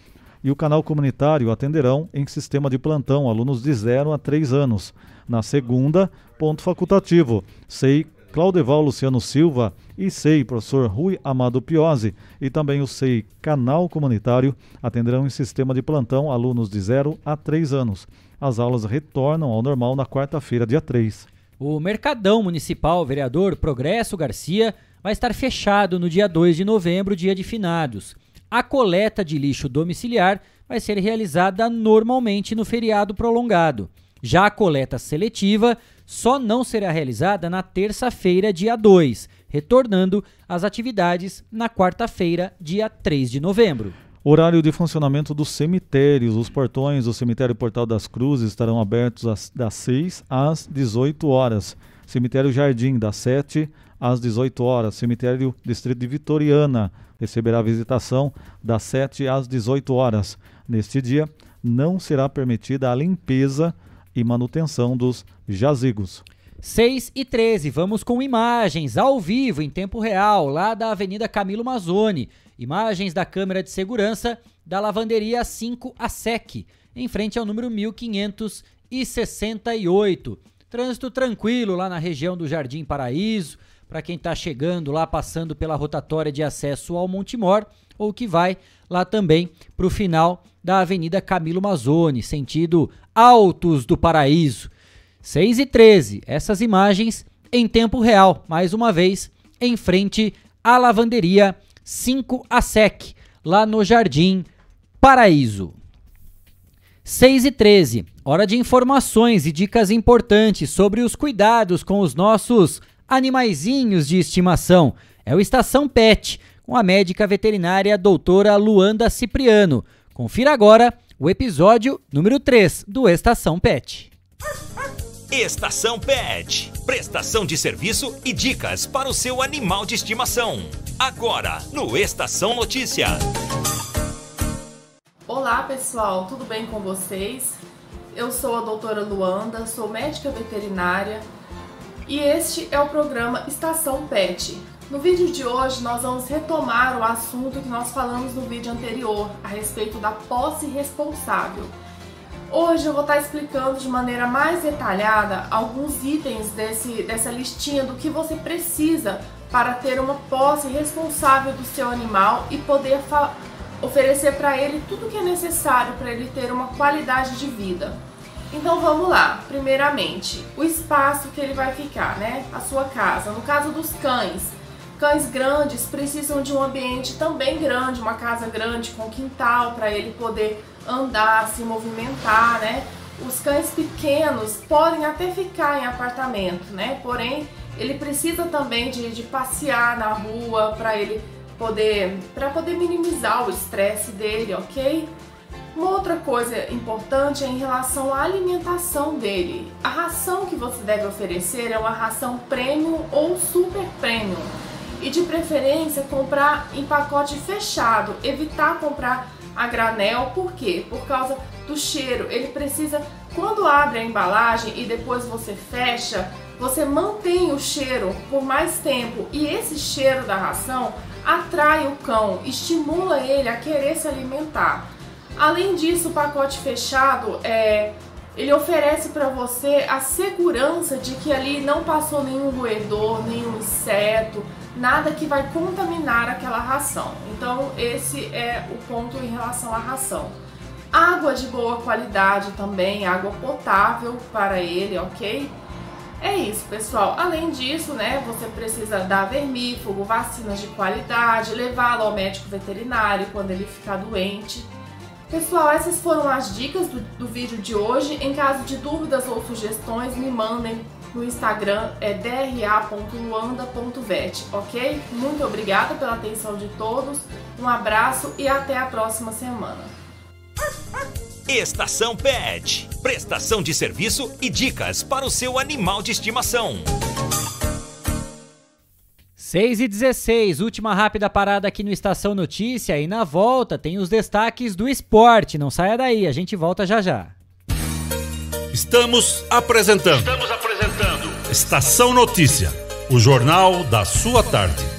e o canal comunitário atenderão em sistema de plantão alunos de 0 a 3 anos. Na segunda, ponto facultativo, SEI Claudeval Luciano Silva e SEI professor Rui Amado Piozzi e também o SEI Canal Comunitário atenderão em sistema de plantão alunos de 0 a 3 anos. As aulas retornam ao normal na quarta-feira, dia 3. O Mercadão Municipal Vereador Progresso Garcia vai estar fechado no dia 2 de novembro, dia de finados. A coleta de lixo domiciliar vai ser realizada normalmente no feriado prolongado. Já a coleta seletiva só não será realizada na terça-feira, dia 2, retornando às atividades na quarta-feira, dia 3 de novembro. Horário de funcionamento dos cemitérios. Os portões do cemitério Portal das Cruzes estarão abertos das 6 às 18 horas. Cemitério Jardim, das 7 às 18 horas. Cemitério Distrito de Vitoriana receberá visitação das 7 às 18 horas. Neste dia, não será permitida a limpeza e manutenção dos jazigos. 6 e 13, vamos com imagens ao vivo, em tempo real, lá da Avenida Camilo Mazzoni. Imagens da câmera de segurança da lavanderia 5 a SEC, em frente ao número 1568. Trânsito tranquilo lá na região do Jardim Paraíso para quem está chegando lá, passando pela rotatória de acesso ao Montemor, ou que vai lá também para o final da Avenida Camilo Mazzoni, sentido Altos do Paraíso. 6 e 13, essas imagens em tempo real, mais uma vez, em frente à lavanderia 5 a SEC, lá no Jardim Paraíso. 6 e 13, hora de informações e dicas importantes sobre os cuidados com os nossos animaizinhos de estimação. É o Estação Pet, com a médica veterinária doutora Luanda Cipriano. Confira agora o episódio número 3 do Estação Pet. Estação Pet. Prestação de serviço e dicas para o seu animal de estimação. Agora, no Estação Notícia. Olá, pessoal, tudo bem com vocês? Eu sou a doutora Luanda, sou médica veterinária e este é o programa Estação Pet. No vídeo de hoje nós vamos retomar o assunto que nós falamos no vídeo anterior a respeito da posse responsável. Hoje eu vou estar explicando de maneira mais detalhada alguns itens desse, dessa listinha do que você precisa para ter uma posse responsável do seu animal e poder oferecer para ele tudo que é necessário para ele ter uma qualidade de vida. Então vamos lá. Primeiramente, o espaço que ele vai ficar, né? A sua casa. No caso dos cães, cães grandes precisam de um ambiente também grande, uma casa grande com quintal para ele poder andar, se movimentar, né? Os cães pequenos podem até ficar em apartamento, né? Porém, ele precisa também de, de passear na rua para ele poder para poder minimizar o estresse dele, ok? Uma outra coisa importante é em relação à alimentação dele. A ração que você deve oferecer é uma ração premium ou super premium. E de preferência comprar em pacote fechado, evitar comprar a granel, por quê? Por causa do cheiro. Ele precisa, quando abre a embalagem e depois você fecha, você mantém o cheiro por mais tempo e esse cheiro da ração atrai o cão, estimula ele a querer se alimentar. Além disso, o pacote fechado é, ele oferece para você a segurança de que ali não passou nenhum roedor, nenhum inseto, nada que vai contaminar aquela ração. Então, esse é o ponto em relação à ração. Água de boa qualidade também, água potável para ele, ok? É isso, pessoal. Além disso, né, você precisa dar vermífugo, vacinas de qualidade, levá-lo ao médico veterinário quando ele ficar doente. Pessoal, essas foram as dicas do, do, vídeo de hoje. Em caso de dúvidas ou sugestões, me mandem no Instagram, é dra.luanda.vet, ok? Muito obrigada pela atenção de todos, um abraço e até a próxima semana. Estação Pet. Prestação de serviço e dicas para o seu animal de estimação. 6 e 16, última rápida parada aqui no Estação Notícia e na volta tem os destaques do esporte. Não saia daí, a gente volta já já. Estamos apresentando. Estamos apresentando. Estação Notícia, o jornal da sua tarde.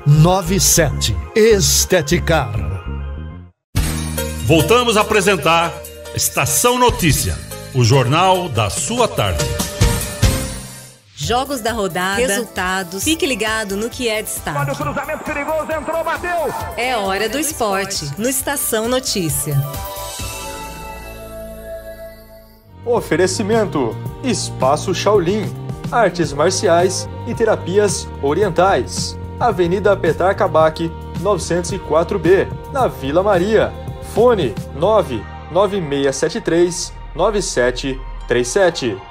3497. Esteticar. Voltamos a apresentar Estação Notícia, o jornal da sua tarde. Jogos da rodada, resultados. Fique ligado no que é destaque. Olha o cruzamento perigoso, entrou, bateu. É hora do esporte, no Estação Notícia. Oferecimento: Espaço Shaolin, Artes Marciais e Terapias Orientais. Avenida Petar Kabak, 904B, na Vila Maria. Fone 99673 9737.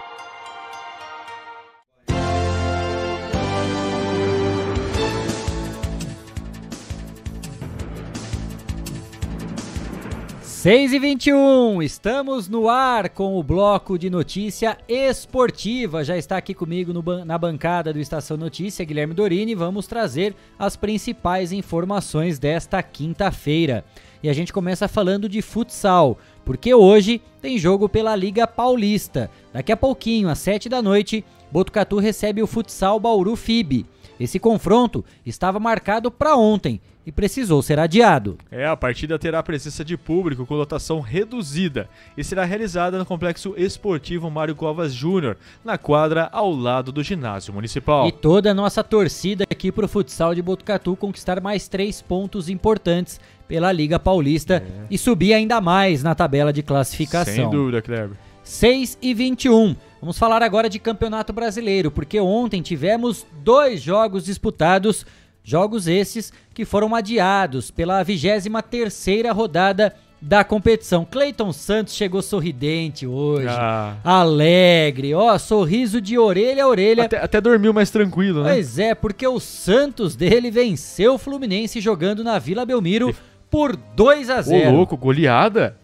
Seis e 21, estamos no ar com o bloco de notícia esportiva. Já está aqui comigo no na bancada do Estação Notícia, Guilherme Dorini. Vamos trazer as principais informações desta quinta-feira. E a gente começa falando de futsal, porque hoje tem jogo pela Liga Paulista. Daqui a pouquinho, às sete da noite, Botucatu recebe o futsal Bauru FIB. Esse confronto estava marcado para ontem e precisou ser adiado. É, a partida terá presença de público com lotação reduzida e será realizada no Complexo Esportivo Mário Covas Júnior, na quadra ao lado do ginásio municipal. E toda a nossa torcida aqui pro futsal de Botucatu conquistar mais três pontos importantes pela Liga Paulista e subir ainda mais na tabela de classificação. Sem dúvida, Kleber. 6 e 21. Vamos falar agora de Campeonato Brasileiro, porque ontem tivemos dois jogos disputados, jogos esses que foram adiados pela 23ª rodada da competição. Cleiton Santos chegou sorridente hoje, Ah. alegre, ó, sorriso de orelha a orelha. Até, até dormiu mais tranquilo, né? Pois é, porque o Santos dele venceu o Fluminense jogando na Vila Belmiro por 2 a Ô, 0. louco, goleada?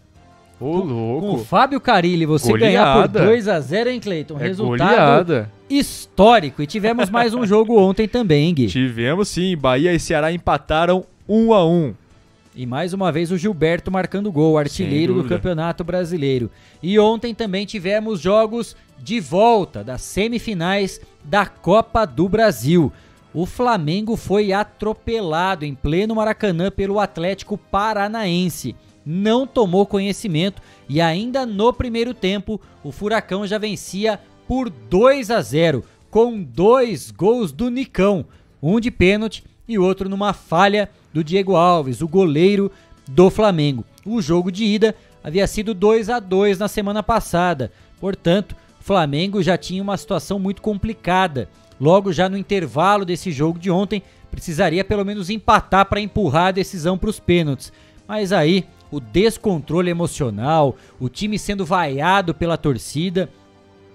Ô, Com louco. o Fábio Carilli, você ganhar por Goleada. 2 a 0 hein, Cleiton? É Resultado goleada. histórico. E tivemos mais um jogo ontem também, Gui. Tivemos sim, Bahia e Ceará empataram 1 a 1 E mais uma vez o Gilberto marcando gol, artilheiro do. Campeonato Brasileiro. E ontem também tivemos jogos de volta das semifinais da Copa do Brasil. O Flamengo foi atropelado em pleno Maracanã pelo Atlético Paranaense. Não tomou conhecimento e ainda no primeiro tempo o Furacão já vencia por 2 a 0 com dois gols do Nicão, um de pênalti e outro numa falha do Diego Alves, o goleiro do Flamengo. O jogo de ida havia sido 2 a 2 na semana passada. Portanto, o Flamengo já tinha uma situação muito complicada. Logo já no intervalo desse jogo de ontem, precisaria pelo menos empatar para empurrar a decisão para os pênaltis. Mas aí, o descontrole emocional, o time sendo vaiado pela torcida,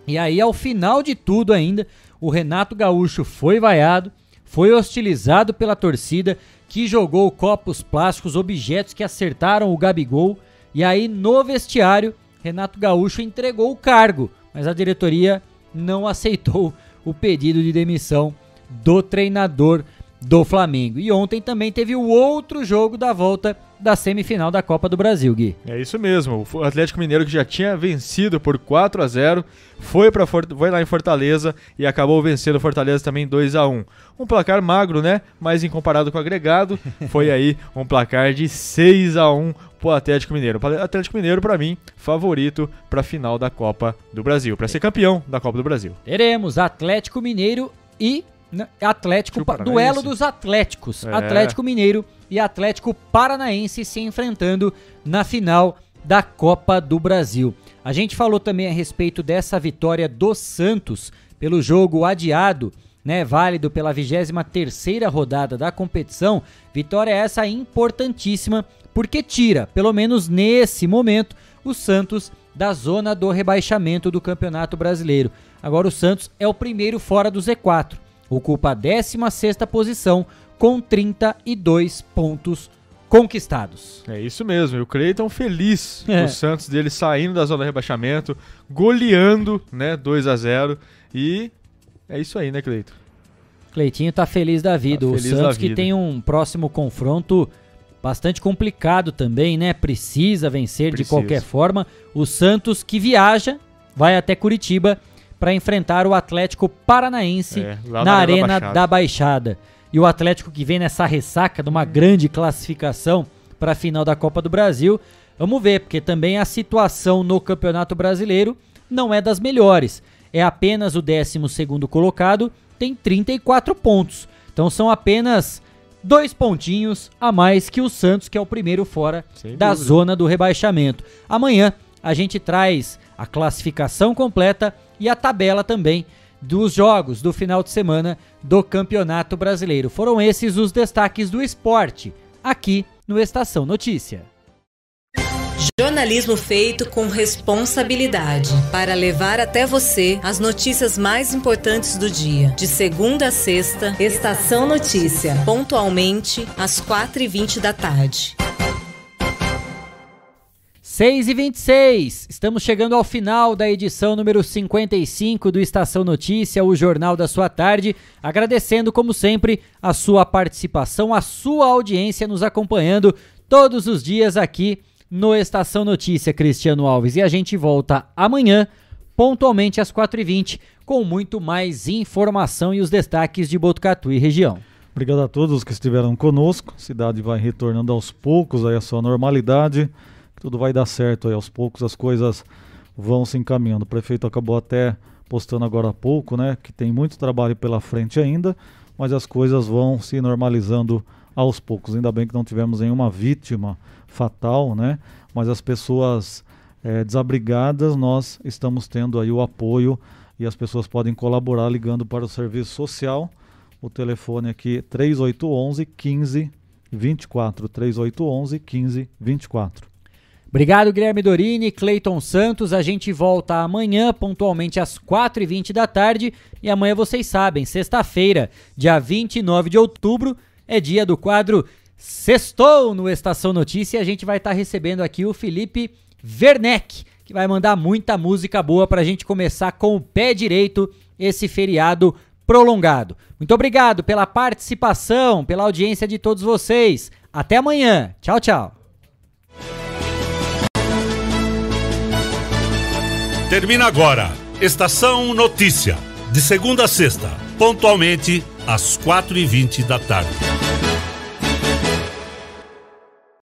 e aí, ao final de tudo ainda, o Renato Gaúcho foi vaiado, foi hostilizado pela torcida, que jogou copos plásticos, objetos que acertaram o Gabigol. E aí, no vestiário, Renato Gaúcho entregou o cargo, mas a diretoria não aceitou o pedido de demissão do treinador do Flamengo. E ontem também teve o outro jogo da volta da semifinal da Copa do Brasil, Gui. É isso mesmo. O Atlético Mineiro que já tinha vencido por 4 a 0 foi para foi lá em Fortaleza e acabou vencendo o Fortaleza também 2 a 1. Um placar magro, né? Mas em comparado com o agregado, foi aí um placar de 6 a 1 pro Atlético Mineiro. O Atlético Mineiro para mim favorito para a final da Copa do Brasil, para ser campeão da Copa do Brasil. Teremos Atlético Mineiro e Atlético pa- duelo dos Atléticos, É. Atlético Mineiro e Atlético Paranaense se enfrentando na final da Copa do Brasil. A gente falou também a respeito dessa vitória do Santos pelo jogo adiado né, válido pela 23ª rodada da competição. Vitória essa importantíssima porque tira, pelo menos nesse momento, o Santos da zona do rebaixamento do Campeonato Brasileiro. Agora o Santos é o primeiro fora do Z4, ocupa a 16ª posição com 32 pontos conquistados. É isso mesmo, e o Cleiton feliz é. com o Santos dele saindo da zona de rebaixamento, goleando, né, 2 a 0 e é isso aí, né, Cleiton? Cleitinho tá feliz da vida. Tá o Santos que tem um próximo confronto bastante complicado também, né? Precisa vencer Precisa. de qualquer forma. O Santos que viaja, vai até Curitiba para enfrentar o Atlético Paranaense é, na, na Arena da Baixada. da Baixada. E o Atlético que vem nessa ressaca de uma grande classificação para a final da Copa do Brasil. Vamos ver, porque também a situação no Campeonato Brasileiro não é das melhores. É apenas o 12 colocado, tem 34 pontos. Então são apenas dois pontinhos a mais que o Santos, que é o primeiro fora Sem da dúvida. zona do rebaixamento. Amanhã a gente traz a classificação completa e a tabela também dos jogos do final de semana do Campeonato Brasileiro. Foram esses os destaques do esporte aqui no Estação Notícia. Jornalismo feito com responsabilidade para levar até você as notícias mais importantes do dia. De segunda a sexta, Estação Notícia, pontualmente às 4h20 da tarde. 6 e 26 estamos chegando ao final da edição número 55 do Estação Notícia, o jornal da sua tarde. Agradecendo, como sempre, a sua participação, a sua audiência nos acompanhando todos os dias aqui no Estação Notícia, Cristiano Alves. E a gente volta amanhã, pontualmente às 4h20, com muito mais informação e os destaques de Botucatu e região. Obrigado a todos que estiveram conosco. A cidade vai retornando aos poucos aí sua normalidade tudo vai dar certo aí, aos poucos as coisas vão se encaminhando. O prefeito acabou até postando agora há pouco, né, que tem muito trabalho pela frente ainda, mas as coisas vão se normalizando aos poucos. Ainda bem que não tivemos nenhuma vítima fatal, né, mas as pessoas é, desabrigadas, nós estamos tendo aí o apoio e as pessoas podem colaborar ligando para o serviço social. O telefone aqui 3811 1524 3811 1524. Obrigado, Guilherme Dorini, Cleiton Santos. A gente volta amanhã, pontualmente às 4h20 da tarde. E amanhã vocês sabem, sexta-feira, dia 29 de outubro, é dia do quadro Sextou no Estação Notícia. E a gente vai estar tá recebendo aqui o Felipe Werneck, que vai mandar muita música boa para a gente começar com o pé direito esse feriado prolongado. Muito obrigado pela participação, pela audiência de todos vocês. Até amanhã. Tchau, tchau. Termina agora. Estação Notícia. De segunda a sexta, pontualmente às quatro e vinte da tarde.